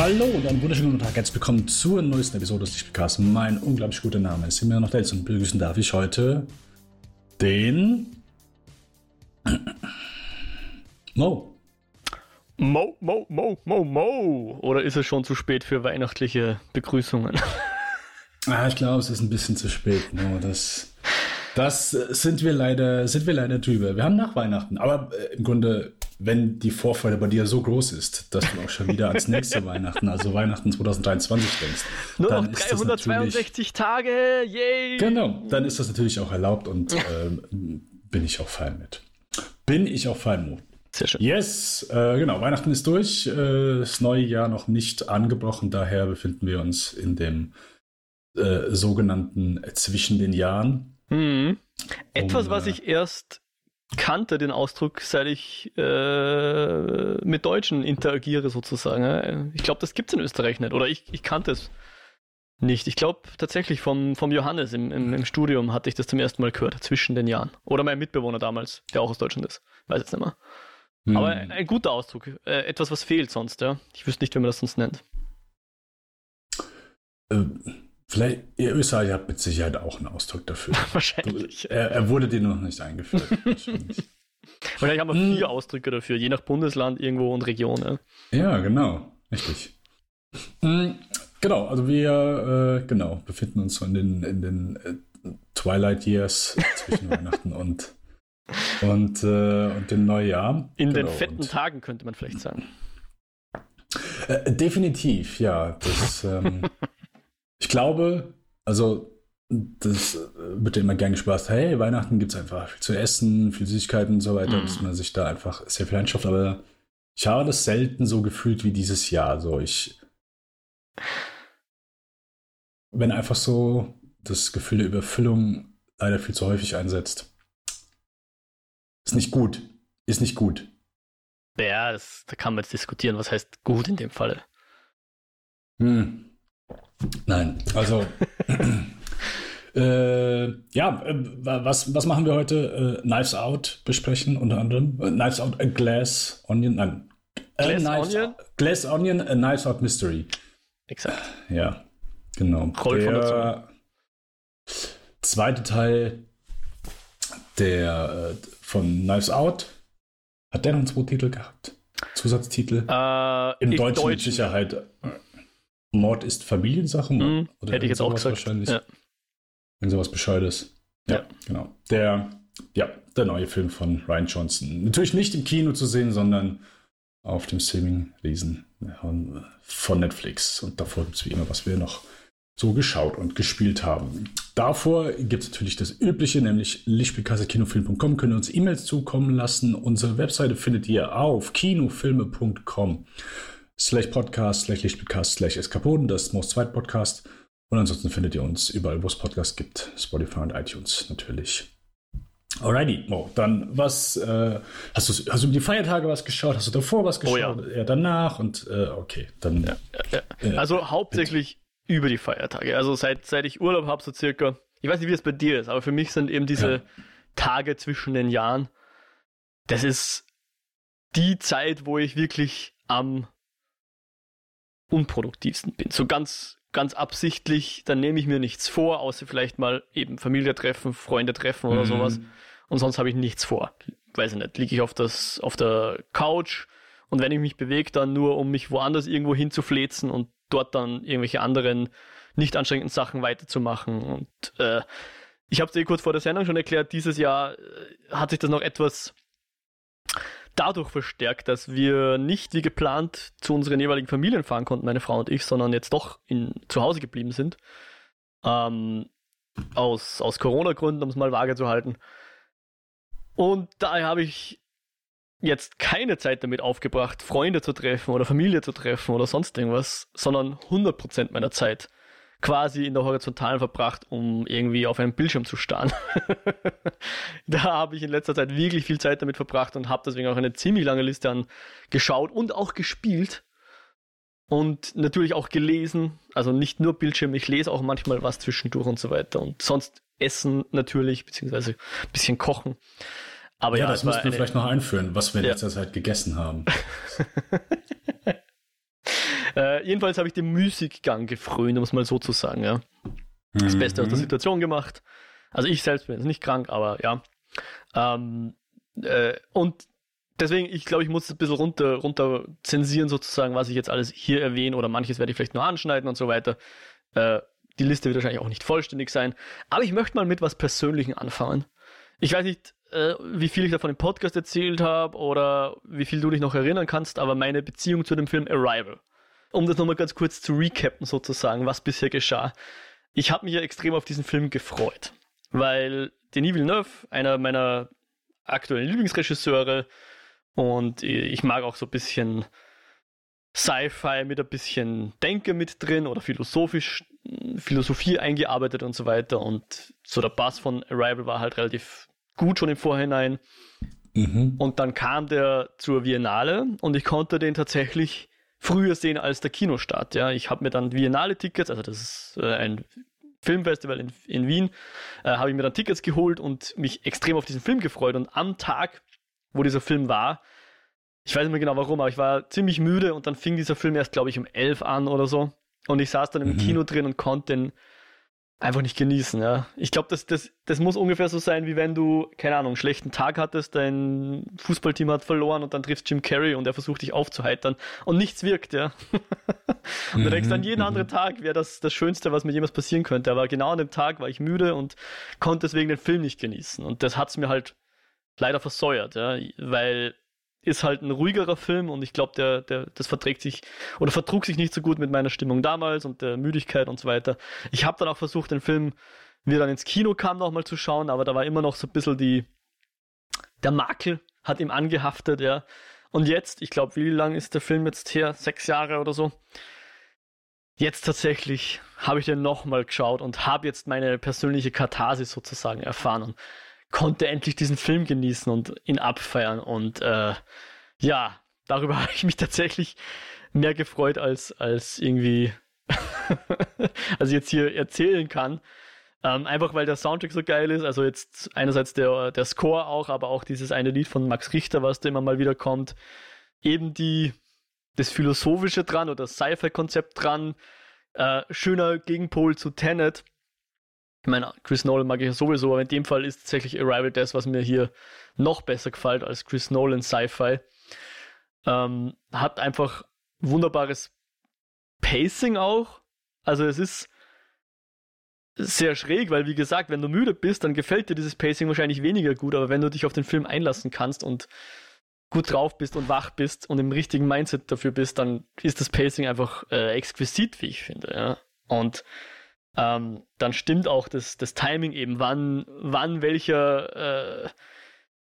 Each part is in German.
Hallo und einen wunderschönen guten Tag. Herzlich willkommen zur neuesten Episode des Lichtspielcasts. Mein unglaublich guter Name ist immer noch Dels und begrüßen darf ich heute den Mo. Mo, Mo, Mo, Mo, Mo. Oder ist es schon zu spät für weihnachtliche Begrüßungen? Ah, ich glaube, es ist ein bisschen zu spät. Mo. Das, das sind wir leider, sind wir leider drüber. Wir haben nach Weihnachten, aber äh, im Grunde wenn die Vorfreude bei dir so groß ist, dass du auch schon wieder ans nächste Weihnachten, also Weihnachten 2023 denkst. Nur noch 362 Tage, yay! Genau, dann ist das natürlich auch erlaubt und äh, bin ich auch fein mit. Bin ich auch fein mit. Sehr schön. Yes, äh, genau, Weihnachten ist durch, äh, das neue Jahr noch nicht angebrochen, daher befinden wir uns in dem äh, sogenannten Zwischen den Jahren. Mhm. Etwas, um, was ich erst kannte den Ausdruck, seit ich äh, mit Deutschen interagiere sozusagen. Ich glaube, das gibt es in Österreich nicht. Oder ich, ich kannte es nicht. Ich glaube tatsächlich vom, vom Johannes im, im, im, Studium hatte ich das zum ersten Mal gehört, zwischen den Jahren. Oder mein Mitbewohner damals, der auch aus Deutschland ist. Weiß jetzt nicht mehr. Hm. Aber ein, ein, guter Ausdruck. Äh, etwas, was fehlt sonst, ja. Ich wüsste nicht, wie man das sonst nennt. Ähm Vielleicht, ihr Österreicher habt mit Sicherheit auch einen Ausdruck dafür. Wahrscheinlich. Du, er, er, wurde dir noch nicht eingeführt. Wahrscheinlich haben wir hm. vier Ausdrücke dafür, je nach Bundesland irgendwo und Region. Ja, ja genau. Richtig. Hm, genau, also wir äh, genau, befinden uns so in den, in den äh, Twilight Years zwischen Weihnachten und, und, äh, und dem Neujahr. In genau, den fetten Tagen könnte man vielleicht sagen. Äh, definitiv, ja. Das, ähm, Ich glaube, also das wird immer gern gespaßt, hey, Weihnachten gibt es einfach viel zu essen, viel Süßigkeiten und so weiter, mm. dass man sich da einfach sehr viel einschafft, aber ich habe das selten so gefühlt wie dieses Jahr. Also ich, wenn einfach so das Gefühl der Überfüllung leider viel zu häufig einsetzt, ist nicht gut. Ist nicht gut. Ja, das, da kann man jetzt diskutieren, was heißt gut in dem Falle. Hm. Nein, also äh, ja, äh, was, was machen wir heute? Äh, Knives Out besprechen unter anderem. Äh, Knives Out, Glass Onion, nein. Äh, Glass Onion? Glass Onion, a Knives Out Mystery. Exakt. Ja, genau. Roll der zweite Teil der von Knives Out. Hat der noch zwei Titel gehabt? Zusatztitel? Im Deutschen mit Sicherheit. Mord ist Familiensache. Mhm, oder hätte ich jetzt auch gesagt. Wahrscheinlich. Ja. Wenn sowas Bescheid ist. Ja, ja, genau. Der, ja, der neue Film von Ryan Johnson. Natürlich nicht im Kino zu sehen, sondern auf dem Streaming-Riesen von Netflix. Und davor gibt es wie immer, was wir noch so geschaut und gespielt haben. Davor gibt es natürlich das Übliche, nämlich lichtspielkassekinofilm.com. Können uns E-Mails zukommen lassen. Unsere Webseite findet ihr auf kinofilme.com slash podcast, slash Lichtspielcast, slash Eskapoden, das Most Zweit Podcast. Und ansonsten findet ihr uns überall, wo es Podcasts gibt. Spotify und iTunes natürlich. Alrighty, Mo, dann was, äh, hast, du, hast du die Feiertage was geschaut? Hast du davor was geschaut? Oh, ja. ja danach und äh, okay, dann. Ja, ja, äh, also hauptsächlich bitte. über die Feiertage. Also seit, seit ich Urlaub habe, so circa, ich weiß nicht, wie es bei dir ist, aber für mich sind eben diese Tage zwischen den Jahren, das ist die Zeit, wo ich wirklich am unproduktivsten bin. So ganz, ganz absichtlich, dann nehme ich mir nichts vor, außer vielleicht mal eben Familie treffen, Freunde treffen oder mhm. sowas. Und sonst habe ich nichts vor. Weiß ich nicht, liege ich auf, das, auf der Couch und wenn ich mich bewege, dann nur, um mich woanders irgendwo hinzuflezen und dort dann irgendwelche anderen nicht anstrengenden Sachen weiterzumachen. Und äh, ich habe es dir kurz vor der Sendung schon erklärt, dieses Jahr äh, hat sich das noch etwas dadurch verstärkt, dass wir nicht wie geplant zu unseren jeweiligen Familien fahren konnten, meine Frau und ich, sondern jetzt doch in, zu Hause geblieben sind. Ähm, aus aus Corona-Gründen, um es mal vage zu halten. Und daher habe ich jetzt keine Zeit damit aufgebracht, Freunde zu treffen oder Familie zu treffen oder sonst irgendwas, sondern 100% meiner Zeit quasi in der Horizontalen verbracht, um irgendwie auf einem Bildschirm zu starren. da habe ich in letzter Zeit wirklich viel Zeit damit verbracht und habe deswegen auch eine ziemlich lange Liste an geschaut und auch gespielt. Und natürlich auch gelesen, also nicht nur Bildschirm, ich lese auch manchmal was zwischendurch und so weiter. Und sonst Essen natürlich, beziehungsweise ein bisschen kochen. Aber ja, ja das müssen wir vielleicht noch einführen, was wir in ja. letzter Zeit gegessen haben. Äh, jedenfalls habe ich den Müßiggang gefrönt, um es mal so zu sagen. Ja. Das mhm. Beste aus der Situation gemacht. Also ich selbst bin jetzt nicht krank, aber ja. Ähm, äh, und deswegen, ich glaube, ich muss es ein bisschen runter, runter zensieren, sozusagen, was ich jetzt alles hier erwähne oder manches werde ich vielleicht nur anschneiden und so weiter. Äh, die Liste wird wahrscheinlich auch nicht vollständig sein. Aber ich möchte mal mit was Persönlichem anfangen. Ich weiß nicht, äh, wie viel ich davon im Podcast erzählt habe oder wie viel du dich noch erinnern kannst, aber meine Beziehung zu dem Film Arrival. Um das nochmal ganz kurz zu recappen, sozusagen, was bisher geschah. Ich habe mich ja extrem auf diesen Film gefreut, weil Denis Villeneuve, einer meiner aktuellen Lieblingsregisseure, und ich mag auch so ein bisschen Sci-Fi mit ein bisschen Denke mit drin oder philosophisch, Philosophie eingearbeitet und so weiter. Und so der Bass von Arrival war halt relativ gut schon im Vorhinein. Mhm. Und dann kam der zur Biennale und ich konnte den tatsächlich früher sehen als der Kinostart. Ja, ich habe mir dann Biennale-Tickets, also das ist äh, ein Filmfestival in, in Wien, äh, habe ich mir dann Tickets geholt und mich extrem auf diesen Film gefreut. Und am Tag, wo dieser Film war, ich weiß nicht mehr genau warum, aber ich war ziemlich müde und dann fing dieser Film erst, glaube ich, um elf an oder so. Und ich saß dann im mhm. Kino drin und konnte den einfach nicht genießen, ja. Ich glaube, das, das, das muss ungefähr so sein, wie wenn du, keine Ahnung, einen schlechten Tag hattest, dein Fußballteam hat verloren und dann triffst Jim Carrey und er versucht dich aufzuheitern und nichts wirkt, ja. und du denkst, an jeden anderen mhm. Tag wäre das das Schönste, was mir jemals passieren könnte. Aber genau an dem Tag war ich müde und konnte deswegen den Film nicht genießen. Und das hat es mir halt leider versäuert, ja, weil ist halt ein ruhigerer Film und ich glaube, der, der, das verträgt sich oder vertrug sich nicht so gut mit meiner Stimmung damals und der Müdigkeit und so weiter. Ich habe dann auch versucht, den Film, wie er dann ins Kino kam, nochmal zu schauen, aber da war immer noch so ein bisschen die, der Makel hat ihm angehaftet, ja. Und jetzt, ich glaube, wie lang ist der Film jetzt her? Sechs Jahre oder so. Jetzt tatsächlich habe ich den nochmal geschaut und habe jetzt meine persönliche Katharsis sozusagen erfahren. Und konnte endlich diesen Film genießen und ihn abfeiern. Und äh, ja, darüber habe ich mich tatsächlich mehr gefreut als, als irgendwie, also jetzt hier erzählen kann. Ähm, einfach weil der Soundtrack so geil ist. Also jetzt einerseits der, der Score auch, aber auch dieses eine Lied von Max Richter, was da immer mal wieder kommt. Eben die, das Philosophische dran oder das Sci-Fi-Konzept dran. Äh, schöner Gegenpol zu Tenet ich meine, Chris Nolan mag ich ja sowieso, aber in dem Fall ist tatsächlich Arrival das, was mir hier noch besser gefällt als Chris Nolan Sci-Fi. Ähm, hat einfach wunderbares Pacing auch. Also es ist sehr schräg, weil wie gesagt, wenn du müde bist, dann gefällt dir dieses Pacing wahrscheinlich weniger gut, aber wenn du dich auf den Film einlassen kannst und gut drauf bist und wach bist und im richtigen Mindset dafür bist, dann ist das Pacing einfach äh, exquisit, wie ich finde. Ja? Und ähm, dann stimmt auch das, das Timing eben, wann, wann welcher, äh,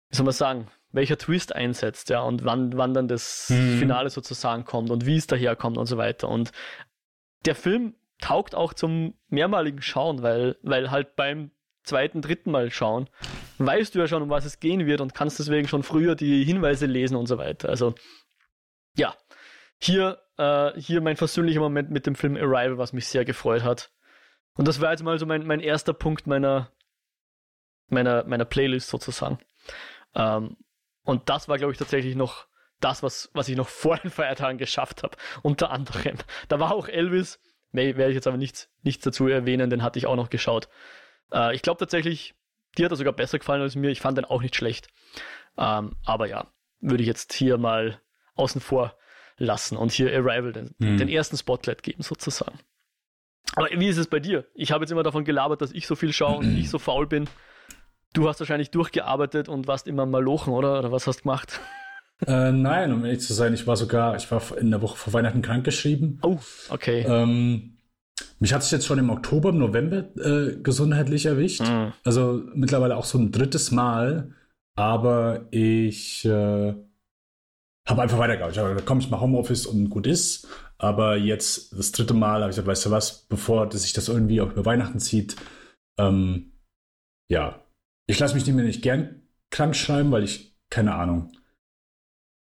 wie soll man sagen, welcher Twist einsetzt, ja, und wann, wann dann das mhm. Finale sozusagen kommt und wie es daherkommt und so weiter. Und der Film taugt auch zum mehrmaligen Schauen, weil, weil halt beim zweiten, dritten Mal schauen, weißt du ja schon, um was es gehen wird und kannst deswegen schon früher die Hinweise lesen und so weiter. Also, ja, hier, äh, hier mein persönlicher Moment mit dem Film Arrival, was mich sehr gefreut hat. Und das war jetzt mal so mein, mein erster Punkt meiner, meiner, meiner Playlist sozusagen. Ähm, und das war, glaube ich, tatsächlich noch das, was, was ich noch vor den Feiertagen geschafft habe. Unter anderem. Da war auch Elvis, werde ich jetzt aber nichts, nichts dazu erwähnen, den hatte ich auch noch geschaut. Äh, ich glaube tatsächlich, dir hat er sogar besser gefallen als mir. Ich fand den auch nicht schlecht. Ähm, aber ja, würde ich jetzt hier mal außen vor lassen und hier Arrival den, mhm. den ersten Spotlight geben, sozusagen. Aber wie ist es bei dir? Ich habe jetzt immer davon gelabert, dass ich so viel schaue und ich so faul bin. Du hast wahrscheinlich durchgearbeitet und warst immer mal lochen, oder? Oder was hast du gemacht? Äh, nein, um ehrlich zu sein, ich war sogar, ich war in der Woche vor Weihnachten krankgeschrieben. Oh, okay. Ähm, mich hat sich jetzt schon im Oktober, im November äh, gesundheitlich erwischt. Mhm. Also mittlerweile auch so ein drittes Mal. Aber ich äh, habe einfach weitergearbeitet. Da komme ich mal Homeoffice und gut ist. Aber jetzt das dritte Mal habe ich gesagt, weißt du was, bevor sich das irgendwie auch über Weihnachten zieht, ähm, ja, ich lasse mich nicht mehr nicht gern krank schreiben, weil ich, keine Ahnung,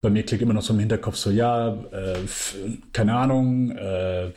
bei mir klickt immer noch so im Hinterkopf so, ja, äh, keine Ahnung, äh,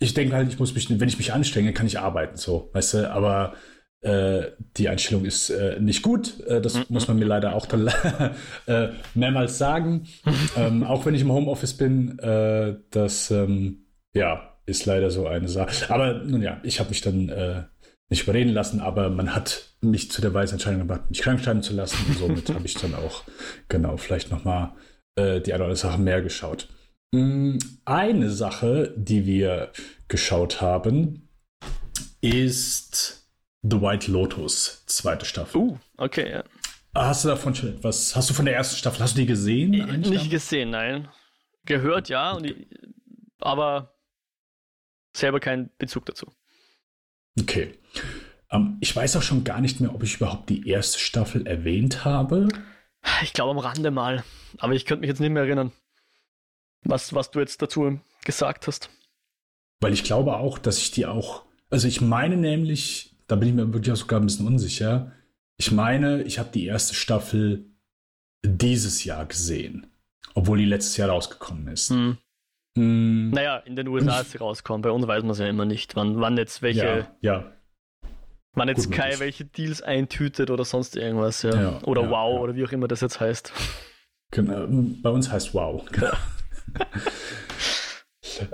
ich denke halt, ich muss mich, wenn ich mich anstrenge, kann ich arbeiten, so, weißt du, aber äh, die Einstellung ist äh, nicht gut. Äh, das mhm. muss man mir leider auch dann äh, mehrmals sagen. ähm, auch wenn ich im Homeoffice bin, äh, das ähm, ja, ist leider so eine Sache. Aber nun ja, ich habe mich dann nicht überreden lassen, aber man hat mich zu der weisen Entscheidung gebracht, mich krankschreiben zu lassen. Und somit habe ich dann auch, genau, vielleicht nochmal äh, die eine oder andere Sache mehr geschaut. Mm, eine Sache, die wir geschaut haben, ist The White Lotus, zweite Staffel. Uh, okay, ja. Hast du davon schon etwas? Hast du von der ersten Staffel, hast du die gesehen? Nicht dann? gesehen, nein. Gehört, ja, okay. die, aber selber keinen Bezug dazu. Okay. Ähm, ich weiß auch schon gar nicht mehr, ob ich überhaupt die erste Staffel erwähnt habe. Ich glaube am Rande mal, aber ich könnte mich jetzt nicht mehr erinnern, was, was du jetzt dazu gesagt hast. Weil ich glaube auch, dass ich die auch, also ich meine nämlich, da bin ich mir wirklich auch sogar ein bisschen unsicher, ich meine, ich habe die erste Staffel dieses Jahr gesehen, obwohl die letztes Jahr rausgekommen ist. Hm. Hm. Naja, in den USA ist sie rausgekommen. Bei uns weiß man es ja immer nicht, wann, wann jetzt welche. Ja, ja. Wann jetzt Sky welche Deals eintütet oder sonst irgendwas, ja. ja oder ja, Wow oder wie auch immer das jetzt heißt. Genau, bei uns heißt Wow. Genau.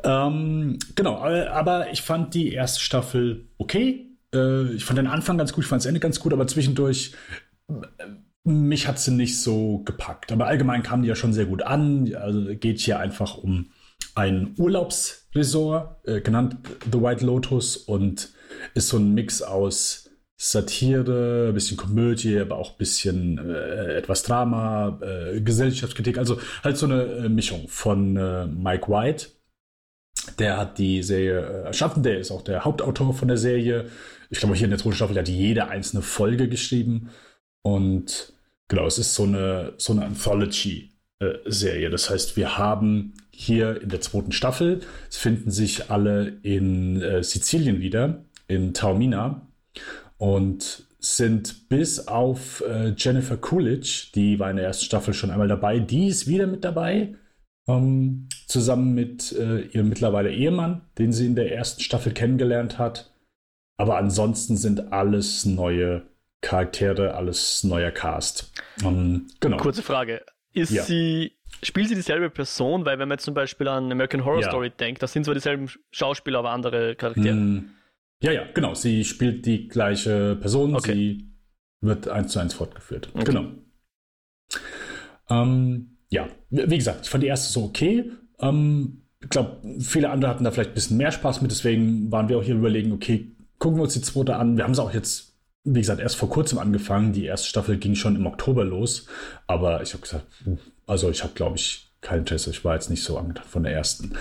ähm, genau, aber ich fand die erste Staffel okay. Äh, ich fand den Anfang ganz gut, ich fand das Ende ganz gut, aber zwischendurch äh, mich hat sie nicht so gepackt. Aber allgemein kam die ja schon sehr gut an. Also geht hier einfach um ein Urlaubsresort, äh, genannt The White Lotus, und ist so ein Mix aus Satire, ein bisschen Komödie, aber auch ein bisschen äh, etwas Drama, äh, Gesellschaftskritik, also halt so eine äh, Mischung von äh, Mike White. Der hat die Serie äh, erschaffen, der ist auch der Hauptautor von der Serie. Ich glaube, hier in der zweiten Staffel hat jede einzelne Folge geschrieben. Und genau, es ist so eine, so eine Anthology-Serie. Das heißt, wir haben hier in der zweiten Staffel. Es finden sich alle in äh, Sizilien wieder, in Taormina und sind bis auf äh, Jennifer Coolidge, die war in der ersten Staffel schon einmal dabei, die ist wieder mit dabei, ähm, zusammen mit äh, ihrem mittlerweile Ehemann, den sie in der ersten Staffel kennengelernt hat. Aber ansonsten sind alles neue Charaktere, alles neuer Cast. Ähm, genau. Kurze Frage. Ist ja. sie spielt sie dieselbe Person, weil wenn man jetzt zum Beispiel an American Horror ja. Story denkt, das sind zwar dieselben Schauspieler, aber andere Charaktere. Mm, ja, ja, genau. Sie spielt die gleiche Person, okay. sie wird eins zu eins fortgeführt. Okay. Genau. Ähm, ja, wie gesagt, ich fand die erste so okay. Ähm, ich glaube, viele andere hatten da vielleicht ein bisschen mehr Spaß mit, deswegen waren wir auch hier überlegen, okay, gucken wir uns die zweite an. Wir haben es auch jetzt, wie gesagt, erst vor kurzem angefangen. Die erste Staffel ging schon im Oktober los, aber ich habe gesagt, also ich habe, glaube ich, keinen Test. Ich war jetzt nicht so angetan von der ersten.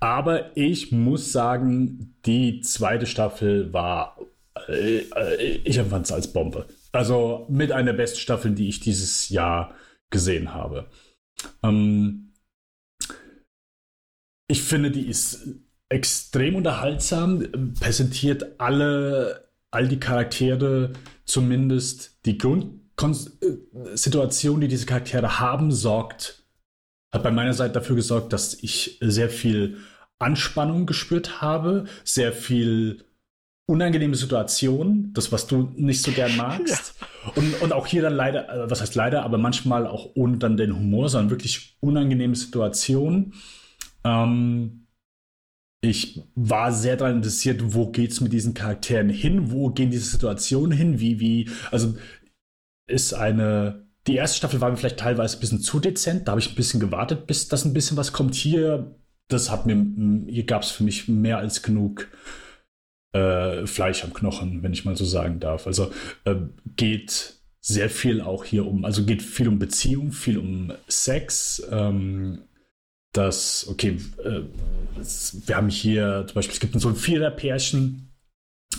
Aber ich muss sagen, die zweite Staffel war, äh, äh ich empfand es als Bombe. Also mit einer der besten Staffeln, die ich dieses Jahr gesehen habe. Ähm, ich finde, die ist extrem unterhaltsam, präsentiert alle, all die Charaktere, zumindest die Grund äh, die diese Charaktere haben, sorgt, hat bei meiner Seite dafür gesorgt, dass ich sehr viel Anspannung gespürt habe, sehr viel unangenehme Situationen, das, was du nicht so gern magst. Ja. Und, und auch hier dann leider, äh, was heißt leider, aber manchmal auch ohne dann den Humor, sondern wirklich unangenehme Situationen. Ähm, ich war sehr daran interessiert, wo geht es mit diesen Charakteren hin, wo gehen diese Situationen hin, wie, wie, also ist eine. Die erste Staffel war mir vielleicht teilweise ein bisschen zu dezent. Da habe ich ein bisschen gewartet, bis das ein bisschen was kommt. Hier, das hat mir, hier gab es für mich mehr als genug äh, Fleisch am Knochen, wenn ich mal so sagen darf. Also äh, geht sehr viel auch hier um, also geht viel um Beziehung, viel um Sex. Ähm, das, okay, äh, wir haben hier zum Beispiel, es gibt so ein Vierer-Pärchen,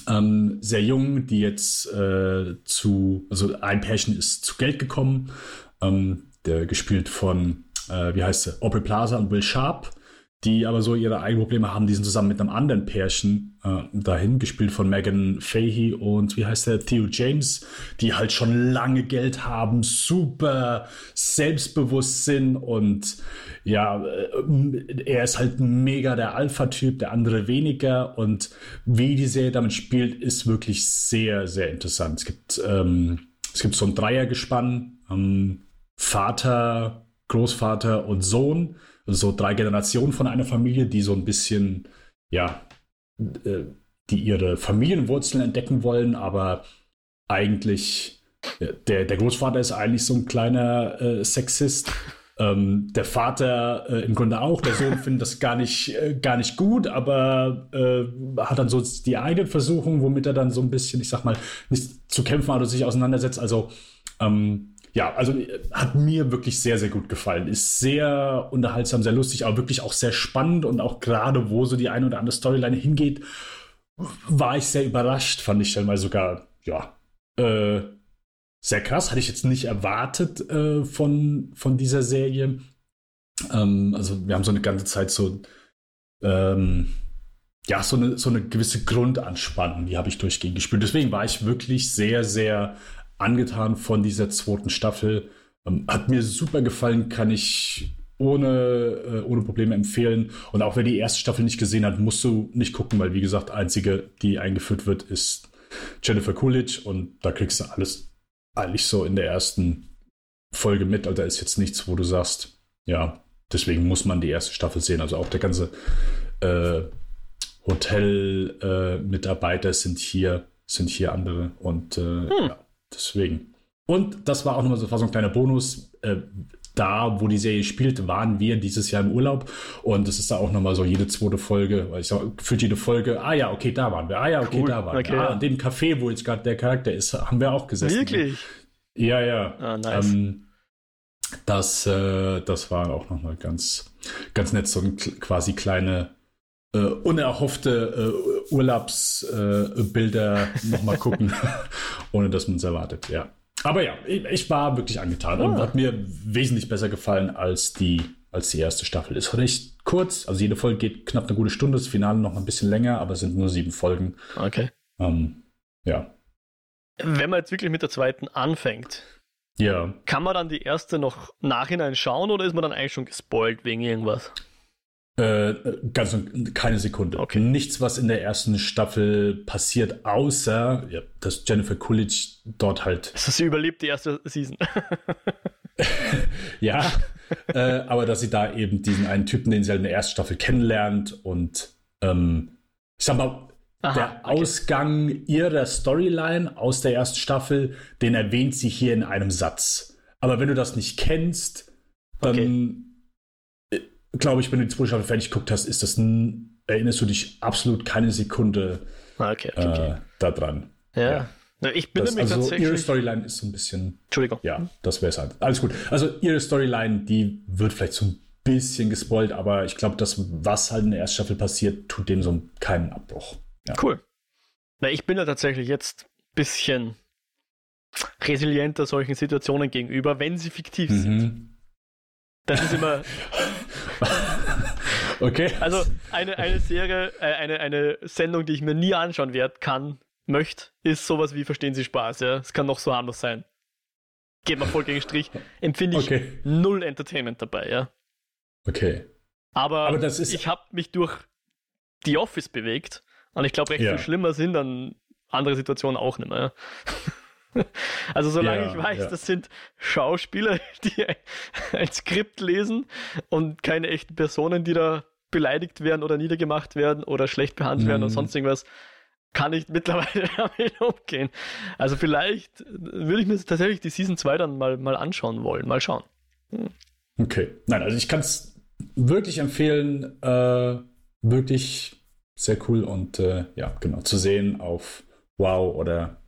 ähm, sehr jung, die jetzt äh, zu, also ein Pärchen ist zu Geld gekommen, ähm, der gespielt von, äh, wie heißt sie, Aubrey Plaza und Will Sharp. Die aber so ihre eigenen Probleme haben. Die sind zusammen mit einem anderen Pärchen äh, dahin, gespielt von Megan Fahey und wie heißt der, Theo James, die halt schon lange Geld haben, super selbstbewusst sind und ja, äh, er ist halt mega der Alpha-Typ, der andere weniger und wie die Serie damit spielt, ist wirklich sehr, sehr interessant. Es gibt, ähm, es gibt so ein Dreiergespann, ähm, Vater, Großvater und Sohn so drei Generationen von einer Familie, die so ein bisschen, ja, äh, die ihre Familienwurzeln entdecken wollen, aber eigentlich, äh, der, der Großvater ist eigentlich so ein kleiner äh, Sexist. Ähm, der Vater äh, im Grunde auch, der Sohn findet das gar nicht, äh, gar nicht gut, aber äh, hat dann so die eigenen Versuchungen, womit er dann so ein bisschen, ich sag mal, nicht zu kämpfen hat oder sich auseinandersetzt. Also ähm, ja, also äh, hat mir wirklich sehr, sehr gut gefallen. Ist sehr unterhaltsam, sehr lustig, aber wirklich auch sehr spannend und auch gerade, wo so die eine oder andere Storyline hingeht, war ich sehr überrascht, fand ich dann mal sogar, ja, äh, sehr krass. Hatte ich jetzt nicht erwartet äh, von, von dieser Serie. Ähm, also, wir haben so eine ganze Zeit so, ähm, ja, so eine, so eine gewisse Grundanspannung, die habe ich durchgehend gespielt. Deswegen war ich wirklich sehr, sehr angetan von dieser zweiten Staffel. Ähm, hat mir super gefallen, kann ich ohne, äh, ohne Probleme empfehlen. Und auch wer die erste Staffel nicht gesehen hat, musst du nicht gucken, weil wie gesagt, einzige, die eingeführt wird, ist Jennifer Coolidge und da kriegst du alles eigentlich so in der ersten Folge mit. Also da ist jetzt nichts, wo du sagst, ja, deswegen muss man die erste Staffel sehen. Also auch der ganze äh, Hotel-Mitarbeiter äh, sind hier, sind hier andere und äh, hm. ja. Deswegen. Und das war auch nochmal so, so ein kleiner Bonus. Äh, da, wo die Serie spielt, waren wir dieses Jahr im Urlaub. Und es ist da auch nochmal so jede zweite Folge, weil ich sag, gefühlt jede Folge, ah ja, okay, da waren wir, ah ja, okay, cool. da waren okay. wir. Ah, in dem Café, wo jetzt gerade der Charakter ist, haben wir auch gesessen. Wirklich? Ja, ja. Ah, nice. Ähm, das, äh, das war auch nochmal ganz, ganz nett, so ein quasi kleine äh, unerhoffte äh, Urlaubsbilder äh, nochmal gucken, ohne dass man es erwartet, ja. Aber ja, ich, ich war wirklich angetan ah. und hat mir wesentlich besser gefallen als die, als die erste Staffel. Ist recht kurz, also jede Folge geht knapp eine gute Stunde, das Finale noch ein bisschen länger, aber es sind nur sieben Folgen. Okay. Ähm, ja. Wenn man jetzt wirklich mit der zweiten anfängt, ja. kann man dann die erste noch nachhinein schauen oder ist man dann eigentlich schon gespoilt wegen irgendwas? Äh, ganz keine Sekunde. Okay. Nichts, was in der ersten Staffel passiert, außer ja, dass Jennifer Coolidge dort halt. Also sie überlebt die erste Season. ja, äh, aber dass sie da eben diesen einen Typen, den sie halt in der ersten Staffel kennenlernt und ähm, ich sag mal, Aha, der okay. Ausgang ihrer Storyline aus der ersten Staffel, den erwähnt sie hier in einem Satz. Aber wenn du das nicht kennst, dann okay glaube ich, wenn du die zweite Staffel fertig geguckt hast, ist das ein, erinnerst du dich absolut keine Sekunde ah, okay, okay, okay. Äh, daran. Ja. ja. Na, ich bin das, nämlich also tatsächlich... ihre Storyline ist so ein bisschen. Entschuldigung. Ja, das wäre es halt. Alles gut. Also ihre Storyline, die wird vielleicht so ein bisschen gespoilt, aber ich glaube, das, was halt in der ersten Staffel passiert, tut dem so keinen Abbruch. Ja. Cool. Na, ich bin ja tatsächlich jetzt ein bisschen resilienter solchen Situationen gegenüber, wenn sie fiktiv mhm. sind. Das ist immer. okay. Also eine, eine Serie, äh, eine, eine Sendung, die ich mir nie anschauen werde, kann, möchte, ist sowas wie Verstehen Sie Spaß, ja. Es kann noch so harmlos sein. Geht mal voll gegen Strich. Empfinde ich okay. null Entertainment dabei, ja. Okay. Aber, Aber das ist ich habe mich durch The Office bewegt und ich glaube, recht ja. viel schlimmer sind dann andere Situationen auch nicht mehr. Ja. Also solange ja, ich weiß, ja. das sind Schauspieler, die ein Skript lesen und keine echten Personen, die da beleidigt werden oder niedergemacht werden oder schlecht behandelt mhm. werden oder mhm. sonst irgendwas, kann ich mittlerweile damit umgehen. Also vielleicht würde ich mir tatsächlich die Season 2 dann mal, mal anschauen wollen. Mal schauen. Hm. Okay. Nein, also ich kann es wirklich empfehlen. Äh, wirklich sehr cool und äh, ja, genau, zu sehen auf Wow oder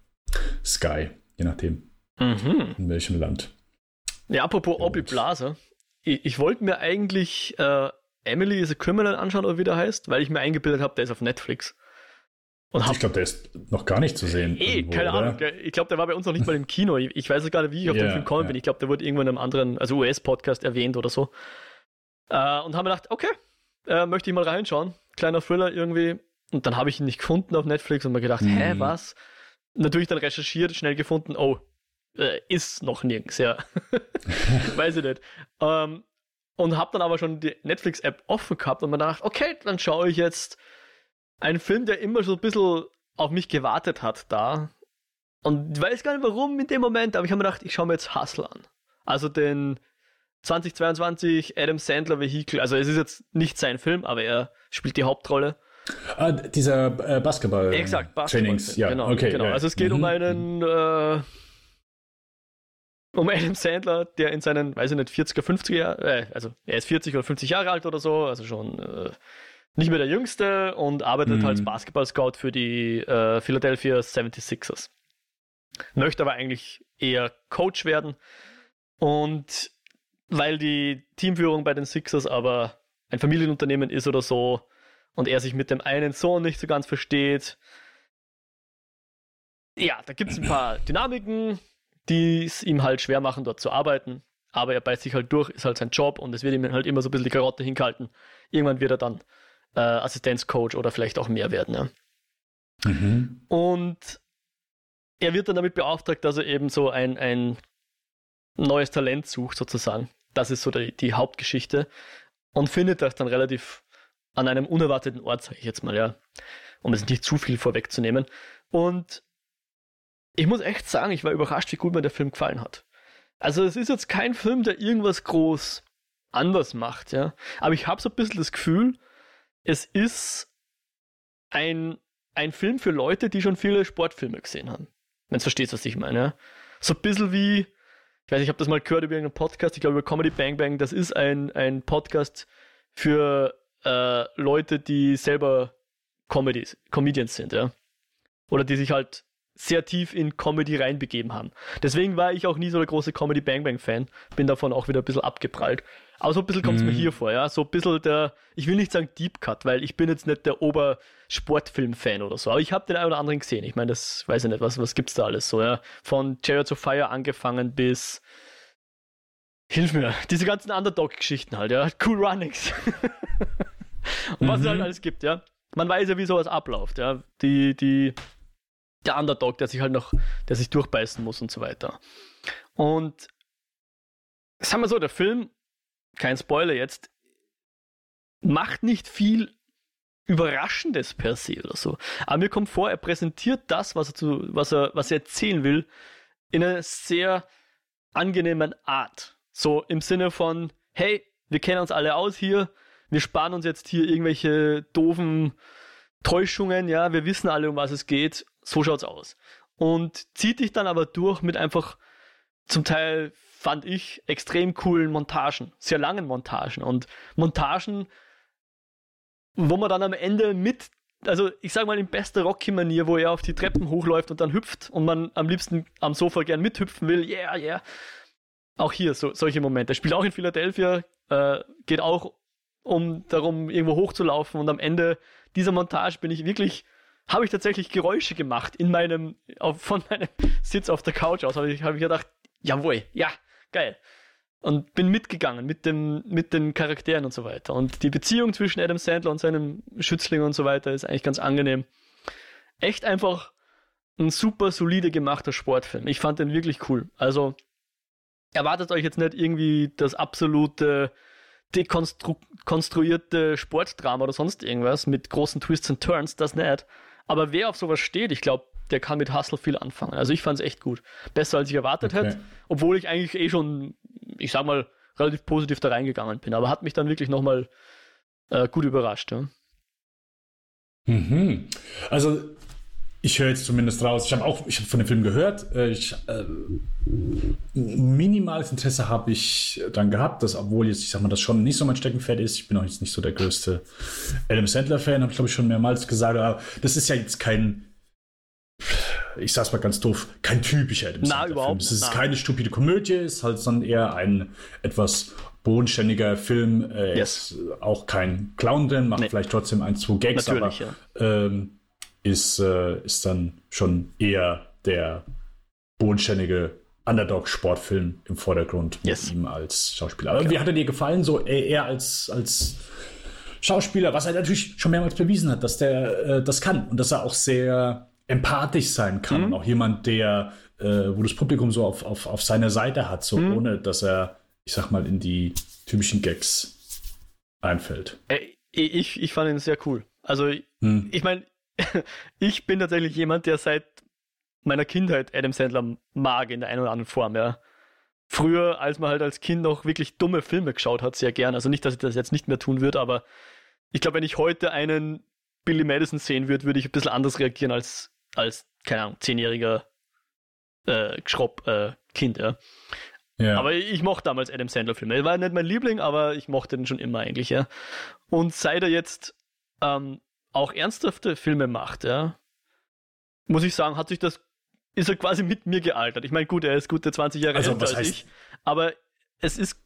Sky, je nachdem, mhm. in welchem Land. Ja, apropos ja, Obi Blase, ich, ich wollte mir eigentlich äh, Emily is a Criminal anschauen, oder wie der heißt, weil ich mir eingebildet habe, der ist auf Netflix. Und ich glaube, der ist noch gar nicht zu sehen. Eh, irgendwo, keine oder? Ahnung. Ich glaube, der war bei uns noch nicht mal im Kino. Ich, weiß gar nicht, wie ich auf yeah, den Film gekommen yeah. bin. Ich glaube, der wurde irgendwo in einem anderen, also US-Podcast erwähnt oder so. Äh, und haben wir gedacht, okay, äh, möchte ich mal reinschauen. Kleiner Thriller irgendwie. Und dann habe ich ihn nicht gefunden auf Netflix und mir gedacht, mhm. hä, was? Natürlich dann recherchiert, schnell gefunden, oh, äh, ist noch nirgends, ja. Weiß ich nicht. Ähm, und habe dann aber schon die Netflix-App offen gehabt und mir gedacht, okay, dann schaue ich jetzt einen Film, der immer so ein bisschen auf mich gewartet hat da. Und ich weiß gar nicht warum in dem Moment, aber ich habe mir gedacht, ich schaue mir jetzt Hustle an. Also den 2022 Adam Sandler Vehikel. Also es ist jetzt nicht sein Film, aber er spielt die Hauptrolle. Ah, dieser äh, Basketball. Exakt, Basketball. Trainings, ja. Genau, okay, genau. Ja. Also es geht mhm. um einen äh, um Adam Sandler, der in seinen, weiß ich nicht, 40er, 50er Jahren, äh, also er ist 40 oder 50 Jahre alt oder so, also schon äh, nicht mehr der Jüngste und arbeitet mhm. als Basketball-Scout für die äh, Philadelphia 76ers. Möchte aber eigentlich eher Coach werden und weil die Teamführung bei den Sixers aber ein Familienunternehmen ist oder so und er sich mit dem einen Sohn nicht so ganz versteht. Ja, da gibt es ein paar Dynamiken, die es ihm halt schwer machen, dort zu arbeiten. Aber er beißt sich halt durch, ist halt sein Job und es wird ihm halt immer so ein bisschen die Karotte hinkalten. Irgendwann wird er dann äh, Assistenzcoach oder vielleicht auch mehr werden. Ja. Mhm. Und er wird dann damit beauftragt, dass er eben so ein, ein neues Talent sucht, sozusagen. Das ist so die, die Hauptgeschichte. Und findet das dann relativ an einem unerwarteten Ort, sage ich jetzt mal, ja. Um es nicht zu viel vorwegzunehmen. Und ich muss echt sagen, ich war überrascht, wie gut mir der Film gefallen hat. Also es ist jetzt kein Film, der irgendwas groß anders macht, ja. Aber ich habe so ein bisschen das Gefühl, es ist ein, ein Film für Leute, die schon viele Sportfilme gesehen haben. Wenn du verstehst, was ich meine. Ja? So ein bisschen wie, ich weiß nicht, ich habe das mal gehört über irgendeinen Podcast, ich glaube über Comedy Bang Bang, das ist ein, ein Podcast für äh, Leute, die selber Comedies, Comedians sind, ja. Oder die sich halt sehr tief in Comedy reinbegeben haben. Deswegen war ich auch nie so der große Comedy Bang Bang Fan. Bin davon auch wieder ein bisschen abgeprallt. Aber so ein bisschen kommt es mhm. mir hier vor, ja. So ein bisschen der, ich will nicht sagen Deep Cut, weil ich bin jetzt nicht der Obersportfilm-Fan oder so. Aber ich habe den einen oder anderen gesehen. Ich meine, das weiß ich nicht, was, was gibt's da alles so, ja. Von Chariots of Fire angefangen bis Hilf mir. Diese ganzen Underdog-Geschichten halt, ja. Cool Runnings. Und was mhm. es halt mhm. alles gibt, ja. Man weiß ja, wie sowas abläuft, ja. Die, die, der Underdog, der sich halt noch, der sich durchbeißen muss und so weiter. Und sagen wir so, der Film, kein Spoiler jetzt, macht nicht viel Überraschendes per se oder so. Aber mir kommt vor, er präsentiert das, was er, zu, was er, was er erzählen will, in einer sehr angenehmen Art. So im Sinne von, hey, wir kennen uns alle aus hier, wir sparen uns jetzt hier irgendwelche doofen Täuschungen, ja, wir wissen alle, um was es geht so schaut's aus. Und zieht dich dann aber durch mit einfach zum Teil, fand ich, extrem coolen Montagen, sehr langen Montagen und Montagen, wo man dann am Ende mit, also ich sag mal in bester Rocky-Manier, wo er auf die Treppen hochläuft und dann hüpft und man am liebsten am Sofa gern mithüpfen will, yeah, yeah. Auch hier so, solche Momente. Spielt auch in Philadelphia, äh, geht auch um darum, irgendwo hochzulaufen und am Ende dieser Montage bin ich wirklich habe ich tatsächlich Geräusche gemacht in meinem, auf, von meinem Sitz auf der Couch aus. Habe ich, hab ich gedacht, jawohl, ja, geil. Und bin mitgegangen mit, dem, mit den Charakteren und so weiter. Und die Beziehung zwischen Adam Sandler und seinem Schützling und so weiter ist eigentlich ganz angenehm. Echt einfach ein super solide gemachter Sportfilm. Ich fand den wirklich cool. Also erwartet euch jetzt nicht irgendwie das absolute dekonstruierte Sportdrama oder sonst irgendwas mit großen Twists und Turns, das nicht. Aber wer auf sowas steht, ich glaube, der kann mit Hustle viel anfangen. Also ich fand es echt gut. Besser als ich erwartet okay. hätte, obwohl ich eigentlich eh schon, ich sag mal, relativ positiv da reingegangen bin. Aber hat mich dann wirklich nochmal äh, gut überrascht. Ja. Mhm. Also ich höre jetzt zumindest raus. Ich habe auch, ich habe von dem Film gehört. Äh, ich, äh, minimales Interesse habe ich dann gehabt, dass, obwohl jetzt, ich sag mal, das schon nicht so mein Steckenpferd ist. Ich bin auch jetzt nicht so der größte Adam Sandler-Fan, habe ich glaube ich schon mehrmals gesagt. Aber das ist ja jetzt kein, ich sag's mal ganz doof, kein typischer Adam Sandler-Film. Es ist na. keine stupide Komödie, ist halt sondern eher ein etwas bodenständiger Film. Äh, yes. Ist auch kein Clown drin, macht nee. vielleicht trotzdem ein, zwei Gags, Natürlich, aber ja. ähm, ist, äh, ist dann schon eher der bodenständige Underdog-Sportfilm im Vordergrund yes. mit ihm als Schauspieler. Aber ja. wie hat er dir gefallen? So eher als, als Schauspieler, was er natürlich schon mehrmals bewiesen hat, dass der äh, das kann und dass er auch sehr empathisch sein kann. Mhm. Auch jemand, der, äh, wo das Publikum so auf, auf, auf seiner Seite hat, so mhm. ohne dass er, ich sag mal, in die typischen Gags einfällt. Ich, ich fand ihn sehr cool. Also, mhm. ich meine, ich bin tatsächlich jemand, der seit meiner Kindheit Adam Sandler mag in der einen oder anderen Form, ja. Früher, als man halt als Kind noch wirklich dumme Filme geschaut hat, sehr gern. Also nicht, dass ich das jetzt nicht mehr tun würde, aber ich glaube, wenn ich heute einen Billy Madison sehen würde, würde ich ein bisschen anders reagieren als, als keine Ahnung, zehnjähriger äh, Schropp, äh, Kind, ja. ja. Aber ich mochte damals Adam Sandler-Filme. Er war nicht mein Liebling, aber ich mochte den schon immer eigentlich, ja. Und seit er jetzt ähm, auch ernsthafte Filme macht, ja, muss ich sagen, hat sich das ist er quasi mit mir gealtert. Ich meine, gut, er ist gute 20 Jahre also, älter als heißt? ich, aber es ist,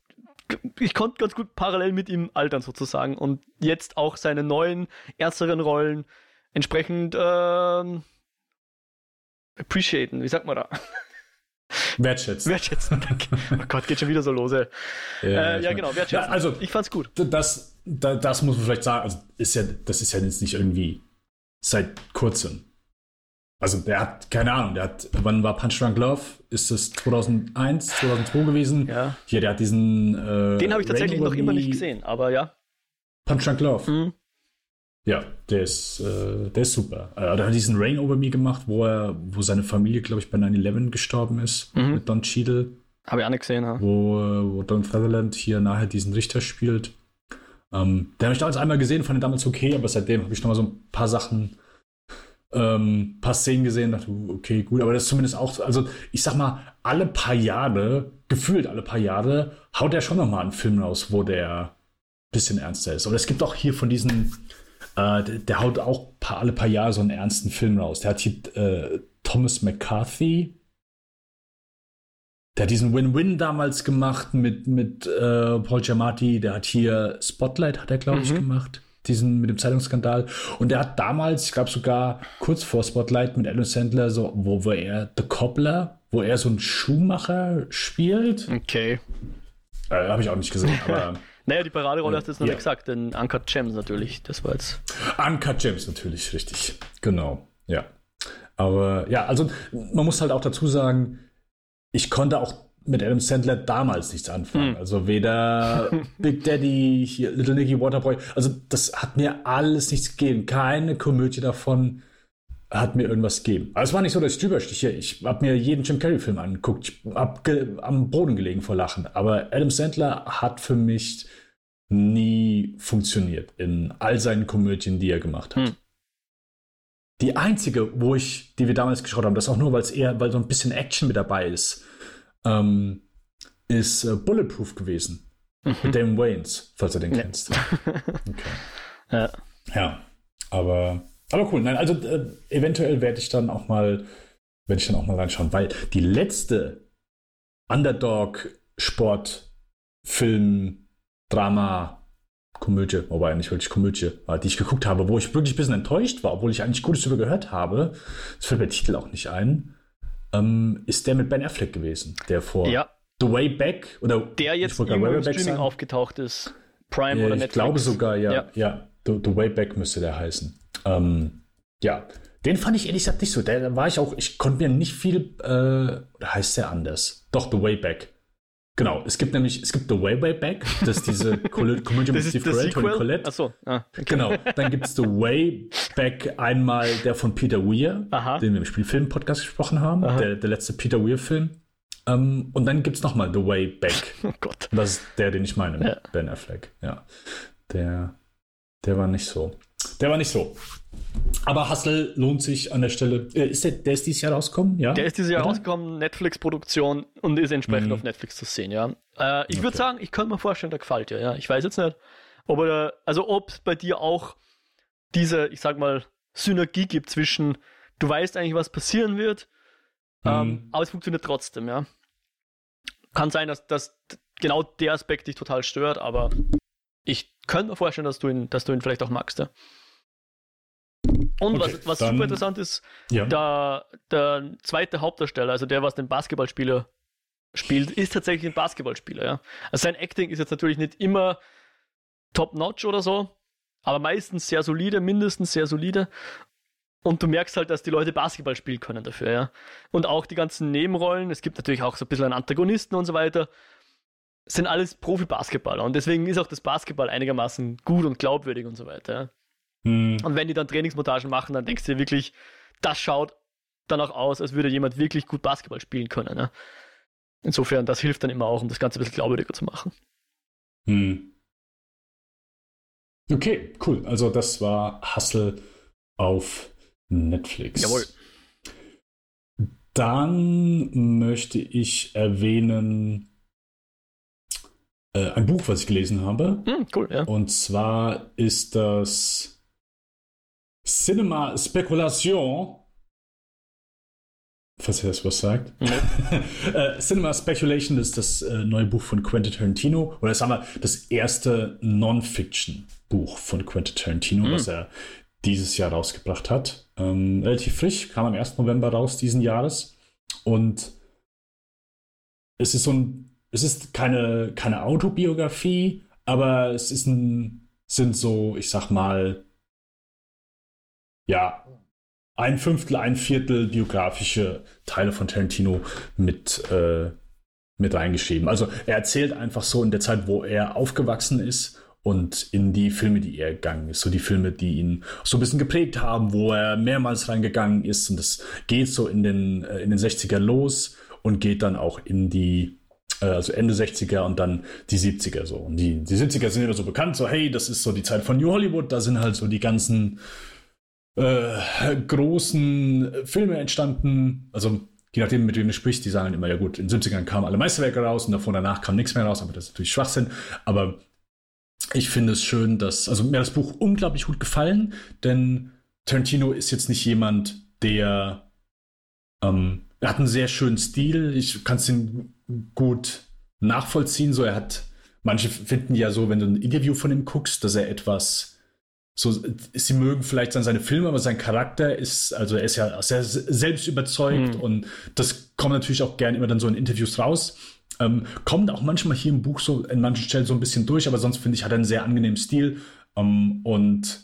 ich konnte ganz gut parallel mit ihm altern sozusagen und jetzt auch seine neuen, ernsteren Rollen entsprechend ähm, appreciaten, wie sagt man da? Wertschätzen. Wertschätzen, danke. Oh Gott, geht schon wieder so los, ey. Ja, äh, ja genau, wertschätzen. Ja, also, ich fand's gut. Das, das, das muss man vielleicht sagen, also ist ja, das ist ja jetzt nicht irgendwie seit kurzem. Also der hat, keine Ahnung, der hat, wann war Punch Drunk Love? Ist das 2001, 2002 gewesen? Ja. Hier, der hat diesen. Äh, Den habe ich tatsächlich noch immer nicht gesehen, aber ja. Punch Drunk Love. Mhm. Ja, der ist, äh, der ist super. Äh, der hat diesen Rain Over Me gemacht, wo er, wo seine Familie, glaube ich, bei 9-11 gestorben ist, mhm. mit Don Cheadle. Habe ich auch nicht gesehen, ja. Wo, wo Don Sutherland hier nachher diesen Richter spielt. Ähm, den habe ich damals einmal gesehen, fand den damals okay, aber seitdem habe ich noch mal so ein paar Sachen ähm, paar Szenen gesehen, dachte, okay, gut, aber das ist zumindest auch, also ich sag mal, alle paar Jahre, gefühlt alle paar Jahre, haut er schon nochmal einen Film raus, wo der ein bisschen ernster ist. Aber es gibt auch hier von diesen, äh, der, der, haut auch paar, alle paar Jahre so einen ernsten Film raus. Der hat hier äh, Thomas McCarthy, der hat diesen Win-Win damals gemacht mit, mit äh, Paul Giamatti, der hat hier Spotlight, hat er, glaube ich, mhm. gemacht diesen mit dem Zeitungsskandal. Und er hat damals, ich glaube sogar kurz vor Spotlight mit Adam Sandler, so, wo, wo er The Cobbler, wo er so einen Schuhmacher spielt. Okay. Äh, Habe ich auch nicht gesehen, aber. Naja, die Paraderolle hast du jetzt noch ja. nicht gesagt, denn Uncut Gems natürlich, das war jetzt. Uncut Gems natürlich, richtig. Genau, ja. Aber ja, also man muss halt auch dazu sagen, ich konnte auch mit Adam Sandler damals nichts anfangen. Hm. Also weder Big Daddy, hier, Little Nicky, Waterboy. Also das hat mir alles nichts gegeben. Keine Komödie davon hat mir irgendwas gegeben. Aber es war nicht so, dass ich drüber stiche. Ich habe mir jeden Jim Carrey-Film angeguckt. Ich habe am Boden gelegen vor Lachen. Aber Adam Sandler hat für mich nie funktioniert in all seinen Komödien, die er gemacht hat. Hm. Die einzige, wo ich, die wir damals geschaut haben, das auch nur, weil es eher, weil so ein bisschen Action mit dabei ist ähm, ist äh, Bulletproof gewesen. Mhm. Mit Damon Waynes, falls du den ja. kennst. Okay. Ja. ja. Aber, aber cool. Nein, also äh, eventuell werde ich dann auch mal, werde ich dann auch mal reinschauen, weil die letzte Underdog-Sport-Film, Drama, Komödie, wobei nicht wirklich Komödie war, die ich geguckt habe, wo ich wirklich ein bisschen enttäuscht war, obwohl ich eigentlich Gutes darüber gehört habe. Das fällt mir der Titel auch nicht ein ähm, ist der mit Ben Affleck gewesen, der vor ja. The Way Back oder der jetzt irgendwo im Streaming sagen. aufgetaucht ist. Prime ja, oder Netflix. Ich glaube sogar, ja. Ja, ja The, The, Way Back müsste der heißen. Ähm, ja, den fand ich ehrlich gesagt nicht so. Da war ich auch, ich konnte mir nicht viel, äh, heißt der anders? Doch, The Way Back. Genau, es gibt nämlich, es gibt The Way Way Back, das ist diese Komödie mit Steve Carell, Tony Collette. Achso, ah, okay. Genau, dann gibt es The Way Back einmal der von Peter Weir, Aha. den wir im Spielfilm-Podcast gesprochen haben, der, der letzte Peter Weir-Film. Um, ähm, und dann gibt es nochmal The Way Back. Oh Gott. Das ist der, den ich meine, ja. Ben Affleck. Ja, der, der war nicht so. Der war nicht so. Aber Hustle lohnt sich an der Stelle. Äh, ist der, der ist dieses Jahr rausgekommen? Ja. Der ist dieses Jahr Oder? rausgekommen, Netflix-Produktion und ist entsprechend mhm. auf Netflix zu sehen, ja. Äh, ich okay. würde sagen, ich könnte mir vorstellen, der gefällt dir, ja. Ich weiß jetzt nicht, ob er, also ob es bei dir auch diese, ich sag mal, Synergie gibt zwischen, du weißt eigentlich, was passieren wird, mhm. ähm, aber es funktioniert trotzdem, ja. Kann sein, dass, dass genau der Aspekt dich total stört, aber ich könnte mir vorstellen, dass du ihn, dass du ihn vielleicht auch magst, ja. Und okay, was, was dann, super interessant ist, ja. der, der zweite Hauptdarsteller, also der, was den Basketballspieler spielt, ist tatsächlich ein Basketballspieler, ja. Also sein Acting ist jetzt natürlich nicht immer top-notch oder so, aber meistens sehr solide, mindestens sehr solide. Und du merkst halt, dass die Leute Basketball spielen können dafür, ja. Und auch die ganzen Nebenrollen, es gibt natürlich auch so ein bisschen einen Antagonisten und so weiter, sind alles Profi-Basketballer. Und deswegen ist auch das Basketball einigermaßen gut und glaubwürdig und so weiter, ja. Hm. Und wenn die dann Trainingsmontagen machen, dann denkst du dir wirklich, das schaut danach aus, als würde jemand wirklich gut Basketball spielen können. Ja. Insofern, das hilft dann immer auch, um das Ganze ein bisschen glaubwürdiger zu machen. Hm. Okay, cool. Also das war Hustle auf Netflix. Jawohl. Dann möchte ich erwähnen äh, ein Buch, was ich gelesen habe. Hm, cool, ja. Und zwar ist das Cinema Speculation falls ihr das was sagt. äh, Cinema Speculation ist das äh, neue Buch von Quentin Tarantino, oder sagen wir, das erste Non-Fiction-Buch von Quentin Tarantino, mhm. was er dieses Jahr rausgebracht hat. Ähm, relativ frisch, kam am 1. November raus diesen Jahres. Und es ist so ein, es ist keine, keine Autobiografie, aber es ist ein, sind so, ich sag mal, ja, ein Fünftel, ein Viertel biografische Teile von Tarantino mit, äh, mit reingeschrieben. Also er erzählt einfach so in der Zeit, wo er aufgewachsen ist und in die Filme, die er gegangen ist. So die Filme, die ihn so ein bisschen geprägt haben, wo er mehrmals reingegangen ist. Und das geht so in den, äh, in den 60er los und geht dann auch in die äh, also Ende 60er und dann die 70er so. Und die, die 70er sind immer so bekannt, so hey, das ist so die Zeit von New Hollywood, da sind halt so die ganzen äh, großen Filme entstanden. Also je nachdem, mit wem du sprichst, die sagen immer, ja gut, in den 70ern kamen alle Meisterwerke raus und davor danach kam nichts mehr raus, aber das ist natürlich Schwachsinn. Aber ich finde es schön, dass, also mir hat das Buch unglaublich gut gefallen, denn Tarantino ist jetzt nicht jemand, der ähm, er hat einen sehr schönen Stil. Ich kann es ihn gut nachvollziehen. So, er hat, manche finden ja so, wenn du ein Interview von ihm guckst, dass er etwas so, sie mögen vielleicht dann seine Filme, aber sein Charakter ist, also er ist ja sehr selbst überzeugt mhm. und das kommt natürlich auch gern immer dann so in Interviews raus. Ähm, kommt auch manchmal hier im Buch so in manchen Stellen so ein bisschen durch, aber sonst finde ich, hat er einen sehr angenehmen Stil. Ähm, und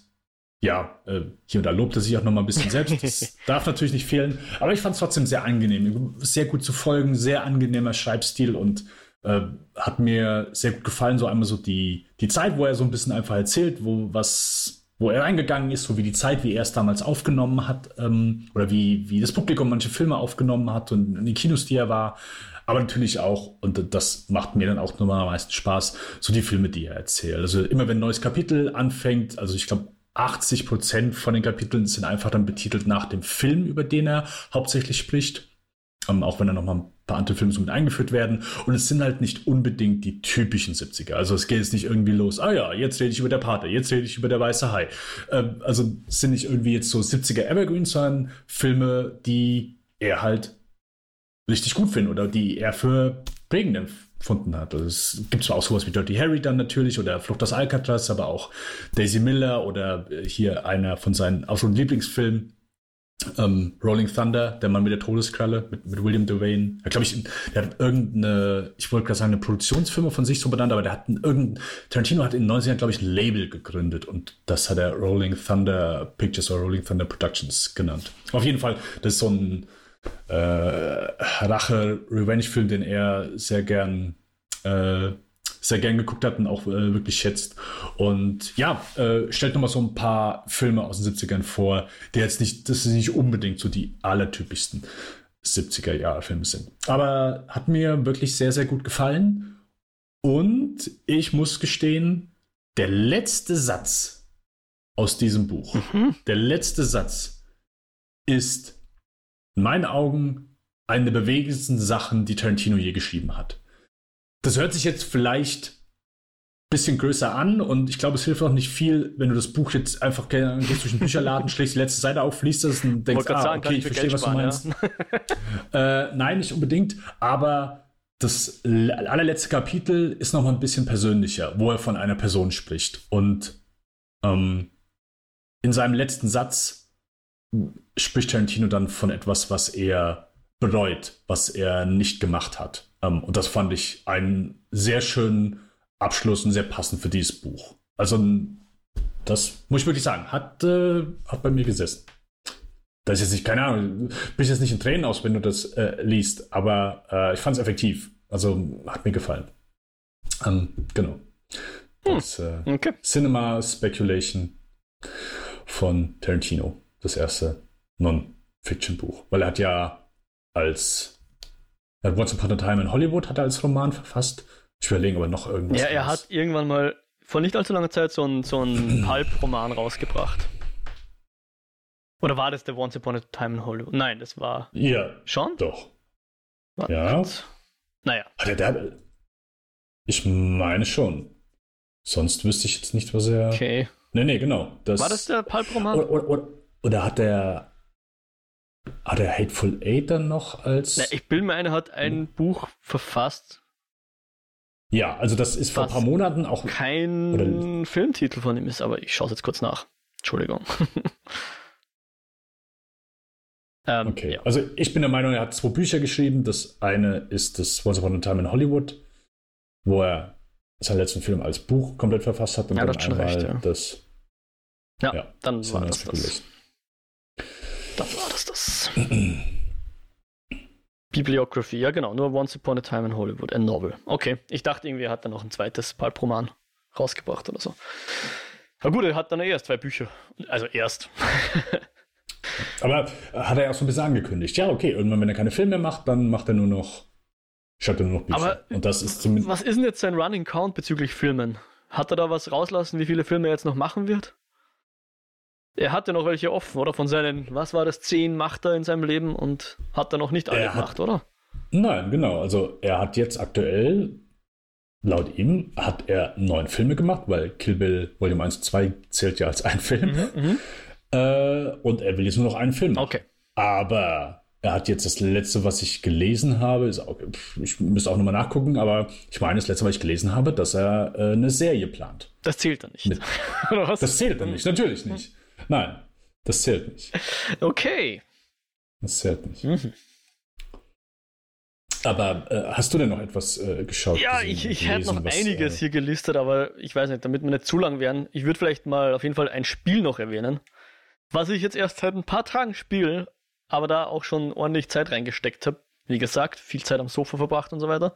ja, äh, hier und da lobt er sich auch noch mal ein bisschen selbst. Das darf natürlich nicht fehlen. Aber ich fand es trotzdem sehr angenehm. Sehr gut zu folgen, sehr angenehmer Schreibstil und äh, hat mir sehr gut gefallen. So einmal so die, die Zeit, wo er so ein bisschen einfach erzählt, wo was wo er reingegangen ist, so wie die Zeit, wie er es damals aufgenommen hat, ähm, oder wie, wie das Publikum manche Filme aufgenommen hat und in den Kinos, die er war. Aber natürlich auch, und das macht mir dann auch nochmal am meisten Spaß, so die Filme, die er erzählt. Also immer wenn ein neues Kapitel anfängt, also ich glaube, 80 Prozent von den Kapiteln sind einfach dann betitelt nach dem Film, über den er hauptsächlich spricht. Ähm, auch wenn da nochmal ein andere Filme so mit eingeführt werden. Und es sind halt nicht unbedingt die typischen 70er. Also es geht jetzt nicht irgendwie los, ah ja, jetzt rede ich über der Pate, jetzt rede ich über der Weiße Hai. Ähm, also es sind nicht irgendwie jetzt so 70er Evergreens, sondern Filme, die er halt richtig gut findet oder die er für prägend empfunden hat. Also es gibt zwar auch sowas wie Dirty Harry dann natürlich oder Flucht aus Alcatraz, aber auch Daisy Miller oder hier einer von seinen absoluten Lieblingsfilmen, ähm, Rolling Thunder, der Mann mit der Todeskralle, mit, mit William Devane. Ja, glaube ich, der hat irgendeine, ich wollte gerade sagen, eine Produktionsfirma von sich so benannt, aber der hat irgendein, Tarantino hat in den 90ern, glaube ich, ein Label gegründet und das hat er Rolling Thunder Pictures oder Rolling Thunder Productions genannt. Auf jeden Fall, das ist so ein äh, Rache-Revenge-Film, den er sehr gern äh, sehr gern geguckt hat und auch äh, wirklich schätzt. Und ja, äh, stellt nochmal so ein paar Filme aus den 70ern vor, die jetzt nicht, das sind nicht unbedingt so die allertypischsten 70er Jahre Filme sind. Aber hat mir wirklich sehr, sehr gut gefallen. Und ich muss gestehen, der letzte Satz aus diesem Buch, mhm. der letzte Satz ist in meinen Augen eine der bewegendsten Sachen, die Tarantino je geschrieben hat. Das hört sich jetzt vielleicht ein bisschen größer an und ich glaube, es hilft auch nicht viel, wenn du das Buch jetzt einfach gehst durch den Bücherladen, schlägst die letzte Seite auf, liest das und denkst, ah, sagen, okay, ich verstehe, was du meinst. Ja. äh, nein, nicht unbedingt, aber das allerletzte Kapitel ist noch mal ein bisschen persönlicher, wo er von einer Person spricht. Und ähm, in seinem letzten Satz spricht Tarantino dann von etwas, was er bereut, was er nicht gemacht hat. Ähm, und das fand ich einen sehr schönen Abschluss und sehr passend für dieses Buch. Also das muss ich wirklich sagen, hat, äh, hat bei mir gesessen. Das ist jetzt nicht, keine Ahnung, bist jetzt nicht in Tränen aus, wenn du das äh, liest, aber äh, ich fand es effektiv. Also hat mir gefallen. Ähm, genau. Hm, das äh, okay. Cinema Speculation von Tarantino, das erste Non-Fiction-Buch. Weil er hat ja als Once Upon a Time in Hollywood hat er als Roman verfasst. Ich überlege aber noch irgendwas. Ja, er hat irgendwann mal vor nicht allzu langer Zeit so einen so Pulp-Roman rausgebracht. Oder war das der Once Upon a Time in Hollywood? Nein, das war. Ja. Schon? Doch. War ja. Naja. Hat er da. Ich meine schon. Sonst wüsste ich jetzt nicht, was er. Okay. Nee, nee, genau. Das, war das der Pulp-Roman? Oder, oder, oder, oder, hat er. Hat er Hateful Eight dann noch als. Na, ich ein, er hat ein hm. Buch verfasst. Ja, also das ist vor ein paar Monaten auch. Kein oder, Filmtitel von ihm ist, aber ich schaue es jetzt kurz nach. Entschuldigung. ähm, okay, ja. also ich bin der Meinung, er hat zwei Bücher geschrieben. Das eine ist das Once Upon a Time in Hollywood, wo er seinen letzten Film als Buch komplett verfasst hat und ja, dann einmal recht, ja. das. Ja, ja dann war das das. Bibliography, ja genau, nur Once Upon a Time in Hollywood, a Novel. Okay, ich dachte irgendwie, er hat dann noch ein zweites Pulp-Roman rausgebracht oder so. Na gut, er hat dann erst zwei Bücher. Also erst. Aber hat er ja auch so ein bisschen angekündigt. Ja, okay, irgendwann, wenn er keine Filme mehr macht, dann macht er nur noch, schreibt er nur noch Bücher. Aber Und das ist zumindest. Was ist denn jetzt sein Running Count bezüglich Filmen? Hat er da was rauslassen, wie viele Filme er jetzt noch machen wird? Er hatte noch welche offen, oder? Von seinen, was war das, zehn macht er in seinem Leben und hat er noch nicht alle er gemacht, hat, oder? Nein, genau. Also er hat jetzt aktuell, laut ihm, hat er neun Filme gemacht, weil Kill Bill Volume 1 und 2 zählt ja als ein Film. Mhm, mhm, äh, und er will jetzt nur noch einen Film. Okay. Aber er hat jetzt das letzte, was ich gelesen habe, ist auch, ich müsste auch nochmal nachgucken, aber ich meine, das letzte, was ich gelesen habe, dass er äh, eine Serie plant. Das zählt dann nicht. Mit, das zählt dann nicht, natürlich nicht. Nein, das zählt nicht. Okay. Das zählt nicht. Mhm. Aber äh, hast du denn noch etwas äh, geschaut? Ja, gesehen, ich, ich hätte noch was, einiges äh, hier gelistet, aber ich weiß nicht, damit wir nicht zu lang werden. Ich würde vielleicht mal auf jeden Fall ein Spiel noch erwähnen, was ich jetzt erst seit ein paar Tagen spiele, aber da auch schon ordentlich Zeit reingesteckt habe. Wie gesagt, viel Zeit am Sofa verbracht und so weiter.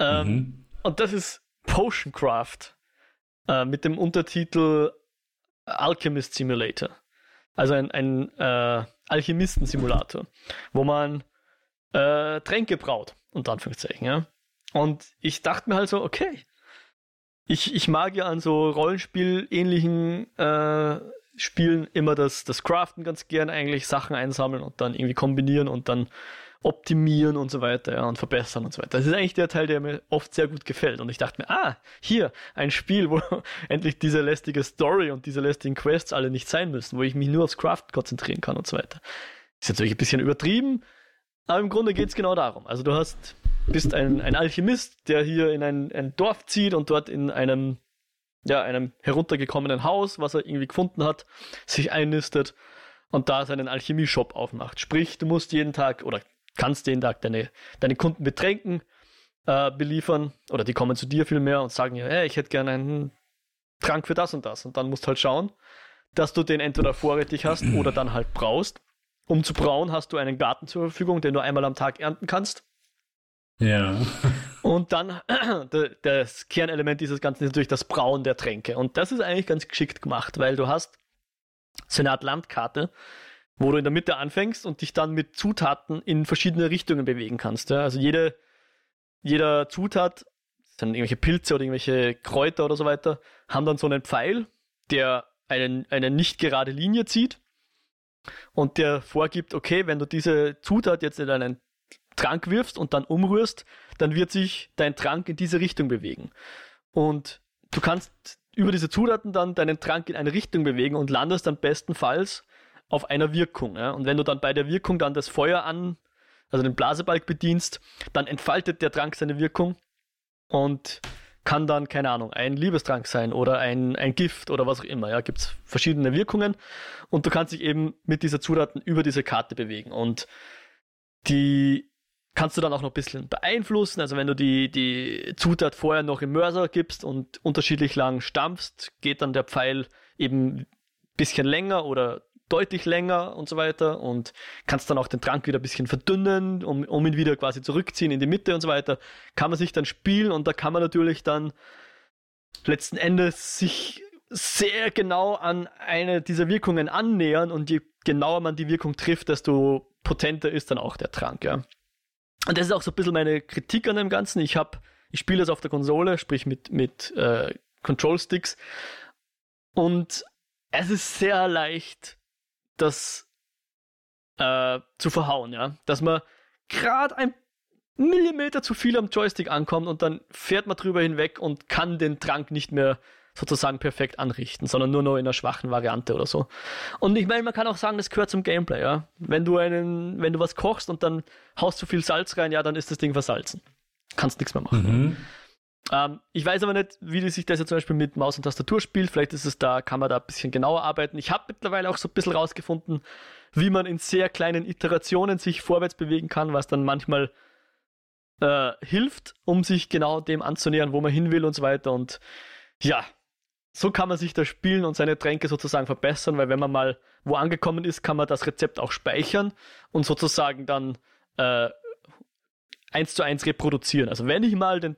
Ähm, mhm. Und das ist Potion Craft äh, mit dem Untertitel Alchemist Simulator. Also ein, ein äh, Alchemisten-Simulator, wo man äh, Tränke braut, unter Anführungszeichen, ja. Und ich dachte mir halt so, okay, ich, ich mag ja an so Rollenspiel-ähnlichen äh, Spielen immer das, das Craften ganz gern eigentlich, Sachen einsammeln und dann irgendwie kombinieren und dann optimieren und so weiter ja, und verbessern und so weiter. Das ist eigentlich der Teil, der mir oft sehr gut gefällt. Und ich dachte mir, ah, hier, ein Spiel, wo endlich diese lästige Story und diese lästigen Quests alle nicht sein müssen, wo ich mich nur aufs Craft konzentrieren kann und so weiter. Ist natürlich ein bisschen übertrieben, aber im Grunde geht es genau darum. Also du hast, bist ein, ein Alchemist, der hier in ein, ein Dorf zieht und dort in einem, ja, einem heruntergekommenen Haus, was er irgendwie gefunden hat, sich einnistet und da seinen Alchemie-Shop aufmacht. Sprich, du musst jeden Tag oder kannst jeden Tag deine, deine Kunden mit Tränken äh, beliefern oder die kommen zu dir vielmehr und sagen ja, hey, ich hätte gerne einen Trank für das und das. Und dann musst du halt schauen, dass du den entweder vorrätig hast oder dann halt brauchst. Um zu brauen, hast du einen Garten zur Verfügung, den du einmal am Tag ernten kannst. Ja. Und dann das Kernelement dieses Ganzen ist natürlich das Brauen der Tränke. Und das ist eigentlich ganz geschickt gemacht, weil du hast so eine Art Landkarte, wo du in der Mitte anfängst und dich dann mit Zutaten in verschiedene Richtungen bewegen kannst. Ja? Also jede, jeder Zutat, sind irgendwelche Pilze oder irgendwelche Kräuter oder so weiter, haben dann so einen Pfeil, der einen, eine nicht gerade Linie zieht und der vorgibt, okay, wenn du diese Zutat jetzt in einen Trank wirfst und dann umrührst, dann wird sich dein Trank in diese Richtung bewegen. Und du kannst über diese Zutaten dann deinen Trank in eine Richtung bewegen und landest dann bestenfalls auf einer Wirkung. Ja? Und wenn du dann bei der Wirkung dann das Feuer an, also den Blasebalg bedienst, dann entfaltet der Trank seine Wirkung und kann dann, keine Ahnung, ein Liebestrank sein oder ein, ein Gift oder was auch immer. Ja, gibt es verschiedene Wirkungen und du kannst dich eben mit dieser Zutaten über diese Karte bewegen. Und die kannst du dann auch noch ein bisschen beeinflussen. Also wenn du die, die Zutat vorher noch im Mörser gibst und unterschiedlich lang stampfst, geht dann der Pfeil eben ein bisschen länger oder deutlich länger und so weiter und kannst dann auch den Trank wieder ein bisschen verdünnen, um, um ihn wieder quasi zurückziehen in die Mitte und so weiter. Kann man sich dann spielen und da kann man natürlich dann letzten Endes sich sehr genau an eine dieser Wirkungen annähern und je genauer man die Wirkung trifft, desto potenter ist dann auch der Trank, ja. Und das ist auch so ein bisschen meine Kritik an dem Ganzen. Ich habe, ich spiele das auf der Konsole, sprich mit, mit äh, Control Sticks. Und es ist sehr leicht, das äh, zu verhauen, ja. Dass man gerade ein Millimeter zu viel am Joystick ankommt und dann fährt man drüber hinweg und kann den Trank nicht mehr sozusagen perfekt anrichten, sondern nur noch in einer schwachen Variante oder so. Und ich meine, man kann auch sagen, das gehört zum Gameplay, ja. Wenn du einen, wenn du was kochst und dann haust du viel Salz rein, ja, dann ist das Ding versalzen. Kannst nichts mehr machen. Mhm. Ähm, ich weiß aber nicht, wie sich das jetzt zum Beispiel mit Maus und Tastatur spielt. Vielleicht ist es da, kann man da ein bisschen genauer arbeiten. Ich habe mittlerweile auch so ein bisschen rausgefunden, wie man in sehr kleinen Iterationen sich vorwärts bewegen kann, was dann manchmal äh, hilft, um sich genau dem anzunähern, wo man hin will und so weiter. Und ja, so kann man sich das spielen und seine Tränke sozusagen verbessern, weil wenn man mal wo angekommen ist, kann man das Rezept auch speichern und sozusagen dann äh, eins zu eins reproduzieren. Also wenn ich mal den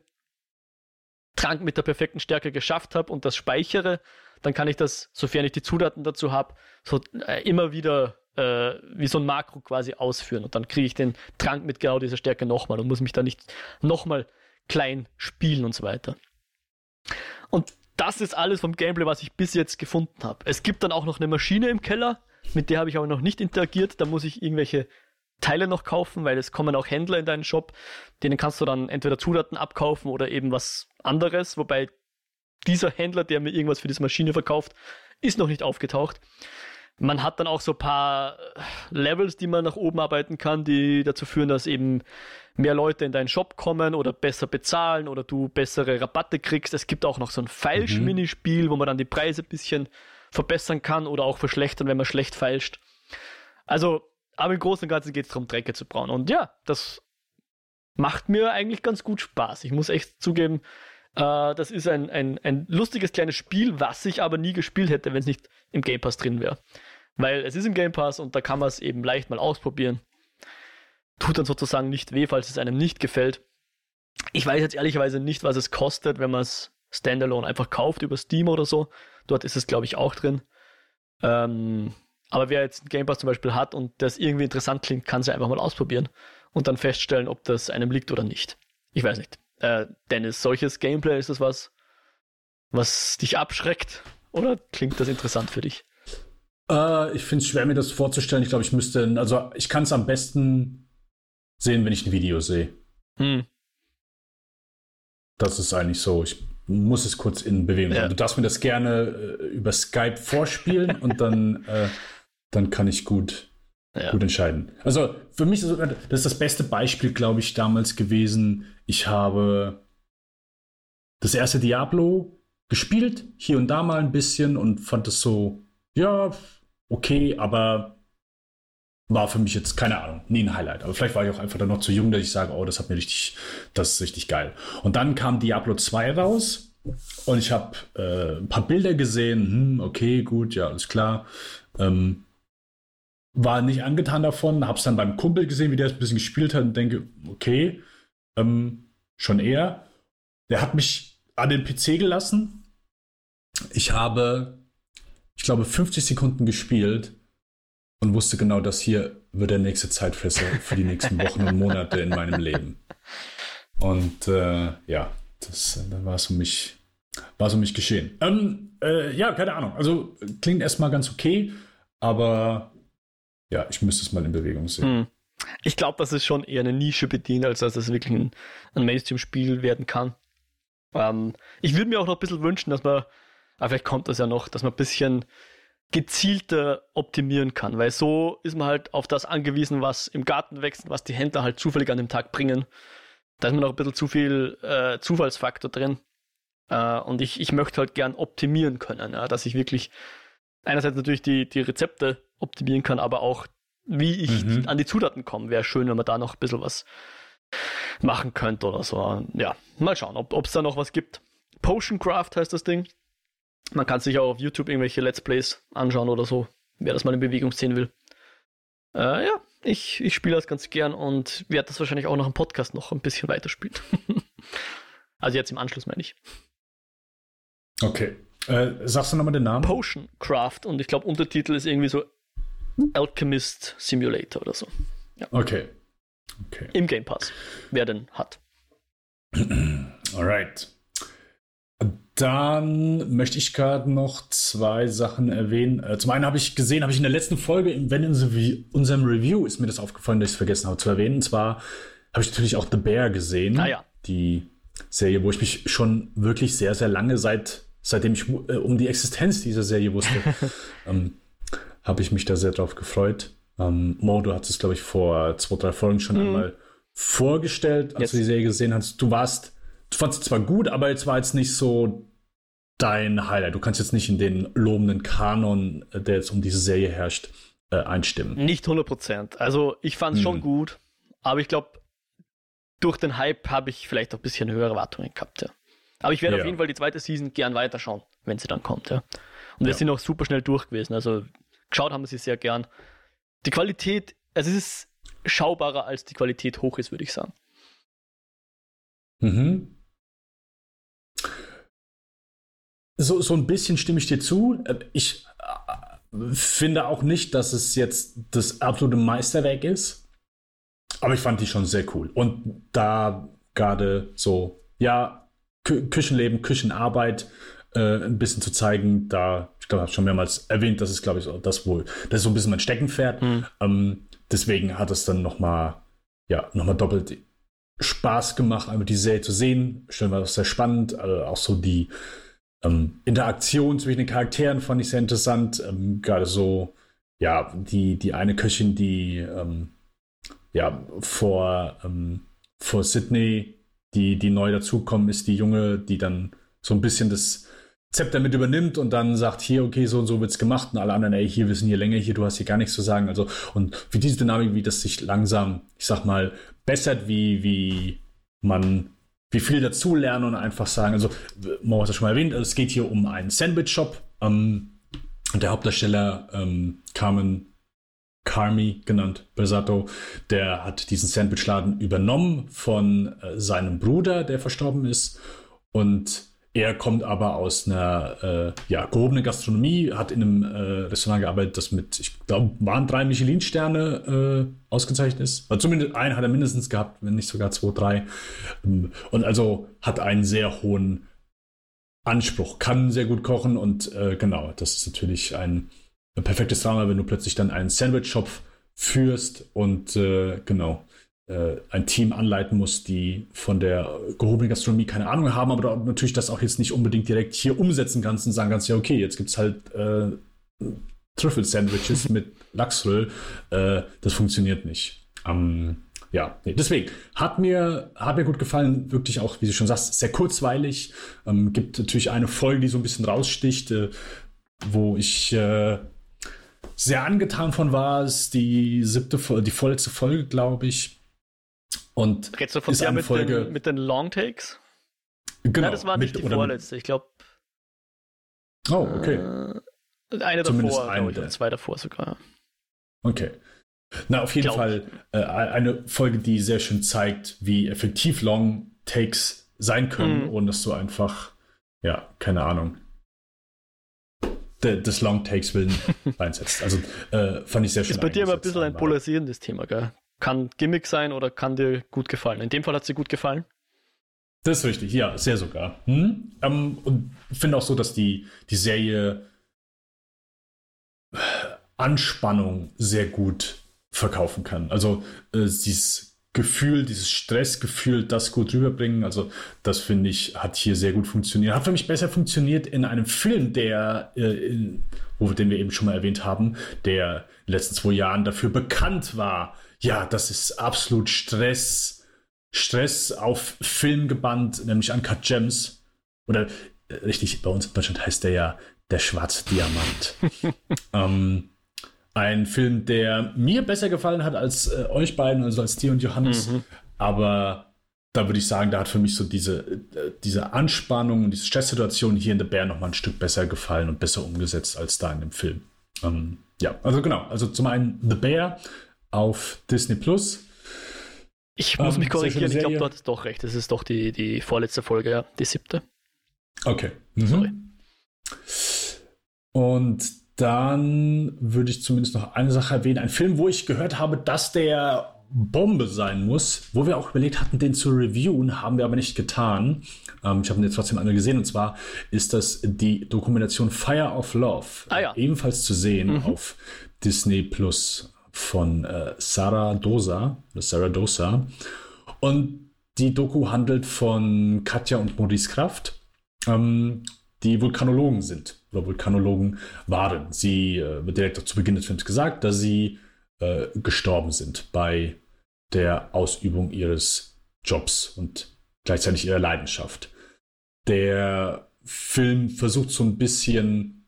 Trank mit der perfekten Stärke geschafft habe und das speichere, dann kann ich das, sofern ich die Zutaten dazu habe, so äh, immer wieder äh, wie so ein Makro quasi ausführen. Und dann kriege ich den Trank mit genau dieser Stärke nochmal und muss mich da nicht nochmal klein spielen und so weiter. Und das ist alles vom Gameplay, was ich bis jetzt gefunden habe. Es gibt dann auch noch eine Maschine im Keller, mit der habe ich aber noch nicht interagiert. Da muss ich irgendwelche Teile noch kaufen, weil es kommen auch Händler in deinen Shop, denen kannst du dann entweder Zutaten abkaufen oder eben was anderes, wobei dieser Händler, der mir irgendwas für diese Maschine verkauft, ist noch nicht aufgetaucht. Man hat dann auch so ein paar äh, Levels, die man nach oben arbeiten kann, die dazu führen, dass eben mehr Leute in deinen Shop kommen oder besser bezahlen oder du bessere Rabatte kriegst. Es gibt auch noch so ein Feilsch-Minispiel, mhm. wo man dann die Preise ein bisschen verbessern kann oder auch verschlechtern, wenn man schlecht feilscht. Also, aber im Großen und Ganzen geht es darum, Drecke zu brauen. Und ja, das macht mir eigentlich ganz gut Spaß. Ich muss echt zugeben, äh, das ist ein, ein, ein lustiges kleines Spiel, was ich aber nie gespielt hätte, wenn es nicht im Game Pass drin wäre. Weil es ist im Game Pass und da kann man es eben leicht mal ausprobieren. Tut dann sozusagen nicht weh, falls es einem nicht gefällt. Ich weiß jetzt ehrlicherweise nicht, was es kostet, wenn man es standalone einfach kauft über Steam oder so. Dort ist es, glaube ich, auch drin. Ähm, aber wer jetzt ein Game Pass zum Beispiel hat und das irgendwie interessant klingt, kann es einfach mal ausprobieren und dann feststellen, ob das einem liegt oder nicht. Ich weiß nicht. Äh, Dennis, solches Gameplay, ist das was, was dich abschreckt? Oder klingt das interessant für dich? Äh, ich finde es schwer, mir das vorzustellen. Ich glaube, ich müsste, also ich kann es am besten sehen, wenn ich ein Video sehe. Hm. Das ist eigentlich so. Ich muss es kurz in Bewegung ja. Du darfst mir das gerne äh, über Skype vorspielen und dann, äh, dann kann ich gut, ja. gut entscheiden. Also für mich ist das, das ist das beste Beispiel, glaube ich, damals gewesen. Ich habe das erste Diablo gespielt, hier und da mal ein bisschen und fand es so, ja, okay, aber war für mich jetzt, keine Ahnung, nie ein Highlight. Aber vielleicht war ich auch einfach dann noch zu jung, dass ich sage, oh, das hat mir richtig, das ist richtig geil. Und dann kam Diablo 2 raus und ich habe äh, ein paar Bilder gesehen, hm, okay, gut, ja, alles klar. Ähm, war nicht angetan davon, habe es dann beim Kumpel gesehen, wie der es ein bisschen gespielt hat und denke, okay, ähm, schon eher. Der hat mich an den PC gelassen. Ich habe, ich glaube, 50 Sekunden gespielt und wusste genau, dass hier wird der nächste Zeitfresser für die nächsten Wochen und Monate in meinem Leben. Und äh, ja, das, dann war es um mich, war um mich geschehen. Ähm, äh, ja, keine Ahnung. Also klingt erstmal ganz okay, aber ja, ich müsste es mal in Bewegung sehen. Hm. Ich glaube, dass es schon eher eine Nische bedient, als dass es wirklich ein, ein Mainstream-Spiel werden kann. Ähm, ich würde mir auch noch ein bisschen wünschen, dass man, aber vielleicht kommt das ja noch, dass man ein bisschen gezielter optimieren kann, weil so ist man halt auf das angewiesen, was im Garten wächst, was die Händler halt zufällig an dem Tag bringen. Da ist man noch ein bisschen zu viel äh, Zufallsfaktor drin. Äh, und ich, ich möchte halt gern optimieren können, ja, dass ich wirklich einerseits natürlich die, die Rezepte optimieren kann, aber auch wie ich mhm. an die Zutaten komme. Wäre schön, wenn man da noch ein bisschen was machen könnte oder so. Ja, mal schauen, ob es da noch was gibt. Potion Craft heißt das Ding. Man kann sich auch auf YouTube irgendwelche Let's Plays anschauen oder so, wer das mal in Bewegung sehen will. Äh, ja, ich, ich spiele das ganz gern und werde das wahrscheinlich auch noch im Podcast noch ein bisschen weiterspielen. also jetzt im Anschluss meine ich. Okay. Äh, sagst du nochmal den Namen? Potion Craft und ich glaube Untertitel ist irgendwie so Alchemist Simulator oder so. Ja. Okay. okay. Im Game Pass, wer denn hat. Alright. Dann möchte ich gerade noch zwei Sachen erwähnen. Äh, zum einen habe ich gesehen, habe ich in der letzten Folge, wenn in unserem Review ist mir das aufgefallen, dass ich es vergessen habe zu erwähnen. Und zwar habe ich natürlich auch The Bear gesehen. Ah, ja. Die Serie, wo ich mich schon wirklich sehr, sehr lange seit, seitdem ich äh, um die Existenz dieser Serie wusste, ähm, habe ich mich da sehr drauf gefreut. Ähm, Mo, du hattest es, glaube ich, vor zwei, drei Folgen schon mhm. einmal vorgestellt, als jetzt. du die Serie gesehen hast. Du warst du fandest es zwar gut, aber jetzt war jetzt nicht so dein Highlight. Du kannst jetzt nicht in den lobenden Kanon, äh, der jetzt um diese Serie herrscht, äh, einstimmen. Nicht 100 Prozent. Also ich fand es hm. schon gut, aber ich glaube, durch den Hype habe ich vielleicht auch ein bisschen höhere Erwartungen gehabt. Ja. Aber ich werde ja. auf jeden Fall die zweite Season gern weiterschauen, wenn sie dann kommt. Ja. Und wir ja. sind auch super schnell durch gewesen. Also geschaut haben sie sehr gern. Die Qualität, also es ist schaubarer, als die Qualität hoch ist, würde ich sagen. Mhm. So, so ein bisschen stimme ich dir zu. Ich äh, finde auch nicht, dass es jetzt das absolute Meisterwerk ist. Aber ich fand die schon sehr cool. Und da gerade so, ja, Kü Küchenleben, Küchenarbeit äh, ein bisschen zu zeigen, da, ich glaube, ich habe schon mehrmals erwähnt, das ist, glaube ich, so, das wohl, das ist so ein bisschen mein Steckenpferd. Mhm. Ähm, deswegen hat es dann nochmal, ja, nochmal doppelt Spaß gemacht, einmal die Serie zu sehen. Stellen wir das sehr spannend. Also auch so die ähm, Interaktion zwischen den Charakteren fand ich sehr interessant. Ähm, Gerade so, ja, die, die eine Köchin, die ähm, ja vor, ähm, vor Sydney, die, die neu dazukommen, ist die Junge, die dann so ein bisschen das Zepter mit übernimmt und dann sagt, hier, okay, so und so wird's gemacht. Und alle anderen, ey, hier, wir sind hier länger, hier, du hast hier gar nichts zu sagen. Also, und wie diese Dynamik, wie das sich langsam, ich sag mal, bessert, wie, wie man, wie viel dazu lernen und einfach sagen, also, man hat das schon mal erwähnt, es geht hier um einen Sandwich-Shop. Ähm, und der Hauptdarsteller ähm, Carmen Carmi genannt, Bersato, der hat diesen Sandwichladen übernommen von äh, seinem Bruder, der verstorben ist. Und er kommt aber aus einer äh, ja, gehobenen Gastronomie, hat in einem äh, Restaurant gearbeitet, das mit, ich glaube, waren drei Michelin-Sterne äh, ausgezeichnet ist. Also zumindest einen hat er mindestens gehabt, wenn nicht sogar zwei, drei. Ähm, und also hat einen sehr hohen Anspruch, kann sehr gut kochen und äh, genau, das ist natürlich ein, ein perfektes Drama, wenn du plötzlich dann einen Sandwich-Shop führst und äh, genau ein Team anleiten muss, die von der gehobenen Gastronomie keine Ahnung haben, aber natürlich das auch jetzt nicht unbedingt direkt hier umsetzen kannst und sagen kannst, ja, okay, jetzt gibt es halt äh, Trüffel-Sandwiches mit Lachsröll. Äh, das funktioniert nicht. Ähm, ja, nee, deswegen hat mir, hat mir gut gefallen, wirklich auch, wie du schon sagst, sehr kurzweilig. Ähm, gibt natürlich eine Folge, die so ein bisschen raussticht, äh, wo ich äh, sehr angetan von war, ist die siebte, die vorletzte Folge, glaube ich. Und Redest du von der mit, Folge, den, mit den Long Takes? Genau. Nein, das war nicht die vorletzte. Ich glaube. Oh, okay. Äh, eine davor, eine oder zwei davor sogar. Okay. Na, auf jeden Fall äh, eine Folge, die sehr schön zeigt, wie effektiv Long Takes sein können, mhm. ohne dass du einfach, ja, keine Ahnung, de, des Long Takes willen reinsetzt. Also äh, fand ich sehr schön. Ist bei dir aber ein bisschen ein polarisierendes Thema, gell? Kann Gimmick sein oder kann dir gut gefallen. In dem Fall hat sie gut gefallen. Das ist richtig, ja, sehr sogar. Hm? Ähm, und finde auch so, dass die, die Serie Anspannung sehr gut verkaufen kann. Also äh, dieses Gefühl, dieses Stressgefühl, das gut rüberbringen. Also das finde ich, hat hier sehr gut funktioniert. Hat für mich besser funktioniert in einem Film, der, äh, in, den wir eben schon mal erwähnt haben, der in den letzten zwei Jahren dafür bekannt war, ja, das ist absolut Stress, Stress auf Film gebannt, nämlich Uncut Gems. Oder äh, richtig, bei uns in Deutschland heißt der ja Der schwarze Diamant. ähm, ein Film, der mir besser gefallen hat als äh, euch beiden, also als dir und Johannes. Mhm. Aber da würde ich sagen, da hat für mich so diese, äh, diese Anspannung und diese Stresssituation hier in The Bear nochmal ein Stück besser gefallen und besser umgesetzt als da in dem Film. Ähm, ja, also genau. Also zum einen The Bear auf Disney Plus. Ich muss ähm, mich korrigieren, ich glaube, du hattest doch recht. Das ist doch die, die vorletzte Folge, ja, die siebte. Okay. Mhm. Sorry. Und dann würde ich zumindest noch eine Sache erwähnen. Ein Film, wo ich gehört habe, dass der Bombe sein muss, wo wir auch überlegt hatten, den zu reviewen, haben wir aber nicht getan. Ähm, ich habe ihn jetzt trotzdem einmal gesehen und zwar ist das die Dokumentation Fire of Love, ah, ja. ebenfalls zu sehen mhm. auf Disney Plus von äh, Sarah Dosa, Sarah Dosa. Und die Doku handelt von Katja und Maurice Kraft, ähm, die Vulkanologen sind oder Vulkanologen waren. Sie äh, wird direkt zu Beginn des Films gesagt, dass sie äh, gestorben sind bei der Ausübung ihres Jobs und gleichzeitig ihrer Leidenschaft. Der Film versucht so ein bisschen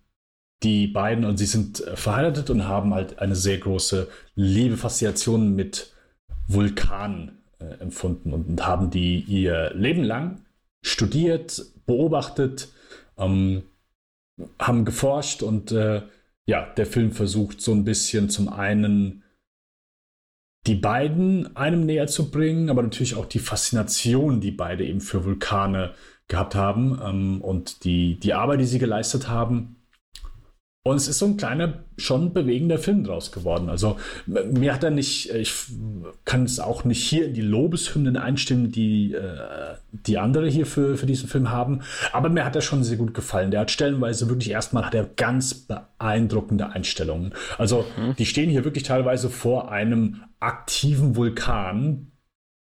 die beiden, und sie sind äh, verheiratet und haben halt eine sehr große Liebe-Faszination mit Vulkanen äh, empfunden und, und, haben die ihr Leben lang studiert, beobachtet, ähm, haben geforscht und äh, ja, der Film versucht so ein bisschen zum einen die beiden einem näher zu bringen, aber natürlich auch die Faszination, die beide eben für Vulkane gehabt haben ähm, und die, die Arbeit, die sie geleistet haben. Und es ist so ein kleiner, schon bewegender Film draus geworden. Also mir hat er nicht, ich kann es auch nicht hier in die Lobeshymnen einstimmen, die äh, die andere hier für, für diesen Film haben. Aber mir hat er schon sehr gut gefallen. Der hat stellenweise wirklich erstmal hat er ganz beeindruckende Einstellungen. Also mhm. die stehen hier wirklich teilweise vor einem aktiven Vulkan,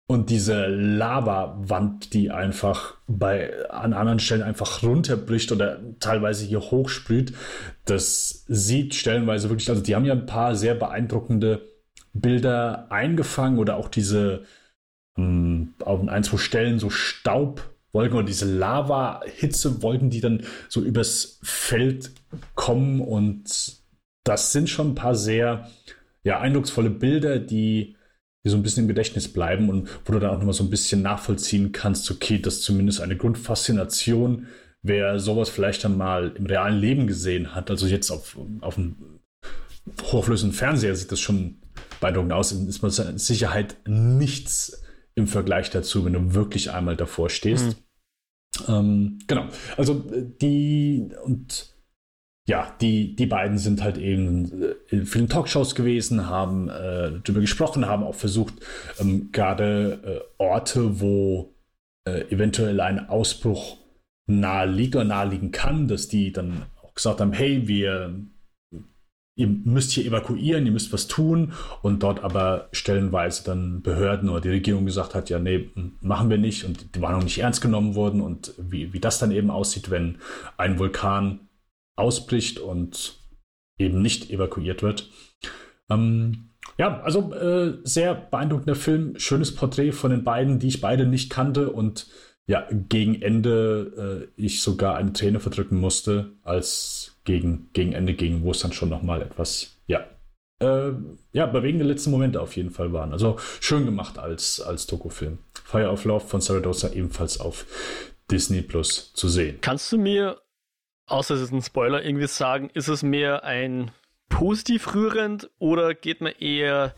und diese Lavawand, die einfach bei an anderen Stellen einfach runterbricht oder teilweise hier hochsprüht, das sieht stellenweise wirklich, also die haben ja ein paar sehr beeindruckende Bilder eingefangen oder auch diese mh, auf ein, zwei Stellen so Staubwolken oder diese Lava-Hitzewolken, die dann so übers Feld kommen. Und das sind schon ein paar sehr ja, eindrucksvolle Bilder, die die so ein bisschen im Gedächtnis bleiben und wo du dann auch nochmal so ein bisschen nachvollziehen kannst, okay, das ist zumindest eine Grundfaszination, wer sowas vielleicht dann mal im realen Leben gesehen hat, also jetzt auf, auf einem hochauflösenden Fernseher sieht das schon beeindruckend aus, ist man mit Sicherheit nichts im Vergleich dazu, wenn du wirklich einmal davor stehst. Mhm. Ähm, genau, also äh, die und ja, die, die beiden sind halt eben äh, in vielen Talkshows gewesen, haben äh, darüber gesprochen, haben auch versucht, ähm, gerade äh, Orte, wo äh, eventuell ein Ausbruch nahe liegt oder nahe liegen kann, dass die dann auch gesagt haben, hey, wir ihr müsst hier evakuieren, ihr müsst was tun. Und dort aber stellenweise dann Behörden oder die Regierung gesagt hat, ja, nee, machen wir nicht. Und die Warnung nicht ernst genommen wurden und wie, wie das dann eben aussieht, wenn ein Vulkan ausbricht und eben nicht evakuiert wird. Ähm, ja, also äh, sehr beeindruckender Film, schönes Porträt von den beiden, die ich beide nicht kannte und ja, gegen Ende äh, ich sogar eine Träne verdrücken musste, als gegen, gegen Ende ging, wo es dann schon nochmal etwas, ja, äh, ja, bewegende letzte Momente auf jeden Fall waren. Also schön gemacht als, als of Love von Saradosa ebenfalls auf Disney Plus zu sehen. Kannst du mir außer es ist ein Spoiler, irgendwie sagen, ist es mehr ein positiv rührend oder geht man eher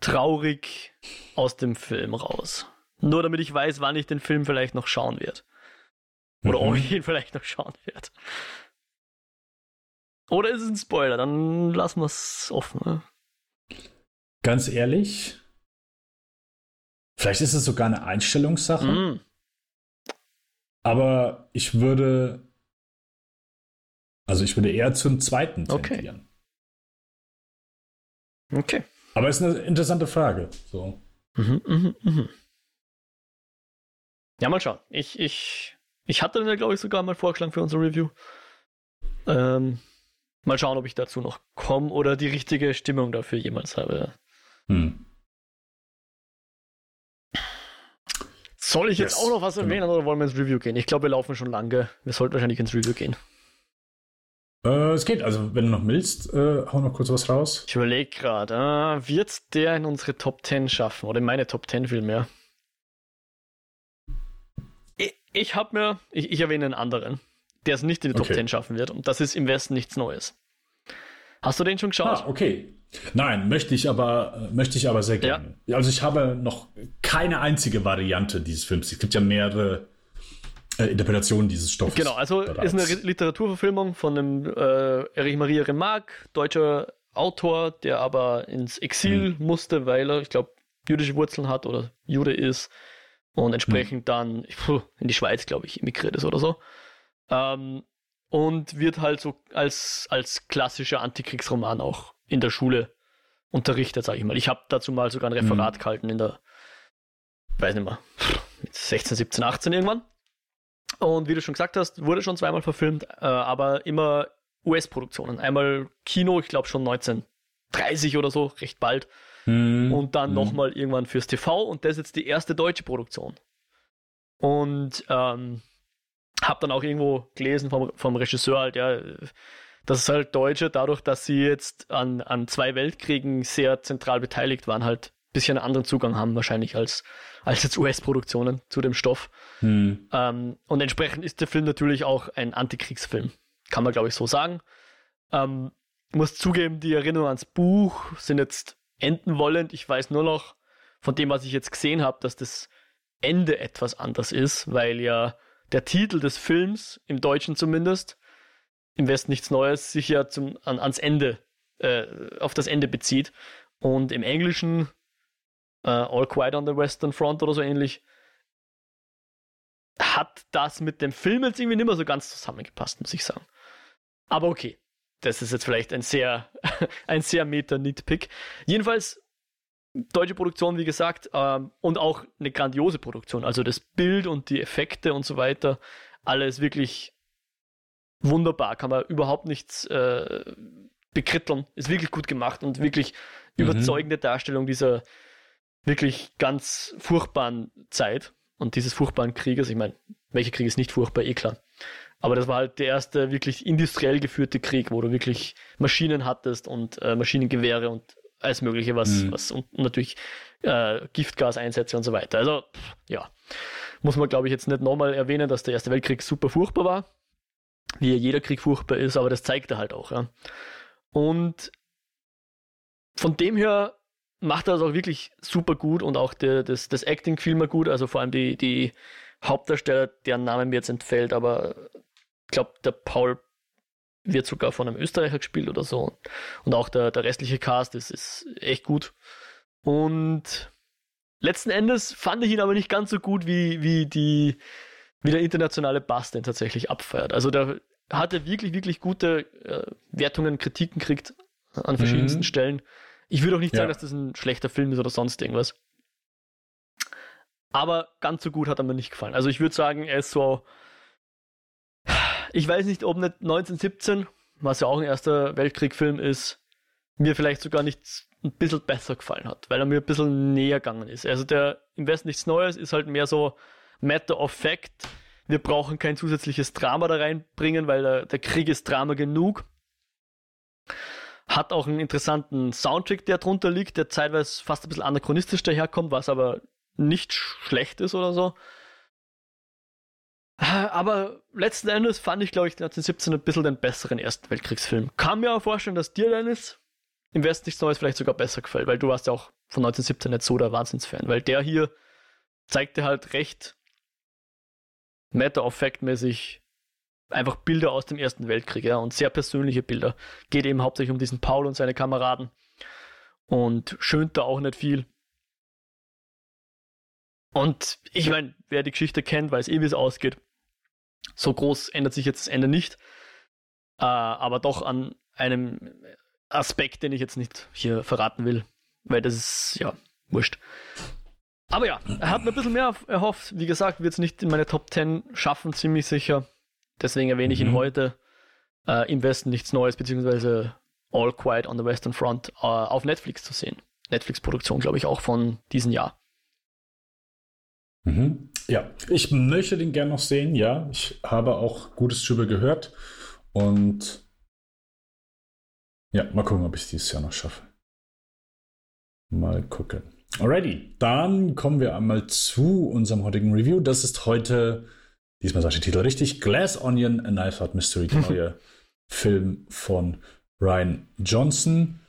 traurig aus dem Film raus? Nur damit ich weiß, wann ich den Film vielleicht noch schauen werde. Oder mhm. ob ich ihn vielleicht noch schauen werde. Oder ist es ein Spoiler? Dann lassen wir es offen. Ne? Ganz ehrlich, vielleicht ist es sogar eine Einstellungssache. Mm. Aber ich würde also ich würde eher zum zweiten tendieren. Okay. okay. Aber es ist eine interessante Frage. So. Mhm, mhm, mhm. Ja, mal schauen. Ich, ich, ich hatte ja, glaube ich, sogar mal vorgeschlagen für unsere Review. Ähm, mal schauen, ob ich dazu noch komme oder die richtige Stimmung dafür jemals habe. Hm. Soll ich jetzt yes. auch noch was erwähnen genau. oder wollen wir ins Review gehen? Ich glaube, wir laufen schon lange. Wir sollten wahrscheinlich ins Review gehen. Äh, es geht, also wenn du noch willst, äh, hau noch kurz was raus. Ich überlege gerade, äh, wird der in unsere Top 10 schaffen oder in meine Top 10 vielmehr? Ich habe mir, ich, ich, erwähne einen anderen, der es nicht in die Top okay. 10 schaffen wird. Und das ist im Westen nichts Neues. Hast du den schon geschaut? Ah, okay. Nein, möchte ich aber, möchte ich aber sehr gerne. Ja. Also ich habe noch keine einzige Variante dieses Films. Es gibt ja mehrere äh, Interpretationen dieses Stoffes. Genau, also bereits. ist eine Literaturverfilmung von einem äh, Erich Maria Remarque, deutscher Autor, der aber ins Exil hm. musste, weil er, ich glaube, jüdische Wurzeln hat oder Jude ist und entsprechend hm. dann in die Schweiz, glaube ich, emigriert ist oder so. Ähm, und wird halt so als, als klassischer Antikriegsroman auch in der Schule unterrichtet, sage ich mal. Ich habe dazu mal sogar ein Referat mhm. gehalten in der, weiß nicht mehr, 16, 17, 18 irgendwann. Und wie du schon gesagt hast, wurde schon zweimal verfilmt, äh, aber immer US-Produktionen. Einmal Kino, ich glaube schon 1930 oder so, recht bald. Mhm. Und dann mhm. nochmal irgendwann fürs TV und das ist jetzt die erste deutsche Produktion. Und ähm, habe dann auch irgendwo gelesen vom, vom Regisseur halt, ja, dass es halt Deutsche, dadurch, dass sie jetzt an, an zwei Weltkriegen sehr zentral beteiligt waren, halt bisschen einen anderen Zugang haben wahrscheinlich als, als jetzt US-Produktionen zu dem Stoff. Hm. Ähm, und entsprechend ist der Film natürlich auch ein Antikriegsfilm. Kann man, glaube ich, so sagen. Ähm, muss zugeben, die Erinnerungen ans Buch sind jetzt enden wollend. Ich weiß nur noch von dem, was ich jetzt gesehen habe, dass das Ende etwas anders ist, weil ja der Titel des Films, im Deutschen zumindest, im Westen nichts Neues, sich ja zum, an, ans Ende, äh, auf das Ende bezieht. Und im Englischen äh, All Quiet on the Western Front oder so ähnlich, hat das mit dem Film jetzt irgendwie nicht mehr so ganz zusammengepasst, muss ich sagen. Aber okay, das ist jetzt vielleicht ein sehr, ein sehr Meta-Nitpick. Jedenfalls, deutsche Produktion, wie gesagt, ähm, und auch eine grandiose Produktion. Also das Bild und die Effekte und so weiter, alles wirklich wunderbar, kann man überhaupt nichts äh, bekritteln. Ist wirklich gut gemacht und wirklich mhm. überzeugende Darstellung dieser wirklich ganz furchtbaren Zeit und dieses furchtbaren Krieges. Ich meine, welcher Krieg ist nicht furchtbar, eh klar. Aber das war halt der erste wirklich industriell geführte Krieg, wo du wirklich Maschinen hattest und äh, Maschinengewehre und alles Mögliche, was, mhm. was und natürlich äh, Giftgaseinsätze und so weiter. Also, ja, muss man glaube ich jetzt nicht nochmal erwähnen, dass der Erste Weltkrieg super furchtbar war wie jeder Krieg furchtbar ist, aber das zeigt er halt auch. Ja. Und von dem her macht er das auch wirklich super gut und auch der, das, das Acting fiel mir gut, also vor allem die, die Hauptdarsteller, deren Name mir jetzt entfällt, aber ich glaube, der Paul wird sogar von einem Österreicher gespielt oder so. Und auch der, der restliche Cast ist, ist echt gut. Und letzten Endes fand ich ihn aber nicht ganz so gut wie, wie die, wie der internationale Bass den tatsächlich abfeiert. Also der hatte wirklich, wirklich gute äh, Wertungen, Kritiken kriegt an verschiedensten mhm. Stellen. Ich würde auch nicht ja. sagen, dass das ein schlechter Film ist oder sonst irgendwas. Aber ganz so gut hat er mir nicht gefallen. Also ich würde sagen, er ist so. Ich weiß nicht, ob nicht 1917, was ja auch ein erster Weltkriegfilm ist, mir vielleicht sogar nicht ein bisschen besser gefallen hat, weil er mir ein bisschen näher gegangen ist. Also der im Westen nichts Neues ist halt mehr so Matter of Fact. Wir brauchen kein zusätzliches Drama da reinbringen, weil der, der Krieg ist Drama genug. Hat auch einen interessanten Soundtrack, der drunter liegt, der zeitweise fast ein bisschen anachronistisch daherkommt, was aber nicht schlecht ist oder so. Aber letzten Endes fand ich, glaube ich, 1917 ein bisschen den besseren Ersten Weltkriegsfilm. Kann mir auch vorstellen, dass dir, Dennis, im Westen nichts Neues vielleicht sogar besser gefällt, weil du warst ja auch von 1917 nicht so der Wahnsinnsfan, weil der hier zeigte halt recht Matter of Fact mäßig einfach Bilder aus dem Ersten Weltkrieg, ja, und sehr persönliche Bilder. Geht eben hauptsächlich um diesen Paul und seine Kameraden und schönt da auch nicht viel. Und ich meine, wer die Geschichte kennt, weiß eh, wie es ausgeht. So groß ändert sich jetzt das Ende nicht. Äh, aber doch an einem Aspekt, den ich jetzt nicht hier verraten will, weil das ist, ja, wurscht. Aber ja, er hat mir ein bisschen mehr erhofft. Wie gesagt, wird es nicht in meine Top 10 schaffen, ziemlich sicher. Deswegen erwähne ich ihn mhm. heute. Äh, Im Westen nichts Neues, beziehungsweise All Quiet on the Western Front äh, auf Netflix zu sehen. Netflix-Produktion, glaube ich, auch von diesem Jahr. Mhm. Ja, ich möchte den gerne noch sehen, ja. Ich habe auch Gutes drüber gehört. Und ja, mal gucken, ob ich es dieses Jahr noch schaffe. Mal gucken. Alrighty, dann kommen wir einmal zu unserem heutigen Review. Das ist heute diesmal sage ich den Titel richtig, Glass Onion, A Knife Out Mystery, der neue Film von Ryan Johnson.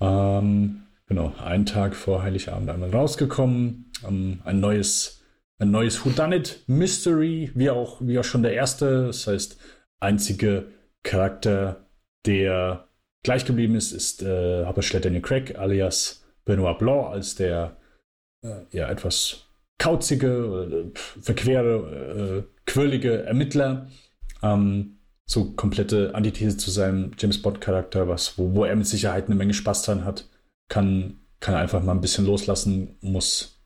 Ähm, genau, einen Tag vor Heiligabend einmal rausgekommen. Ähm, ein neues, ein neues Whodunit Mystery, wie auch, wie auch schon der erste. Das heißt, einzige Charakter, der gleich geblieben ist, ist äh, Hauptdarsteller Daniel Craig alias Benoit Blanc als der äh, ja etwas kauzige, äh, verquere, äh, quirlige Ermittler. Ähm, so komplette Antithese zu seinem James Bond-Charakter, was, wo, wo er mit Sicherheit eine Menge Spaß dran hat, kann, kann einfach mal ein bisschen loslassen, muss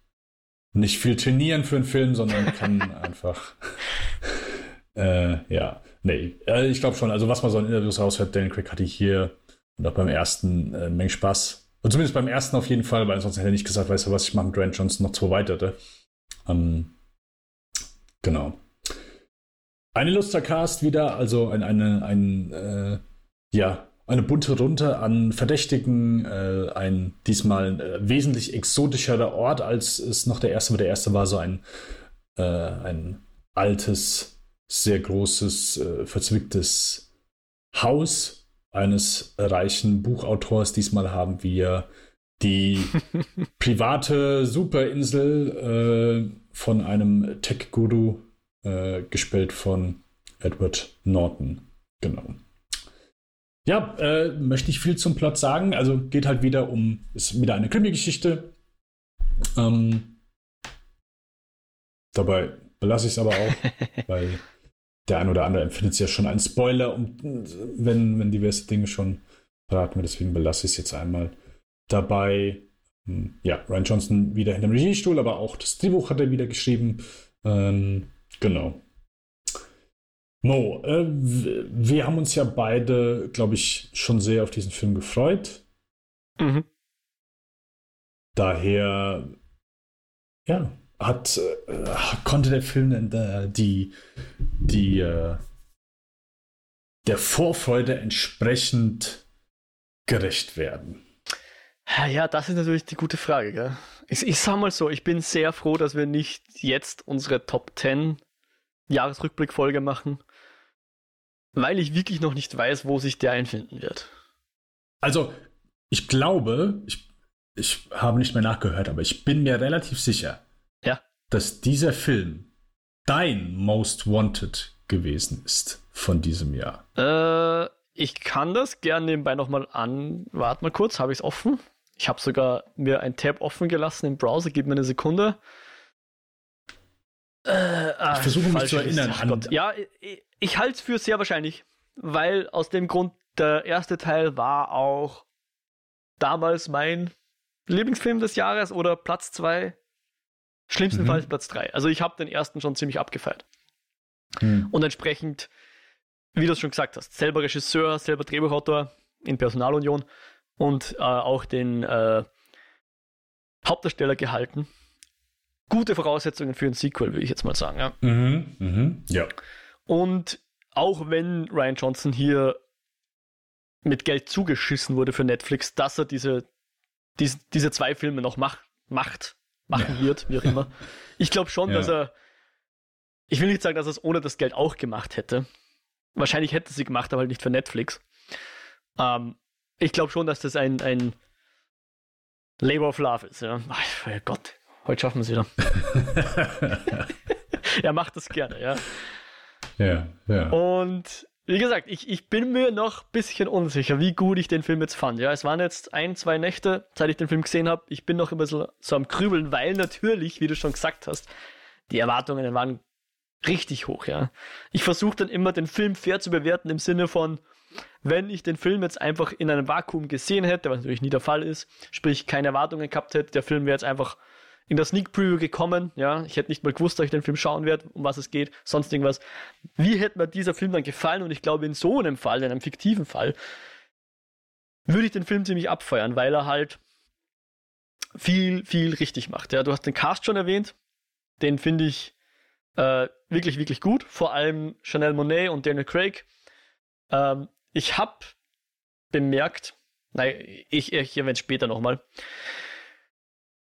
nicht viel trainieren für einen Film, sondern kann einfach. äh, ja, nee, äh, ich glaube schon. Also, was man so in Interviews raushört, Daniel Craig hatte hier und auch beim ersten äh, eine Menge Spaß. Und zumindest beim ersten auf jeden Fall, weil ansonsten hätte er nicht gesagt, weißt du was, ich mache mit Grant Johnson noch zwei weitere. Ähm, genau. Ein Illustercast wieder, also ein, eine, ein, äh, ja, eine bunte Runde an Verdächtigen, äh, ein diesmal äh, wesentlich exotischerer Ort, als es noch der erste war. Der erste war so ein, äh, ein altes, sehr großes, äh, verzwicktes Haus eines reichen Buchautors. Diesmal haben wir die private Superinsel äh, von einem Tech-Guru äh, gespielt von Edward Norton. Genau. Ja, äh, möchte ich viel zum Plot sagen. Also geht halt wieder um, ist wieder eine Krimi-Geschichte. Ähm, dabei belasse ich es aber auch, weil der ein oder andere empfindet es ja schon ein Spoiler, um, wenn, wenn diverse Dinge schon verraten wird. Deswegen belasse ich es jetzt einmal dabei. Hm, ja, Ryan Johnson wieder hinter dem Regiestuhl, aber auch das Drehbuch hat er wieder geschrieben. Ähm, Genau. Mo, äh, wir haben uns ja beide, glaube ich, schon sehr auf diesen Film gefreut. Mhm. Daher, ja, hat, äh, konnte der Film äh, die, die, äh, der Vorfreude entsprechend gerecht werden? Ja, das ist natürlich die gute Frage. Gell? Ich, ich sag mal so, ich bin sehr froh, dass wir nicht jetzt unsere Top 10 Jahresrückblickfolge machen, weil ich wirklich noch nicht weiß, wo sich der einfinden wird. Also, ich glaube, ich, ich habe nicht mehr nachgehört, aber ich bin mir relativ sicher, ja. dass dieser Film dein Most Wanted gewesen ist von diesem Jahr. Äh, ich kann das gerne nebenbei nochmal an. Warte mal kurz, habe ich es offen? Ich habe sogar mir ein Tab offen gelassen im Browser. Gib mir eine Sekunde. Äh, ach, ich versuche mich zu erinnern. An ja, ich, ich halte es für sehr wahrscheinlich, weil aus dem Grund, der erste Teil war auch damals mein Lieblingsfilm des Jahres oder Platz 2, schlimmstenfalls mhm. Platz 3. Also ich habe den ersten schon ziemlich abgefeiert. Mhm. Und entsprechend, wie du es schon gesagt hast, selber Regisseur, selber Drehbuchautor in Personalunion und äh, auch den äh, Hauptdarsteller gehalten gute Voraussetzungen für ein Sequel, würde ich jetzt mal sagen. Ja. Mhm, mhm, ja. Und auch wenn Ryan Johnson hier mit Geld zugeschissen wurde für Netflix, dass er diese, diese, diese zwei Filme noch mach, macht, machen ja. wird, wie auch immer. Ich glaube schon, ja. dass er, ich will nicht sagen, dass er es ohne das Geld auch gemacht hätte. Wahrscheinlich hätte sie gemacht, aber halt nicht für Netflix. Ähm, ich glaube schon, dass das ein, ein Labor of Love ist. Ja. Ach, Gott, Heute schaffen wir es wieder. er macht das gerne, ja. Ja, ja. Und wie gesagt, ich, ich bin mir noch ein bisschen unsicher, wie gut ich den Film jetzt fand. Ja, es waren jetzt ein, zwei Nächte, seit ich den Film gesehen habe. Ich bin noch ein bisschen so am Krübeln, weil natürlich, wie du schon gesagt hast, die Erwartungen waren richtig hoch, ja. Ich versuche dann immer, den Film fair zu bewerten im Sinne von, wenn ich den Film jetzt einfach in einem Vakuum gesehen hätte, was natürlich nie der Fall ist, sprich keine Erwartungen gehabt hätte, der Film wäre jetzt einfach in der Sneak Preview gekommen. Ja, ich hätte nicht mal gewusst, dass ich den Film schauen werde, um was es geht, sonst irgendwas. Wie hätte mir dieser Film dann gefallen? Und ich glaube, in so einem Fall, in einem fiktiven Fall, würde ich den Film ziemlich abfeuern, weil er halt viel, viel richtig macht. Ja, du hast den Cast schon erwähnt. Den finde ich äh, wirklich, wirklich gut. Vor allem Chanel Monet und Daniel Craig. Ähm, ich habe bemerkt, nein, ich, ich erwähne später nochmal.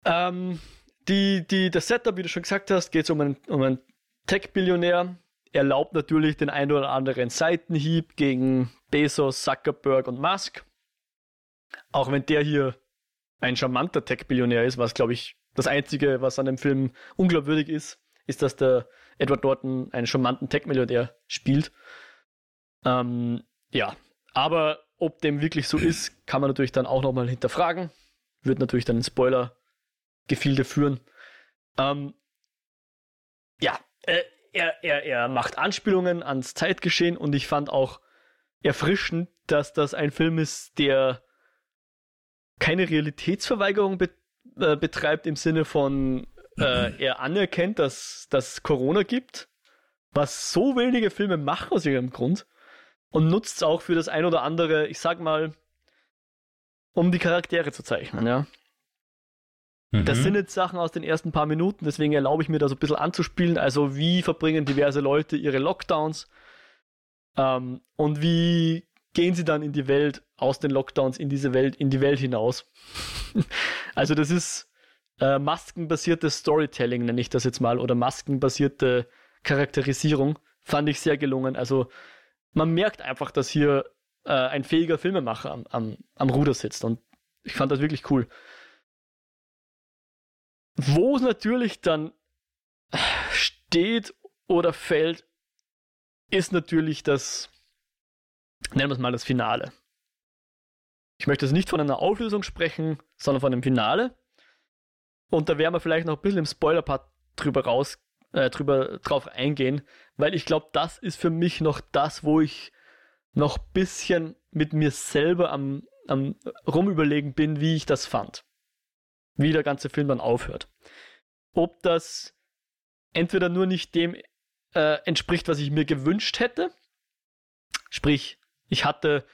Ähm, die, die, das Setup, wie du schon gesagt hast, geht es um ein, um ein Tech-Billionär erlaubt natürlich den ein oder anderen Seitenhieb gegen Bezos, Zuckerberg und Musk. Auch wenn der hier ein charmanter Tech-Billionär ist, was glaube ich das Einzige, was an dem Film unglaubwürdig ist, ist, dass der Edward Norton einen charmanten Tech-Millionär spielt. Ähm, ja, aber ob dem wirklich so ist, kann man natürlich dann auch nochmal hinterfragen. Wird natürlich dann in Spoiler-Gefilde führen. Ähm, ja, äh, er, er, er macht Anspielungen ans Zeitgeschehen und ich fand auch erfrischend, dass das ein Film ist, der keine Realitätsverweigerung be äh, betreibt im Sinne von, äh, er anerkennt, dass es Corona gibt, was so wenige Filme machen aus ihrem Grund und nutzt es auch für das ein oder andere, ich sag mal, um die Charaktere zu zeichnen, ja. Das mhm. sind jetzt Sachen aus den ersten paar Minuten, deswegen erlaube ich mir da so ein bisschen anzuspielen. Also, wie verbringen diverse Leute ihre Lockdowns? Ähm, und wie gehen sie dann in die Welt, aus den Lockdowns in diese Welt, in die Welt hinaus? also, das ist äh, maskenbasiertes Storytelling, nenne ich das jetzt mal, oder maskenbasierte Charakterisierung. Fand ich sehr gelungen. Also, man merkt einfach, dass hier äh, ein fähiger Filmemacher am, am, am Ruder sitzt. Und ich fand das wirklich cool. Wo es natürlich dann steht oder fällt, ist natürlich das, nennen wir es mal das Finale. Ich möchte jetzt nicht von einer Auflösung sprechen, sondern von einem Finale. Und da werden wir vielleicht noch ein bisschen im Spoiler-Part drüber raus, äh, drüber drauf eingehen, weil ich glaube, das ist für mich noch das, wo ich noch bisschen mit mir selber am, am rumüberlegen bin, wie ich das fand wie der ganze Film dann aufhört. Ob das entweder nur nicht dem äh, entspricht, was ich mir gewünscht hätte, sprich, ich hatte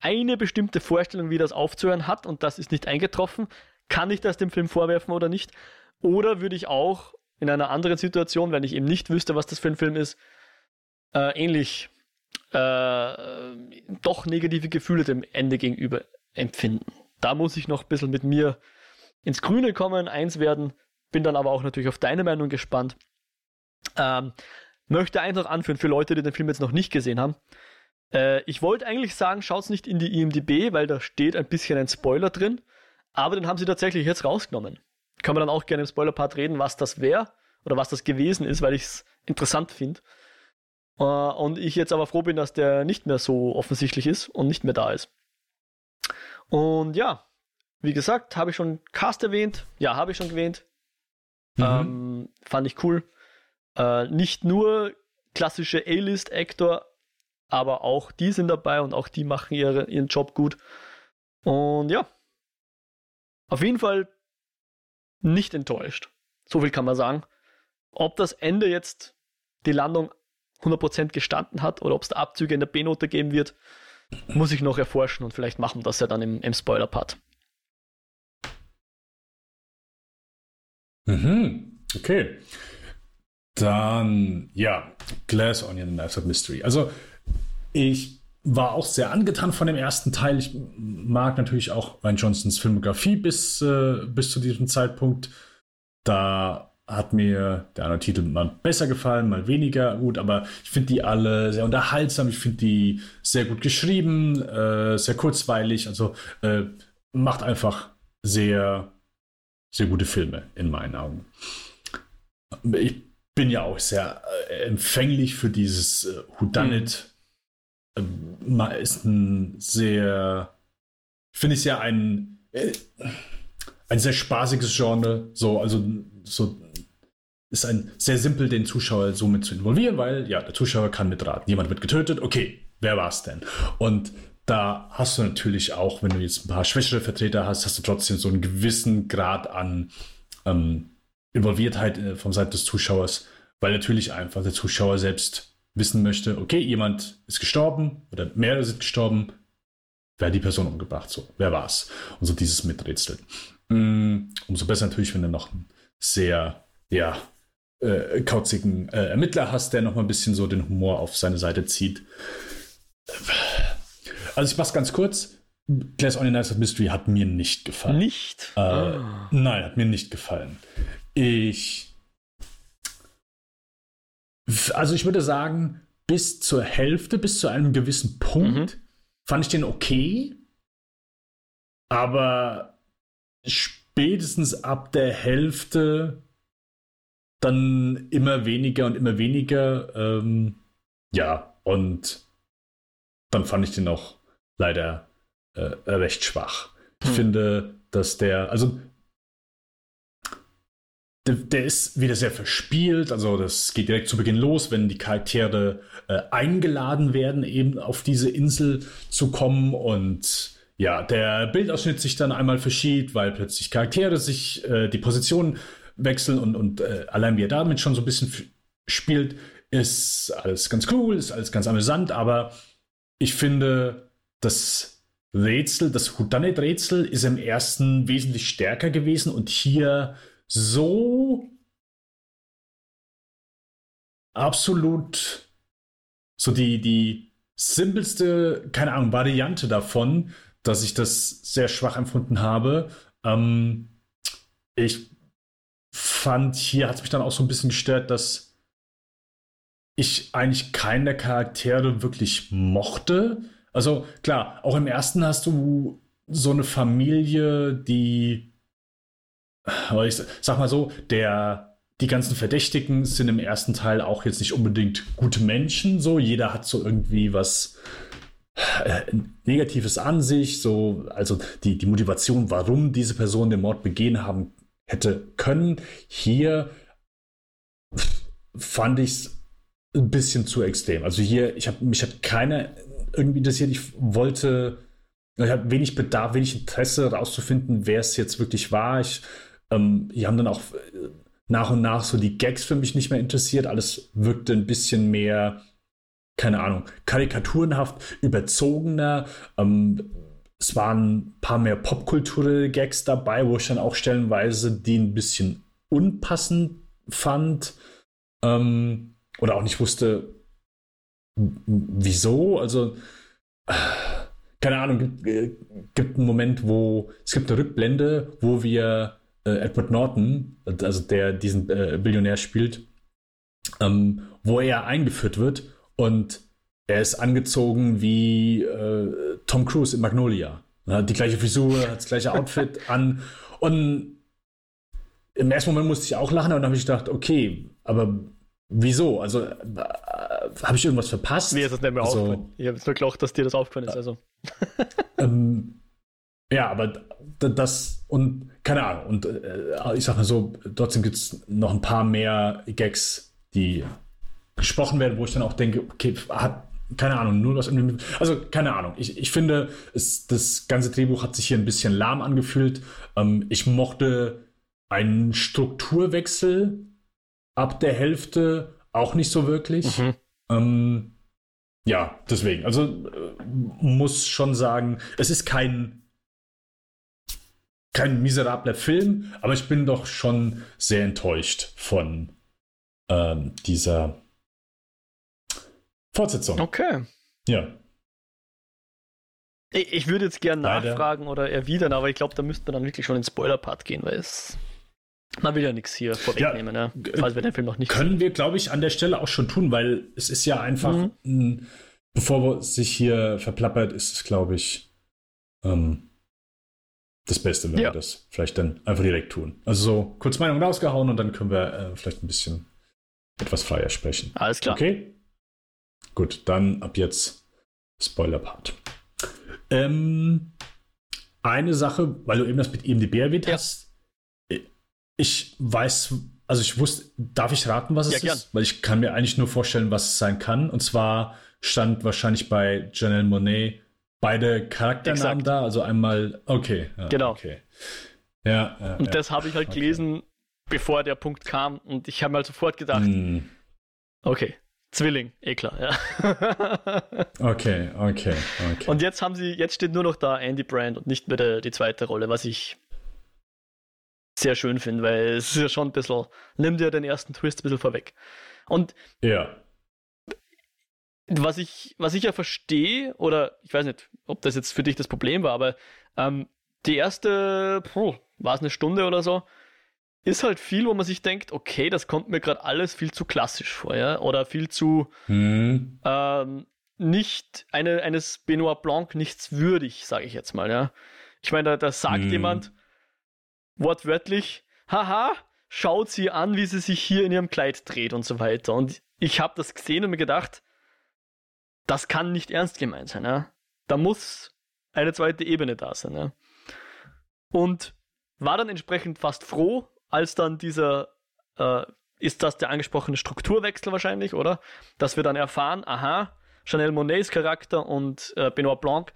eine bestimmte Vorstellung, wie das aufzuhören hat und das ist nicht eingetroffen, kann ich das dem Film vorwerfen oder nicht? Oder würde ich auch in einer anderen Situation, wenn ich eben nicht wüsste, was das für ein Film ist, äh, ähnlich äh, doch negative Gefühle dem Ende gegenüber empfinden. Da muss ich noch ein bisschen mit mir ins Grüne kommen, eins werden. Bin dann aber auch natürlich auf deine Meinung gespannt. Ähm, möchte eins noch anführen für Leute, die den Film jetzt noch nicht gesehen haben. Äh, ich wollte eigentlich sagen, schaut's nicht in die IMDb, weil da steht ein bisschen ein Spoiler drin. Aber den haben sie tatsächlich jetzt rausgenommen. Kann man dann auch gerne im Spoiler-Part reden, was das wäre oder was das gewesen ist, weil ich es interessant finde. Äh, und ich jetzt aber froh bin, dass der nicht mehr so offensichtlich ist und nicht mehr da ist. Und ja, wie gesagt, habe ich schon Cast erwähnt. Ja, habe ich schon erwähnt. Mhm. Ähm, fand ich cool. Äh, nicht nur klassische A-List-Actor, aber auch die sind dabei und auch die machen ihre, ihren Job gut. Und ja, auf jeden Fall nicht enttäuscht. So viel kann man sagen. Ob das Ende jetzt die Landung 100% gestanden hat oder ob es Abzüge in der B-Note geben wird, muss ich noch erforschen und vielleicht machen das ja dann im, im Spoiler-Part. Mhm. Okay. Dann, ja, Glass Onion Knives of Mystery. Also, ich war auch sehr angetan von dem ersten Teil. Ich mag natürlich auch Ryan Johnsons Filmografie bis, äh, bis zu diesem Zeitpunkt. Da hat mir der andere Titel mal besser gefallen, mal weniger gut, aber ich finde die alle sehr unterhaltsam. Ich finde die sehr gut geschrieben, äh, sehr kurzweilig. Also äh, macht einfach sehr sehr gute Filme in meinen Augen. Ich bin ja auch sehr äh, empfänglich für dieses äh, Whodunit. Mhm. Äh, ist ein sehr, finde ich ja ein, äh, ein sehr spaßiges Genre. So, also so ist ein sehr simpel, den Zuschauer so mit zu involvieren, weil ja, der Zuschauer kann mitraten. Jemand wird getötet, okay, wer war es denn? Und da hast du natürlich auch, wenn du jetzt ein paar schwächere Vertreter hast, hast du trotzdem so einen gewissen Grad an ähm, Involviertheit äh, von Seite des Zuschauers, weil natürlich einfach der Zuschauer selbst wissen möchte, okay, jemand ist gestorben oder mehrere sind gestorben, wer hat die Person umgebracht, so, wer war's? Und so dieses Miträtseln. Mm, umso besser natürlich, wenn du noch einen sehr, ja, äh, kauzigen äh, Ermittler hast, der noch mal ein bisschen so den Humor auf seine Seite zieht. Also ich mach's ganz kurz. Glass Onion Nights of Mystery hat mir nicht gefallen. Nicht? Äh, ah. Nein, hat mir nicht gefallen. Ich also ich würde sagen, bis zur Hälfte, bis zu einem gewissen Punkt mhm. fand ich den okay. Aber spätestens ab der Hälfte dann immer weniger und immer weniger. Ähm, ja, und dann fand ich den auch leider äh, recht schwach. Ich hm. finde, dass der, also der, der, ist wieder sehr verspielt. Also das geht direkt zu Beginn los, wenn die Charaktere äh, eingeladen werden, eben auf diese Insel zu kommen. Und ja, der Bildausschnitt sich dann einmal verschiebt, weil plötzlich Charaktere sich äh, die Position wechseln und, und äh, allein wie er damit schon so ein bisschen spielt, ist alles ganz cool, ist alles ganz amüsant, aber ich finde, das Rätsel, das Houdanet-Rätsel ist im ersten wesentlich stärker gewesen. Und hier so absolut so die, die simpelste, keine Ahnung, Variante davon, dass ich das sehr schwach empfunden habe. Ähm, ich fand, hier hat es mich dann auch so ein bisschen gestört, dass ich eigentlich keinen der Charaktere wirklich mochte. Also klar, auch im ersten hast du so eine Familie, die, ich sag mal so, der, die ganzen Verdächtigen sind im ersten Teil auch jetzt nicht unbedingt gute Menschen. So, jeder hat so irgendwie was äh, Negatives an sich. So, also die, die Motivation, warum diese Person den Mord begehen haben hätte können. Hier fand ich es ein bisschen zu extrem. Also hier, ich habe mich hat keiner irgendwie interessiert. Ich wollte, ich habe wenig Bedarf, wenig Interesse rauszufinden, wer es jetzt wirklich war. Ich, ähm, die haben dann auch äh, nach und nach so die Gags für mich nicht mehr interessiert. Alles wirkte ein bisschen mehr, keine Ahnung, karikaturenhaft, überzogener. Ähm, es waren ein paar mehr popkulturelle Gags dabei, wo ich dann auch stellenweise die ein bisschen unpassend fand. Ähm, oder auch nicht wusste, wieso. Also, keine Ahnung, gibt, äh, gibt einen Moment, wo es gibt eine Rückblende, wo wir äh, Edward Norton, also der diesen äh, Billionär spielt, ähm, wo er eingeführt wird und er ist angezogen wie äh, Tom Cruise in Magnolia. Er hat die gleiche Frisur, hat das gleiche Outfit an und im ersten Moment musste ich auch lachen und dann habe ich gedacht, okay, aber Wieso? Also äh, habe ich irgendwas verpasst? Mir ist das nicht mehr also, aufgefallen. Ich habe jetzt nur gedacht, dass dir das aufgefallen ist. Also. ähm, ja, aber das und keine Ahnung. Und äh, ich sag mal so, trotzdem gibt es noch ein paar mehr Gags, die gesprochen werden, wo ich dann auch denke, okay, hat keine Ahnung, nur was. Also, keine Ahnung. Ich, ich finde, es, das ganze Drehbuch hat sich hier ein bisschen lahm angefühlt. Ähm, ich mochte einen Strukturwechsel ab der Hälfte auch nicht so wirklich. Mhm. Ähm, ja, deswegen. Also äh, muss schon sagen, es ist kein kein miserabler Film, aber ich bin doch schon sehr enttäuscht von ähm, dieser Fortsetzung. Okay. Ja. Ich, würde jetzt gerne nachfragen oder erwidern, aber ich glaube, da müsste man dann wirklich schon ins Spoiler-Part gehen, weil es man will ja nichts hier vorwegnehmen, ja, ne? falls wir den Film noch nicht Können sehen. wir, glaube ich, an der Stelle auch schon tun, weil es ist ja einfach, mhm. ein, bevor sich hier verplappert, ist es, glaube ich, ähm, das Beste, wenn ja. wir das vielleicht dann einfach direkt tun. Also so kurz Meinung rausgehauen und dann können wir äh, vielleicht ein bisschen etwas freier sprechen. Alles klar. Okay? Gut, dann ab jetzt Spoiler-Part. Ähm, eine Sache, weil du eben das mit IMDb erwähnt ja. hast, ich weiß, also ich wusste, darf ich raten, was es ja, ist? Weil ich kann mir eigentlich nur vorstellen, was es sein kann. Und zwar stand wahrscheinlich bei Janelle Monet beide Charakternamen Exakt. da. Also einmal, okay. Ja, genau. Okay. Ja, ja und das habe ich halt okay. gelesen, bevor der Punkt kam. Und ich habe mal sofort gedacht, mm. okay, Zwilling, eh klar, ja. okay, okay, okay. Und jetzt haben sie, jetzt steht nur noch da Andy Brand und nicht mehr die, die zweite Rolle, was ich sehr schön finde, weil es ist ja schon ein bisschen, nimmt ja den ersten Twist ein bisschen vorweg. Und ja. Was ich, was ich ja verstehe, oder ich weiß nicht, ob das jetzt für dich das Problem war, aber ähm, die erste, war es eine Stunde oder so, ist halt viel, wo man sich denkt, okay, das kommt mir gerade alles viel zu klassisch vor, ja, oder viel zu mhm. ähm, nicht eine, eines Benoit Blanc nichts würdig, sage ich jetzt mal, ja. Ich meine, da, da sagt mhm. jemand wortwörtlich, haha, schaut sie an, wie sie sich hier in ihrem Kleid dreht und so weiter. Und ich habe das gesehen und mir gedacht, das kann nicht ernst gemeint sein, ja. Da muss eine zweite Ebene da sein, ja. Und war dann entsprechend fast froh, als dann dieser, äh, ist das der angesprochene Strukturwechsel wahrscheinlich, oder? Dass wir dann erfahren, aha, Chanel Monets Charakter und äh, Benoit Blanc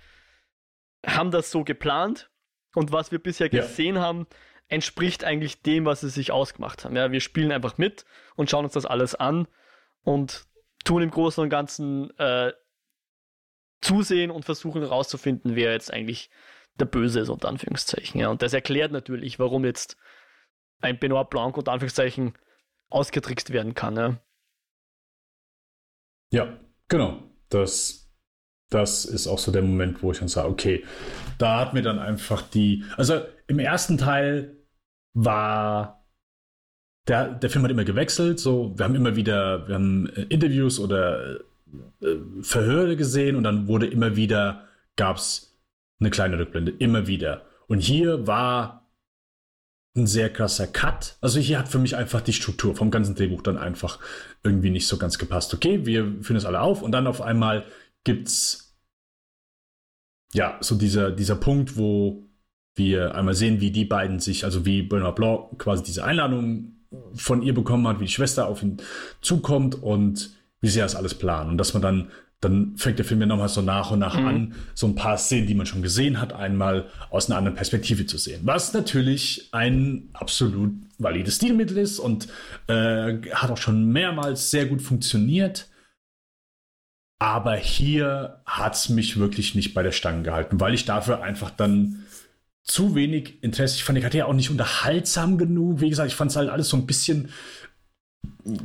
haben das so geplant und was wir bisher ja. gesehen haben, entspricht eigentlich dem, was sie sich ausgemacht haben. Ja, wir spielen einfach mit und schauen uns das alles an und tun im Großen und Ganzen äh, zusehen und versuchen herauszufinden, wer jetzt eigentlich der Böse ist, unter Anführungszeichen. Ja. Und das erklärt natürlich, warum jetzt ein Benoit Blanc unter Anführungszeichen ausgetrickst werden kann. Ja, ja genau. Das, das ist auch so der Moment, wo ich dann sage, okay, da hat mir dann einfach die. Also im ersten Teil war der, der Film hat immer gewechselt. So, wir haben immer wieder, wir haben äh, Interviews oder äh, Verhöre gesehen und dann wurde immer wieder, gab es eine kleine Rückblende, immer wieder. Und hier war ein sehr krasser Cut. Also hier hat für mich einfach die Struktur vom ganzen Drehbuch dann einfach irgendwie nicht so ganz gepasst. Okay, wir führen das alle auf und dann auf einmal gibt's ja so dieser, dieser Punkt, wo wir einmal sehen, wie die beiden sich, also wie Bernard Blanc quasi diese Einladung von ihr bekommen hat, wie die Schwester auf ihn zukommt und wie sie das alles planen. Und dass man dann dann fängt der Film ja nochmal so nach und nach mhm. an, so ein paar Szenen, die man schon gesehen hat, einmal aus einer anderen Perspektive zu sehen. Was natürlich ein absolut valides Stilmittel ist und äh, hat auch schon mehrmals sehr gut funktioniert. Aber hier hat es mich wirklich nicht bei der Stange gehalten, weil ich dafür einfach dann zu wenig Interesse. Ich fand die Charaktere auch nicht unterhaltsam genug. Wie gesagt, ich fand es halt alles so ein bisschen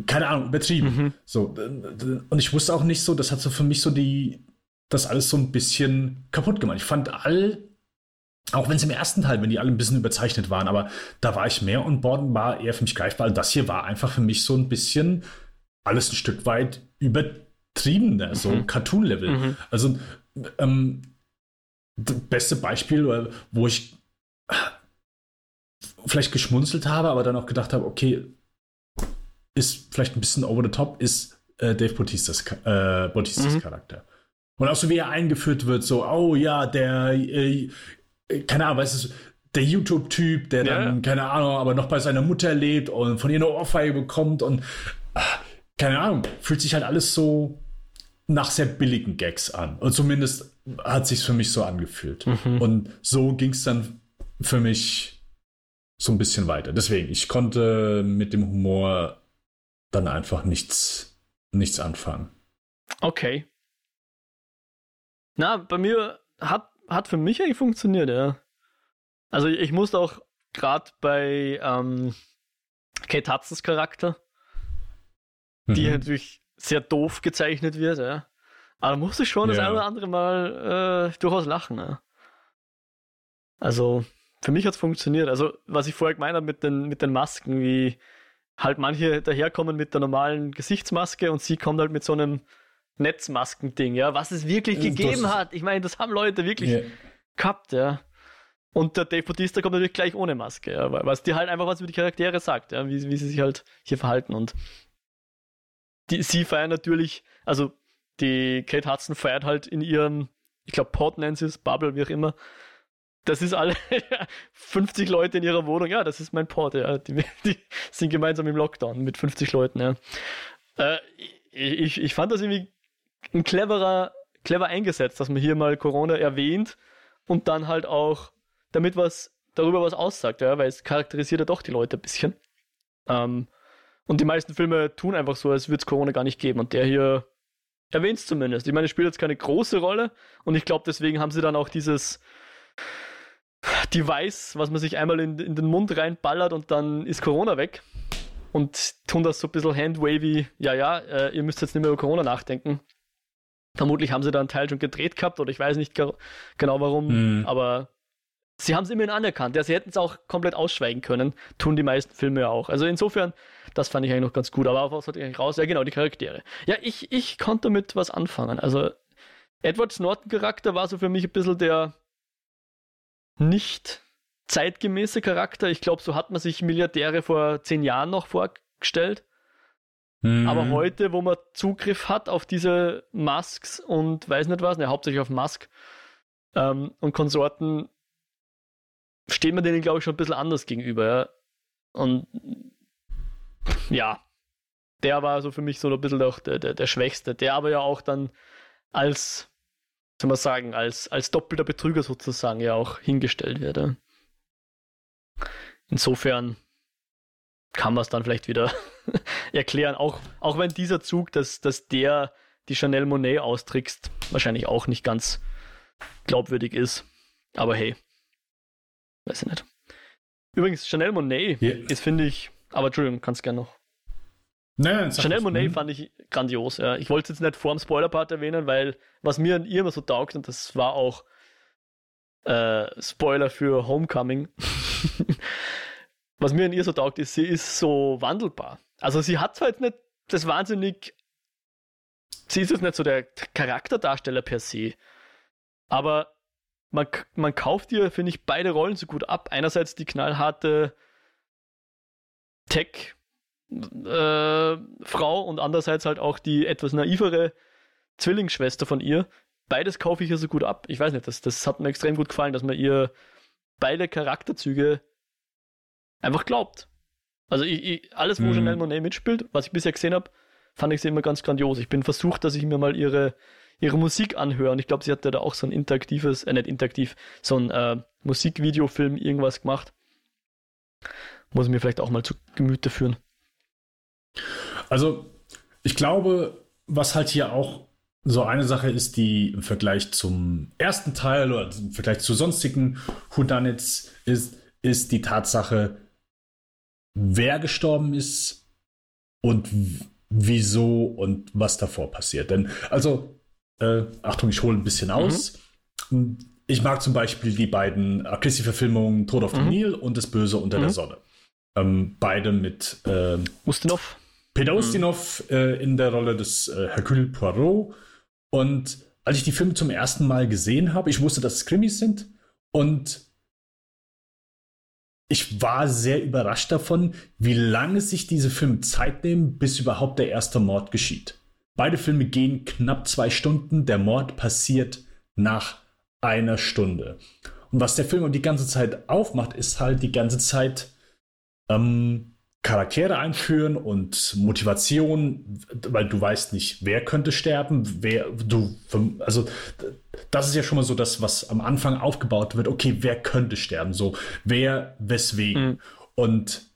keine Ahnung, übertrieben. Mhm. So, und ich wusste auch nicht so, das hat so für mich so die, das alles so ein bisschen kaputt gemacht. Ich fand all, auch wenn es im ersten Teil, wenn die alle ein bisschen überzeichnet waren, aber da war ich mehr on board und war eher für mich greifbar. Und das hier war einfach für mich so ein bisschen alles ein Stück weit übertriebener, so mhm. Cartoon-Level. Mhm. Also, ähm, das beste Beispiel, wo ich vielleicht geschmunzelt habe, aber dann auch gedacht habe, okay, ist vielleicht ein bisschen over the top, ist äh, Dave Bautistas, äh, Bautistas mhm. Charakter. Und auch so wie er eingeführt wird, so, oh ja, der, äh, keine Ahnung, weißt du, der YouTube-Typ, der dann, ja. keine Ahnung, aber noch bei seiner Mutter lebt und von ihr eine Ohrfeige bekommt und ach, keine Ahnung, fühlt sich halt alles so nach sehr billigen Gags an. Und zumindest hat sich für mich so angefühlt. Mhm. Und so ging es dann für mich so ein bisschen weiter. Deswegen, ich konnte mit dem Humor dann einfach nichts, nichts anfangen. Okay. Na, bei mir hat, hat für mich eigentlich funktioniert, ja. Also ich musste auch gerade bei ähm, Kate Hudsons Charakter, mhm. die natürlich sehr doof gezeichnet wird, ja. Aber da musste ich schon ja. das eine oder andere Mal äh, durchaus lachen, ja. Also, für mich hat es funktioniert. Also, was ich vorher gemeint habe mit den, mit den Masken, wie halt manche daherkommen mit der normalen Gesichtsmaske und sie kommt halt mit so einem Netzmaskending, ja, was es wirklich gegeben das, hat. Ich meine, das haben Leute wirklich yeah. gehabt, ja. Und der Dave Bautista kommt natürlich gleich ohne Maske, ja, was die halt einfach was über die Charaktere sagt, ja, wie, wie sie sich halt hier verhalten. Und die, sie feiern natürlich, also die Kate Hudson feiert halt in ihrem, ich glaube, Pod nennt sie es, Bubble, wie auch immer, das ist alle 50 Leute in ihrer Wohnung. Ja, das ist mein Port. Ja. Die, die sind gemeinsam im Lockdown mit 50 Leuten. Ja. Äh, ich, ich fand das irgendwie ein cleverer, clever eingesetzt, dass man hier mal Corona erwähnt und dann halt auch damit was darüber was aussagt, ja, weil es charakterisiert ja doch die Leute ein bisschen. Ähm, und die meisten Filme tun einfach so, als würde es Corona gar nicht geben. Und der hier erwähnt es zumindest. Ich meine, es spielt jetzt keine große Rolle und ich glaube, deswegen haben sie dann auch dieses Device, was man sich einmal in, in den Mund reinballert und dann ist Corona weg. Und tun das so ein bisschen handwavy, ja, ja, äh, ihr müsst jetzt nicht mehr über Corona nachdenken. Vermutlich haben sie da einen Teil schon gedreht gehabt oder ich weiß nicht genau warum, mm. aber sie haben es immerhin anerkannt. Ja, sie hätten es auch komplett ausschweigen können. Tun die meisten Filme ja auch. Also insofern, das fand ich eigentlich noch ganz gut. Aber was hatte ich eigentlich raus? Ja, genau, die Charaktere. Ja, ich, ich konnte damit was anfangen. Also Edward Norton Charakter war so für mich ein bisschen der nicht zeitgemäße Charakter. Ich glaube, so hat man sich Milliardäre vor zehn Jahren noch vorgestellt. Mhm. Aber heute, wo man Zugriff hat auf diese Masks und weiß nicht was, ne, hauptsächlich auf Musk ähm, und Konsorten, steht man denen, glaube ich, schon ein bisschen anders gegenüber. Ja? Und ja, der war so für mich so ein bisschen auch der, der, der Schwächste, der aber ja auch dann als, soll man sagen, als, als doppelter Betrüger sozusagen ja auch hingestellt wird. Ja? Insofern kann man es dann vielleicht wieder erklären, auch, auch wenn dieser Zug, dass, dass der die Chanel Monet austrickst, wahrscheinlich auch nicht ganz glaubwürdig ist. Aber hey, weiß ich nicht. Übrigens, Chanel Monet yeah. ist, finde ich, aber Entschuldigung, kannst gerne noch. Nein, Chanel Monet hm. fand ich grandios. Ja. Ich wollte es jetzt nicht vor dem Spoiler-Part erwähnen, weil was mir an ihr immer so taugt, und das war auch äh, Spoiler für Homecoming, was mir an ihr so taugt, ist, sie ist so wandelbar. Also sie hat zwar jetzt nicht das wahnsinnig, sie ist jetzt nicht so der Charakterdarsteller per se, aber man, man kauft ihr, finde ich, beide Rollen so gut ab. Einerseits die knallharte Tech-Frau äh, und andererseits halt auch die etwas naivere Zwillingsschwester von ihr. Beides kaufe ich ihr so gut ab. Ich weiß nicht, das, das hat mir extrem gut gefallen, dass man ihr beide Charakterzüge einfach glaubt. Also ich, ich, alles, wo mhm. Janelle Monet mitspielt, was ich bisher gesehen habe, fand ich sie immer ganz grandios. Ich bin versucht, dass ich mir mal ihre, ihre Musik anhöre. Und ich glaube, sie hatte da auch so ein interaktives, äh, nicht interaktiv, so ein äh, Musikvideofilm irgendwas gemacht. Muss ich mir vielleicht auch mal zu Gemüte führen. Also, ich glaube, was halt hier auch so eine Sache ist, die im Vergleich zum ersten Teil oder im Vergleich zu sonstigen Whodunits ist, ist die Tatsache, wer gestorben ist und wieso und was davor passiert. Denn, also, äh, Achtung, ich hole ein bisschen aus. Mhm. Ich mag zum Beispiel die beiden Christie-Verfilmungen Tod auf dem mhm. Nil und Das Böse unter mhm. der Sonne. Ähm, beide mit äh, Ustinov. Peter. Ustinov äh, in der Rolle des äh, Hercule Poirot. Und als ich die Filme zum ersten Mal gesehen habe, ich wusste, dass es Krimis sind. Und ich war sehr überrascht davon, wie lange sich diese Filme Zeit nehmen, bis überhaupt der erste Mord geschieht. Beide Filme gehen knapp zwei Stunden, der Mord passiert nach einer Stunde. Und was der Film die ganze Zeit aufmacht, ist halt die ganze Zeit ähm, Charaktere einführen und Motivation, weil du weißt nicht, wer könnte sterben, wer du, also das ist ja schon mal so das, was am Anfang aufgebaut wird. Okay, wer könnte sterben? So, wer, weswegen? Mhm. Und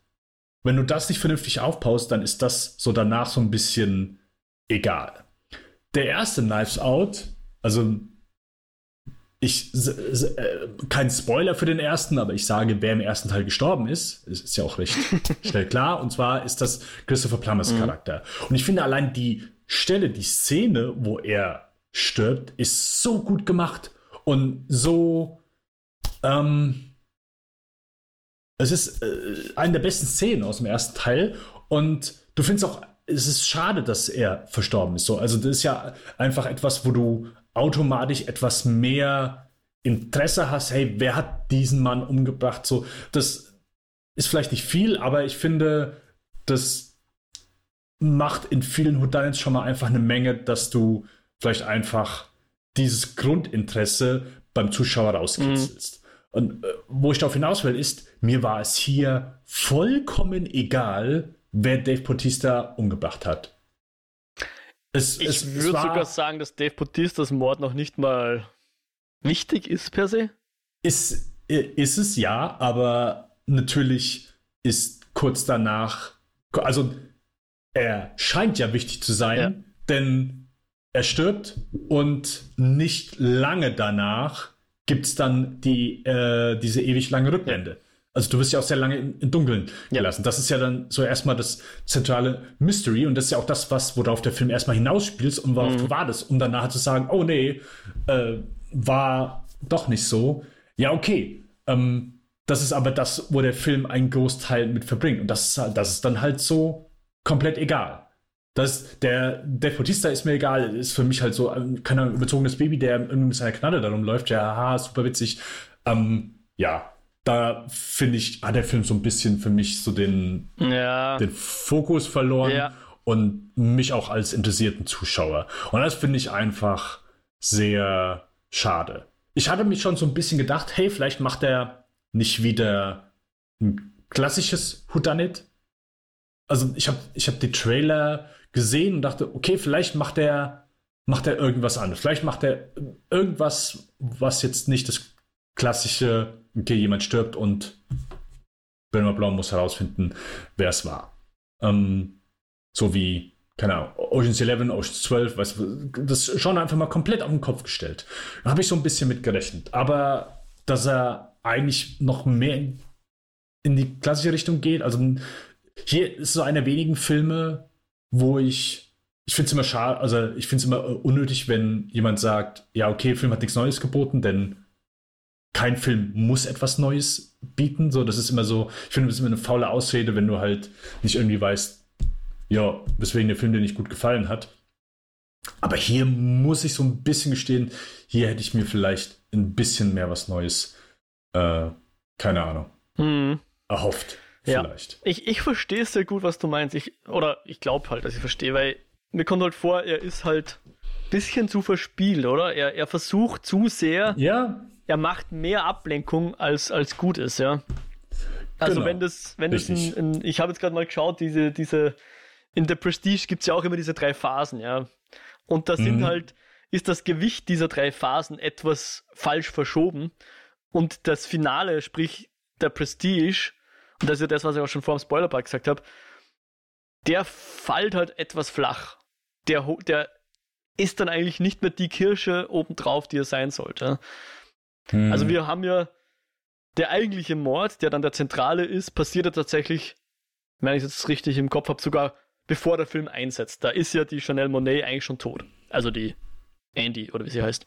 wenn du das nicht vernünftig aufbaust, dann ist das so danach so ein bisschen egal. Der erste Knives Out, also ich, äh, kein Spoiler für den ersten, aber ich sage, wer im ersten Teil gestorben ist, ist, ist ja auch recht schnell klar. Und zwar ist das Christopher Plummers mhm. Charakter. Und ich finde allein die Stelle, die Szene, wo er stirbt, ist so gut gemacht und so. Ähm, es ist äh, eine der besten Szenen aus dem ersten Teil. Und du findest auch, es ist schade, dass er verstorben ist. So, also das ist ja einfach etwas, wo du automatisch etwas mehr Interesse hast, hey, wer hat diesen Mann umgebracht? So, das ist vielleicht nicht viel, aber ich finde, das macht in vielen Houdanits schon mal einfach eine Menge, dass du vielleicht einfach dieses Grundinteresse beim Zuschauer rauskitzelst. Mhm. Und äh, wo ich darauf hinaus will, ist, mir war es hier vollkommen egal, wer Dave Bautista umgebracht hat. Es, ich es, würde es sogar sagen, dass Dave Bautistas Mord noch nicht mal wichtig ist per se. Ist, ist es ja, aber natürlich ist kurz danach, also er scheint ja wichtig zu sein, ja. denn er stirbt und nicht lange danach gibt es dann die, äh, diese ewig lange Rückblende. Ja. Also du wirst ja auch sehr lange im Dunkeln gelassen. Ja. Das ist ja dann so erstmal das zentrale Mystery und das ist ja auch das, was, worauf der Film erstmal hinausspielt und worauf mhm. du wartest, um danach zu sagen, oh nee, äh, war doch nicht so. Ja, okay. Ähm, das ist aber das, wo der Film einen Großteil mit verbringt. Und das ist, halt, das ist dann halt so komplett egal. Das, der Dave Bautista ist mir egal, ist für mich halt so ein keine überzogenes Baby, der mit seiner Knalle darum läuft. Ja, haha, super witzig. Ähm, ja, da finde ich, hat der Film so ein bisschen für mich so den, ja. den Fokus verloren ja. und mich auch als interessierten Zuschauer. Und das finde ich einfach sehr schade. Ich hatte mich schon so ein bisschen gedacht, hey, vielleicht macht er nicht wieder ein klassisches Houdanit. Also ich habe ich hab die Trailer gesehen und dachte, okay, vielleicht macht er macht er irgendwas anderes. Vielleicht macht er irgendwas, was jetzt nicht das klassische, okay, jemand stirbt und Benoit Blanc muss herausfinden, wer es war. Ähm, so wie, keine Ahnung, Ocean's 11, Ocean's 12, weißt du, das schon einfach mal komplett auf den Kopf gestellt. Da habe ich so ein bisschen mit gerechnet. Aber dass er eigentlich noch mehr in, die klassische Richtung geht, also hier ist so einer wenigen Filme, wo ich ich finde es immer schade, also ich finde es immer unnötig, wenn jemand sagt, ja, okay, Film hat nichts Neues geboten, denn kein Film muss etwas Neues bieten. So, das ist immer so, ich finde, das ist immer eine faule Ausrede, wenn du halt nicht irgendwie weißt, ja, weswegen der Film dir nicht gut gefallen hat. Aber hier muss ich so ein bisschen gestehen, hier hätte ich mir vielleicht ein bisschen mehr was Neues, äh, keine Ahnung, hm. erhofft. Vielleicht. Ja. Ich, ich verstehe sehr gut, was du meinst. Ich, oder ich glaube halt, dass ich verstehe, weil mir kommt halt vor, er ist halt ein bisschen zu verspielt, oder? Er, er versucht zu sehr ja er macht mehr Ablenkung als, als gut ist, ja. Also genau. wenn das, wenn das ein, ein, ich habe jetzt gerade mal geschaut, diese, diese, in der Prestige gibt es ja auch immer diese drei Phasen, ja. Und da mhm. sind halt, ist das Gewicht dieser drei Phasen etwas falsch verschoben. Und das Finale, sprich der Prestige, und das ist ja das, was ich auch schon vor dem Spoilerpark gesagt habe, der fällt halt etwas flach. Der, der ist dann eigentlich nicht mehr die Kirsche obendrauf, die er sein sollte. Hm. Also wir haben ja der eigentliche Mord, der dann der zentrale ist, passiert ja tatsächlich, wenn ich jetzt richtig im Kopf habe, sogar bevor der Film einsetzt. Da ist ja die Chanel Monet eigentlich schon tot. Also die Andy oder wie sie heißt.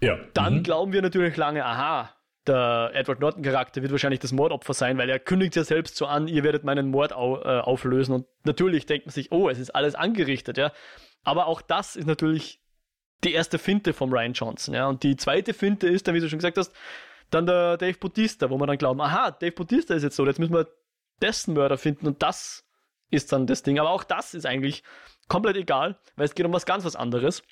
Ja. Dann mhm. glauben wir natürlich lange, aha, der Edward Norton Charakter wird wahrscheinlich das Mordopfer sein, weil er kündigt ja selbst so an, ihr werdet meinen Mord au äh, auflösen und natürlich denkt man sich, oh, es ist alles angerichtet, ja. Aber auch das ist natürlich die erste Finte vom Ryan Johnson. Ja? Und die zweite Finte ist dann, wie du schon gesagt hast, dann der Dave Bautista, wo wir dann glauben, aha, Dave Bautista ist jetzt so, jetzt müssen wir dessen Mörder finden und das ist dann das Ding. Aber auch das ist eigentlich komplett egal, weil es geht um was ganz was anderes.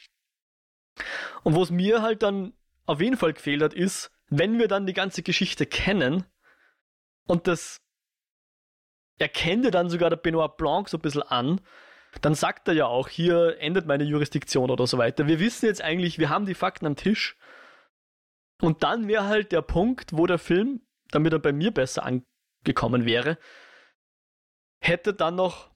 Und wo es mir halt dann auf jeden Fall gefehlt hat, ist, wenn wir dann die ganze Geschichte kennen und das erkennt dann sogar der Benoit Blanc so ein bisschen an, dann sagt er ja auch, hier endet meine Jurisdiktion oder so weiter. Wir wissen jetzt eigentlich, wir haben die Fakten am Tisch. Und dann wäre halt der Punkt, wo der Film, damit er bei mir besser angekommen wäre, hätte dann noch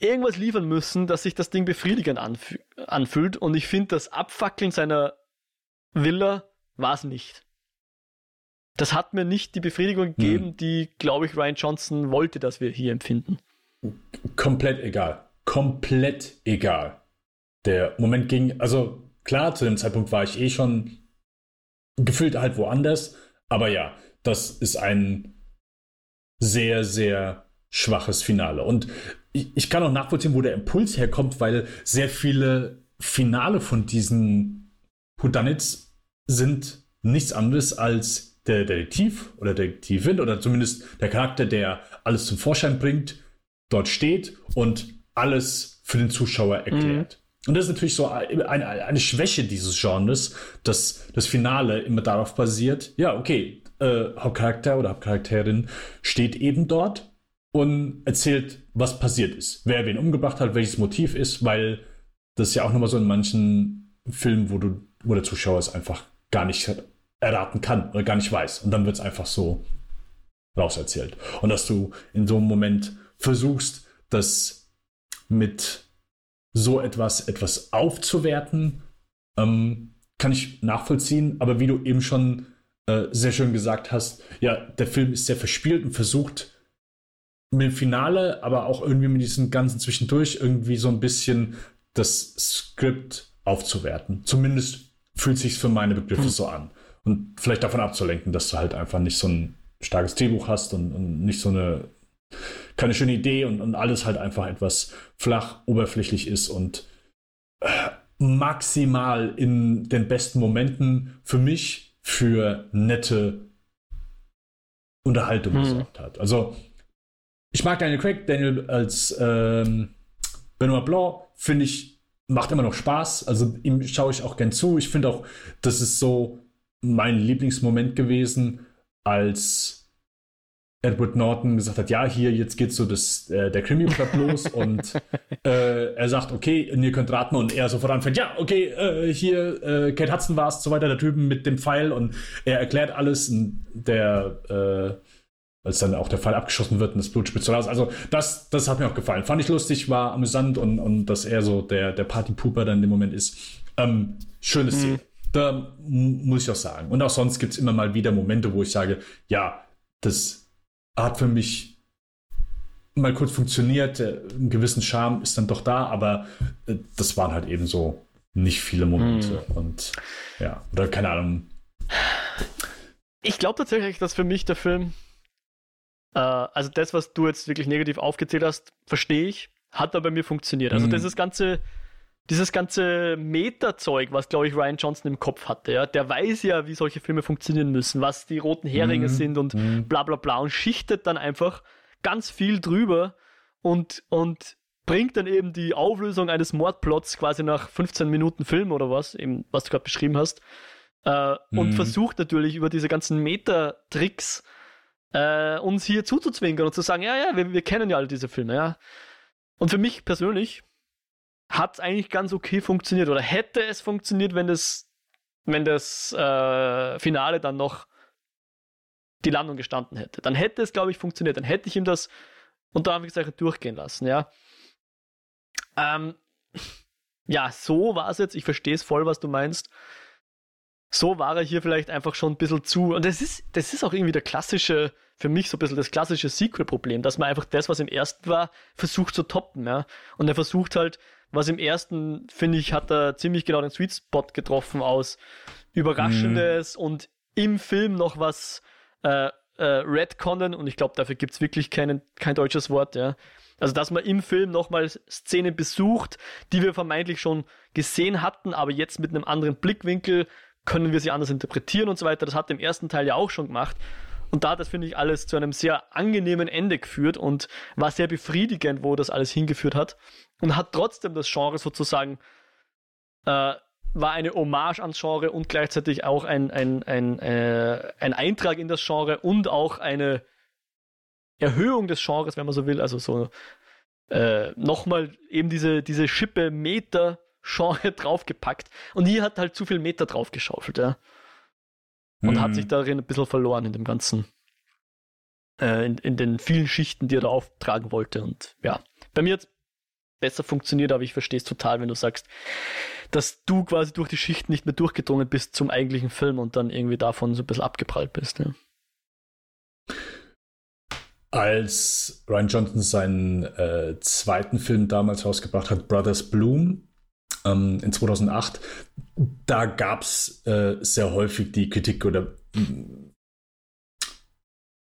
irgendwas liefern müssen, dass sich das Ding befriedigend anfü anfühlt. Und ich finde, das Abfackeln seiner Villa war es nicht. Das hat mir nicht die Befriedigung gegeben, hm. die, glaube ich, Ryan Johnson wollte, dass wir hier empfinden. Komplett egal komplett egal. Der Moment ging, also klar, zu dem Zeitpunkt war ich eh schon gefühlt halt woanders, aber ja, das ist ein sehr, sehr schwaches Finale. Und ich, ich kann auch nachvollziehen, wo der Impuls herkommt, weil sehr viele Finale von diesen Houdanits sind nichts anderes als der Detektiv oder Detektivin oder zumindest der Charakter, der alles zum Vorschein bringt, dort steht und alles für den Zuschauer erklärt. Mhm. Und das ist natürlich so eine, eine, Schwäche dieses Genres, dass das Finale immer darauf basiert, ja, okay, äh, Hauptcharakter oder Hauptcharakterin steht eben dort und erzählt, was passiert ist, wer wen umgebracht hat, welches Motiv ist, weil das ist ja auch nochmal so in manchen Filmen, wo du, wo der Zuschauer es einfach gar nicht erraten kann oder gar nicht weiß. Und dann wird es einfach so rauserzählt. Und dass du in so einem Moment versuchst, das mit so etwas etwas aufzuwerten, ähm, kann ich nachvollziehen. Aber wie du eben schon äh, sehr schön gesagt hast, ja, der Film ist sehr verspielt und versucht mit dem Finale, aber auch irgendwie mit diesem ganzen Zwischendurch irgendwie so ein bisschen das Skript aufzuwerten. Zumindest fühlt sich für meine Begriffe hm. so an. und vielleicht davon abzulenken, dass du halt einfach nicht so ein starkes Drehbuch hast und, und nicht so eine keine schöne Idee und, und alles halt einfach etwas flach, oberflächlich ist und äh, maximal in den besten Momenten für mich für nette Unterhaltung mhm. gesorgt hat. Also ich mag Daniel Craig, Daniel als ähm, Benoit Blanc, finde ich, macht immer noch Spaß. Also ihm schaue ich auch gern zu. Ich finde auch, das ist so mein Lieblingsmoment gewesen, als Edward Norton gesagt hat, ja, hier, jetzt geht so das, äh, der Krimi-Plot los und äh, er sagt, okay, ihr könnt raten und er sofort anfängt, ja, okay, äh, hier, äh, Kate Hudson war es, so weiter, der Typen mit dem Pfeil und er erklärt alles und der, äh, als dann auch der Pfeil abgeschossen wird und das Blut spitzt raus. Also das, das hat mir auch gefallen. Fand ich lustig, war amüsant und, und dass er so der, der Party-Pooper dann im Moment ist. Ähm, schöne Szene. Mhm. Da muss ich auch sagen. Und auch sonst gibt es immer mal wieder Momente, wo ich sage, ja, das hat für mich mal kurz funktioniert. Ein gewissen Charme ist dann doch da, aber äh, das waren halt eben so nicht viele Momente. Hm. Und ja, oder keine Ahnung. Ich glaube tatsächlich, dass für mich der Film, äh, also das, was du jetzt wirklich negativ aufgezählt hast, verstehe ich, hat aber bei mir funktioniert. Also mhm. dieses ganze dieses ganze Meta-Zeug, was, glaube ich, Ryan Johnson im Kopf hatte, ja, der weiß ja, wie solche Filme funktionieren müssen, was die roten Heringe mm, sind und mm. bla bla bla und schichtet dann einfach ganz viel drüber und, und bringt dann eben die Auflösung eines Mordplots quasi nach 15 Minuten Film oder was, eben, was du gerade beschrieben hast, äh, mm. und mhm. versucht natürlich über diese ganzen Meta-Tricks äh, uns hier zuzuzwinkern und zu sagen, ja, ja, wir, wir kennen ja alle diese Filme, ja. Und für mich persönlich hat es eigentlich ganz okay funktioniert oder hätte es funktioniert, wenn das, wenn das äh, Finale dann noch die Landung gestanden hätte. Dann hätte es, glaube ich, funktioniert. Dann hätte ich ihm das unter Anführungszeichen durchgehen lassen, ja. Ähm, ja, so war es jetzt. Ich verstehe es voll, was du meinst. So war er hier vielleicht einfach schon ein bisschen zu. Und das ist, das ist auch irgendwie der klassische, für mich so ein bisschen das klassische Sequel-Problem, dass man einfach das, was im ersten war, versucht zu toppen, ja. Und er versucht halt, was im ersten, finde ich, hat er ziemlich genau den Sweet Spot getroffen aus Überraschendes mhm. und im Film noch was äh, äh, Redconnen und ich glaube, dafür gibt es wirklich keinen, kein deutsches Wort, ja. Also, dass man im Film nochmal Szenen besucht, die wir vermeintlich schon gesehen hatten, aber jetzt mit einem anderen Blickwinkel können wir sie anders interpretieren und so weiter. Das hat im ersten Teil ja auch schon gemacht. Und da hat das, finde ich, alles zu einem sehr angenehmen Ende geführt und war sehr befriedigend, wo das alles hingeführt hat. Und hat trotzdem das Genre sozusagen, äh, war eine Hommage ans Genre und gleichzeitig auch ein, ein, ein, äh, ein Eintrag in das Genre und auch eine Erhöhung des Genres, wenn man so will. Also so äh, nochmal eben diese, diese Schippe Meter Genre draufgepackt. Und hier hat halt zu viel Meter draufgeschaufelt, ja und mhm. hat sich darin ein bisschen verloren in dem Ganzen. Äh, in, in den vielen Schichten, die er da auftragen wollte. Und ja, bei mir hat es besser funktioniert, aber ich verstehe es total, wenn du sagst, dass du quasi durch die Schichten nicht mehr durchgedrungen bist zum eigentlichen Film und dann irgendwie davon so ein bisschen abgeprallt bist. Ja. Als Ryan Johnson seinen äh, zweiten Film damals rausgebracht hat, Brothers Bloom, ähm, in 2008, da gab es äh, sehr häufig die Kritik oder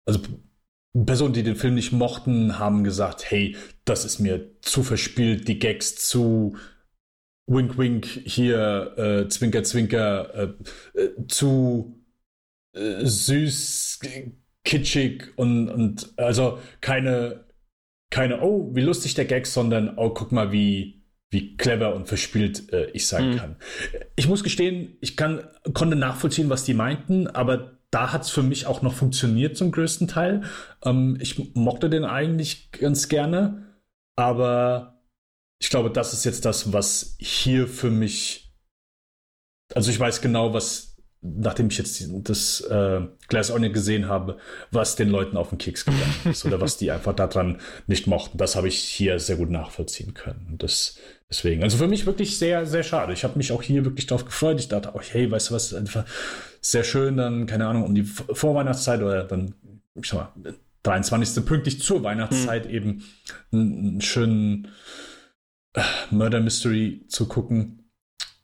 also Personen, die den Film nicht mochten, haben gesagt, hey, das ist mir zu verspielt, die Gags zu Wink Wink hier, äh, Zwinker Zwinker, äh, äh, zu äh, süß, kitschig und, und also keine, keine, oh, wie lustig der Gag, sondern oh, guck mal, wie, wie clever und verspielt äh, ich sein mhm. kann. Ich muss gestehen, ich kann, konnte nachvollziehen, was die meinten, aber da hat es für mich auch noch funktioniert zum größten Teil. Ähm, ich mochte den eigentlich ganz gerne, aber ich glaube, das ist jetzt das, was hier für mich. Also ich weiß genau, was nachdem ich jetzt das äh, Glass Onion gesehen habe, was den Leuten auf den Keks gegangen ist oder was die einfach daran nicht mochten. Das habe ich hier sehr gut nachvollziehen können. Und das deswegen, also für mich wirklich sehr, sehr schade. Ich habe mich auch hier wirklich darauf gefreut. Ich dachte auch, hey, weißt du was, einfach sehr schön dann, keine Ahnung, um die Vorweihnachtszeit oder dann, ich sag mal, 23. pünktlich zur Weihnachtszeit hm. eben einen, schönen äh, Murder Mystery zu gucken.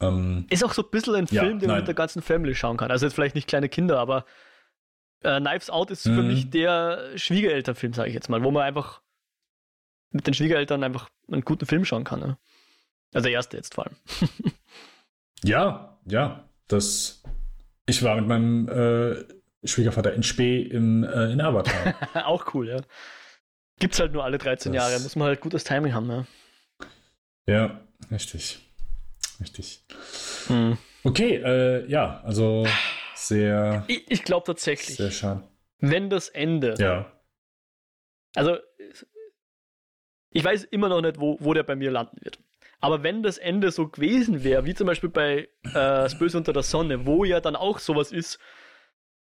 Ähm, ist auch so ein bisschen ein ja, Film, den man mit der ganzen Family schauen kann. Also jetzt vielleicht nicht kleine Kinder, aber äh, Knives Out ist für Mhm. mich der Schwiegerelternfilm, sage ich jetzt mal, wo man einfach mit den Schwiegereltern einfach einen guten Film schauen kann. Ne? Also der erste jetzt vor allem. ja, ja, das. Ich war mit meinem äh, Schwiegervater in Spee im, äh, in Avatar. auch cool, ja. Gibt's halt nur alle 13 Das- Jahre, muss man halt gutes Timing haben, ne? ja, richtig. Richtig. Hm. Okay, äh, ja, also sehr, Ich, ich glaube tatsächlich, sehr schade. wenn das Ende, Ja. also ich weiß immer noch nicht, wo, wo der bei mir landen wird. Aber wenn das Ende so gewesen wäre, wie zum Beispiel bei äh, Das Böse unter der Sonne, wo ja dann auch sowas ist,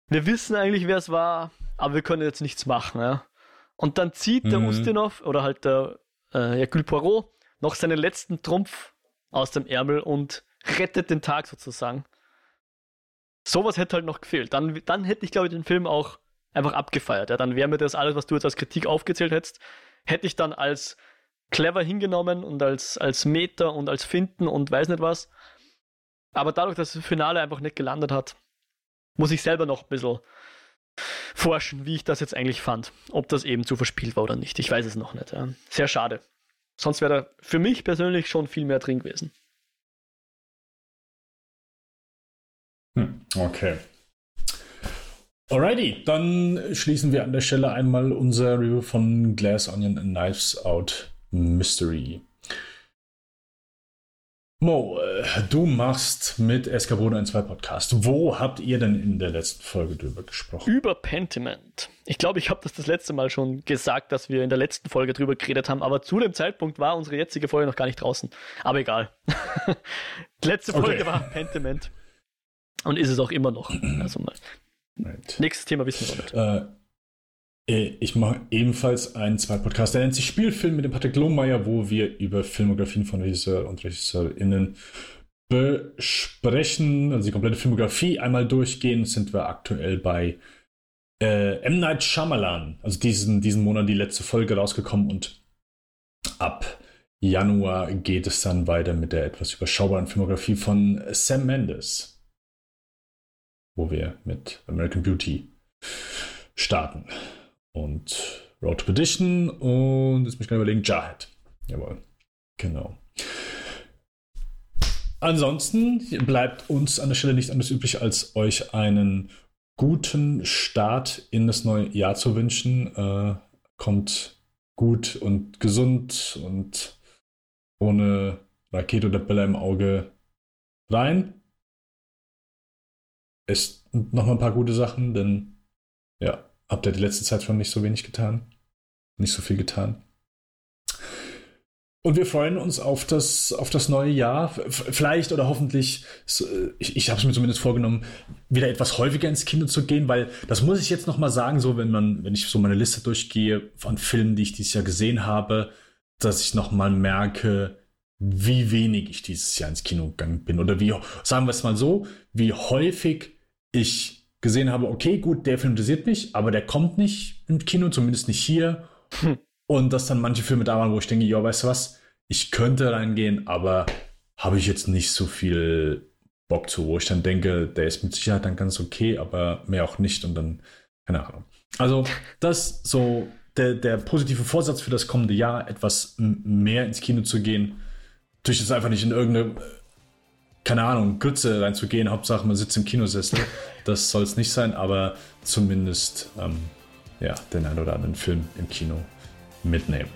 wir wissen eigentlich, wer es war, aber wir können jetzt nichts machen. Ja? Und dann zieht der Mhm. Ustinov oder halt der äh, Hercule Poirot noch seinen letzten Trumpf aus dem Ärmel und rettet den Tag sozusagen. Sowas hätte halt noch gefehlt. Dann, dann hätte ich, glaube ich, den Film auch einfach abgefeiert. Ja? Dann wäre mir das alles, was du jetzt als Kritik aufgezählt hättest, hätte ich dann als clever hingenommen und als, als Meter und als Finden und weiß nicht was. Aber dadurch, dass das Finale einfach nicht gelandet hat, muss ich selber noch ein bisschen forschen, wie ich das jetzt eigentlich fand. Ob das eben zu verspielt war oder nicht. Ich weiß es noch nicht. Ja. Sehr schade. Sonst wäre da für mich persönlich schon viel mehr drin gewesen. Hm, okay. Alrighty, dann schließen wir an der Stelle einmal unser Review von Glass Onion and Knives Out Mystery. Mo, du machst mit Escabone ein 2 Podcast. Wo habt ihr denn in der letzten Folge drüber gesprochen? Über Pentiment. Ich glaube, ich habe das das letzte Mal schon gesagt, dass wir in der letzten Folge drüber geredet haben, aber zu dem Zeitpunkt war unsere jetzige Folge noch gar nicht draußen. Aber egal. Die letzte Okay. Folge war Pentiment. Und ist es auch immer noch. Also mal. Right. Nächstes Thema wissen wir noch nicht. Äh, ich mache ebenfalls einen zweiten Podcast, der nennt sich Spielfilm mit dem Patrick Lohmeier, wo wir über Filmografien von Regisseur und RegisseurInnen besprechen, also die komplette Filmografie einmal durchgehen, sind wir aktuell bei äh, M. Night Shyamalan, also diesen, diesen Monat die letzte Folge rausgekommen und ab Januar geht es dann weiter mit der etwas überschaubaren Filmografie von Sam Mendes, wo wir mit American Beauty starten. Und Road to Perdition und jetzt muss ich gerade überlegen, Jarhead. Jawohl. Genau. Ansonsten bleibt uns an der Stelle nicht anders übrig, als euch einen guten Start in das neue Jahr zu wünschen. Äh, kommt gut und gesund und ohne Rakete oder Bälle im Auge rein. Ist noch mal ein paar gute Sachen, denn ja, habt ihr die letzte Zeit schon nicht so wenig getan. Nicht so viel getan. Und wir freuen uns auf das, auf das neue Jahr. Vielleicht oder hoffentlich, ich, ich habe es mir zumindest vorgenommen, wieder etwas häufiger ins Kino zu gehen, weil das muss ich jetzt noch mal sagen, so wenn man, wenn ich so meine Liste durchgehe von Filmen, die ich dieses Jahr gesehen habe, dass ich noch mal merke, wie wenig ich dieses Jahr ins Kino gegangen bin oder wie, sagen wir es mal so, wie häufig ich gesehen habe, okay, gut, der Film interessiert mich, aber der kommt nicht im Kino, zumindest nicht hier. Hm. Und dass dann manche Filme da waren, wo ich denke, ja, weißt du was, ich könnte reingehen, aber habe ich jetzt nicht so viel Bock zu, wo ich dann denke, der ist mit Sicherheit dann ganz okay, aber mehr auch nicht und dann, keine Ahnung. Also, das so der, der positive Vorsatz für das kommende Jahr, etwas mehr ins Kino zu gehen. Natürlich ist es einfach nicht in irgendeine, keine Ahnung, Grütze reinzugehen, Hauptsache man sitzt im Kinosessel. Das soll es nicht sein, aber zumindest ähm, ja, den einen oder anderen Film im Kino mitnehmen.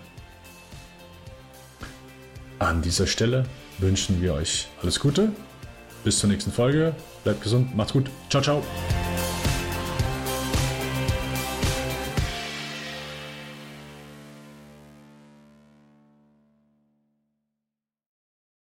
An dieser Stelle wünschen wir euch alles Gute. Bis zur nächsten Folge. Bleibt gesund. Macht's gut. Ciao, ciao.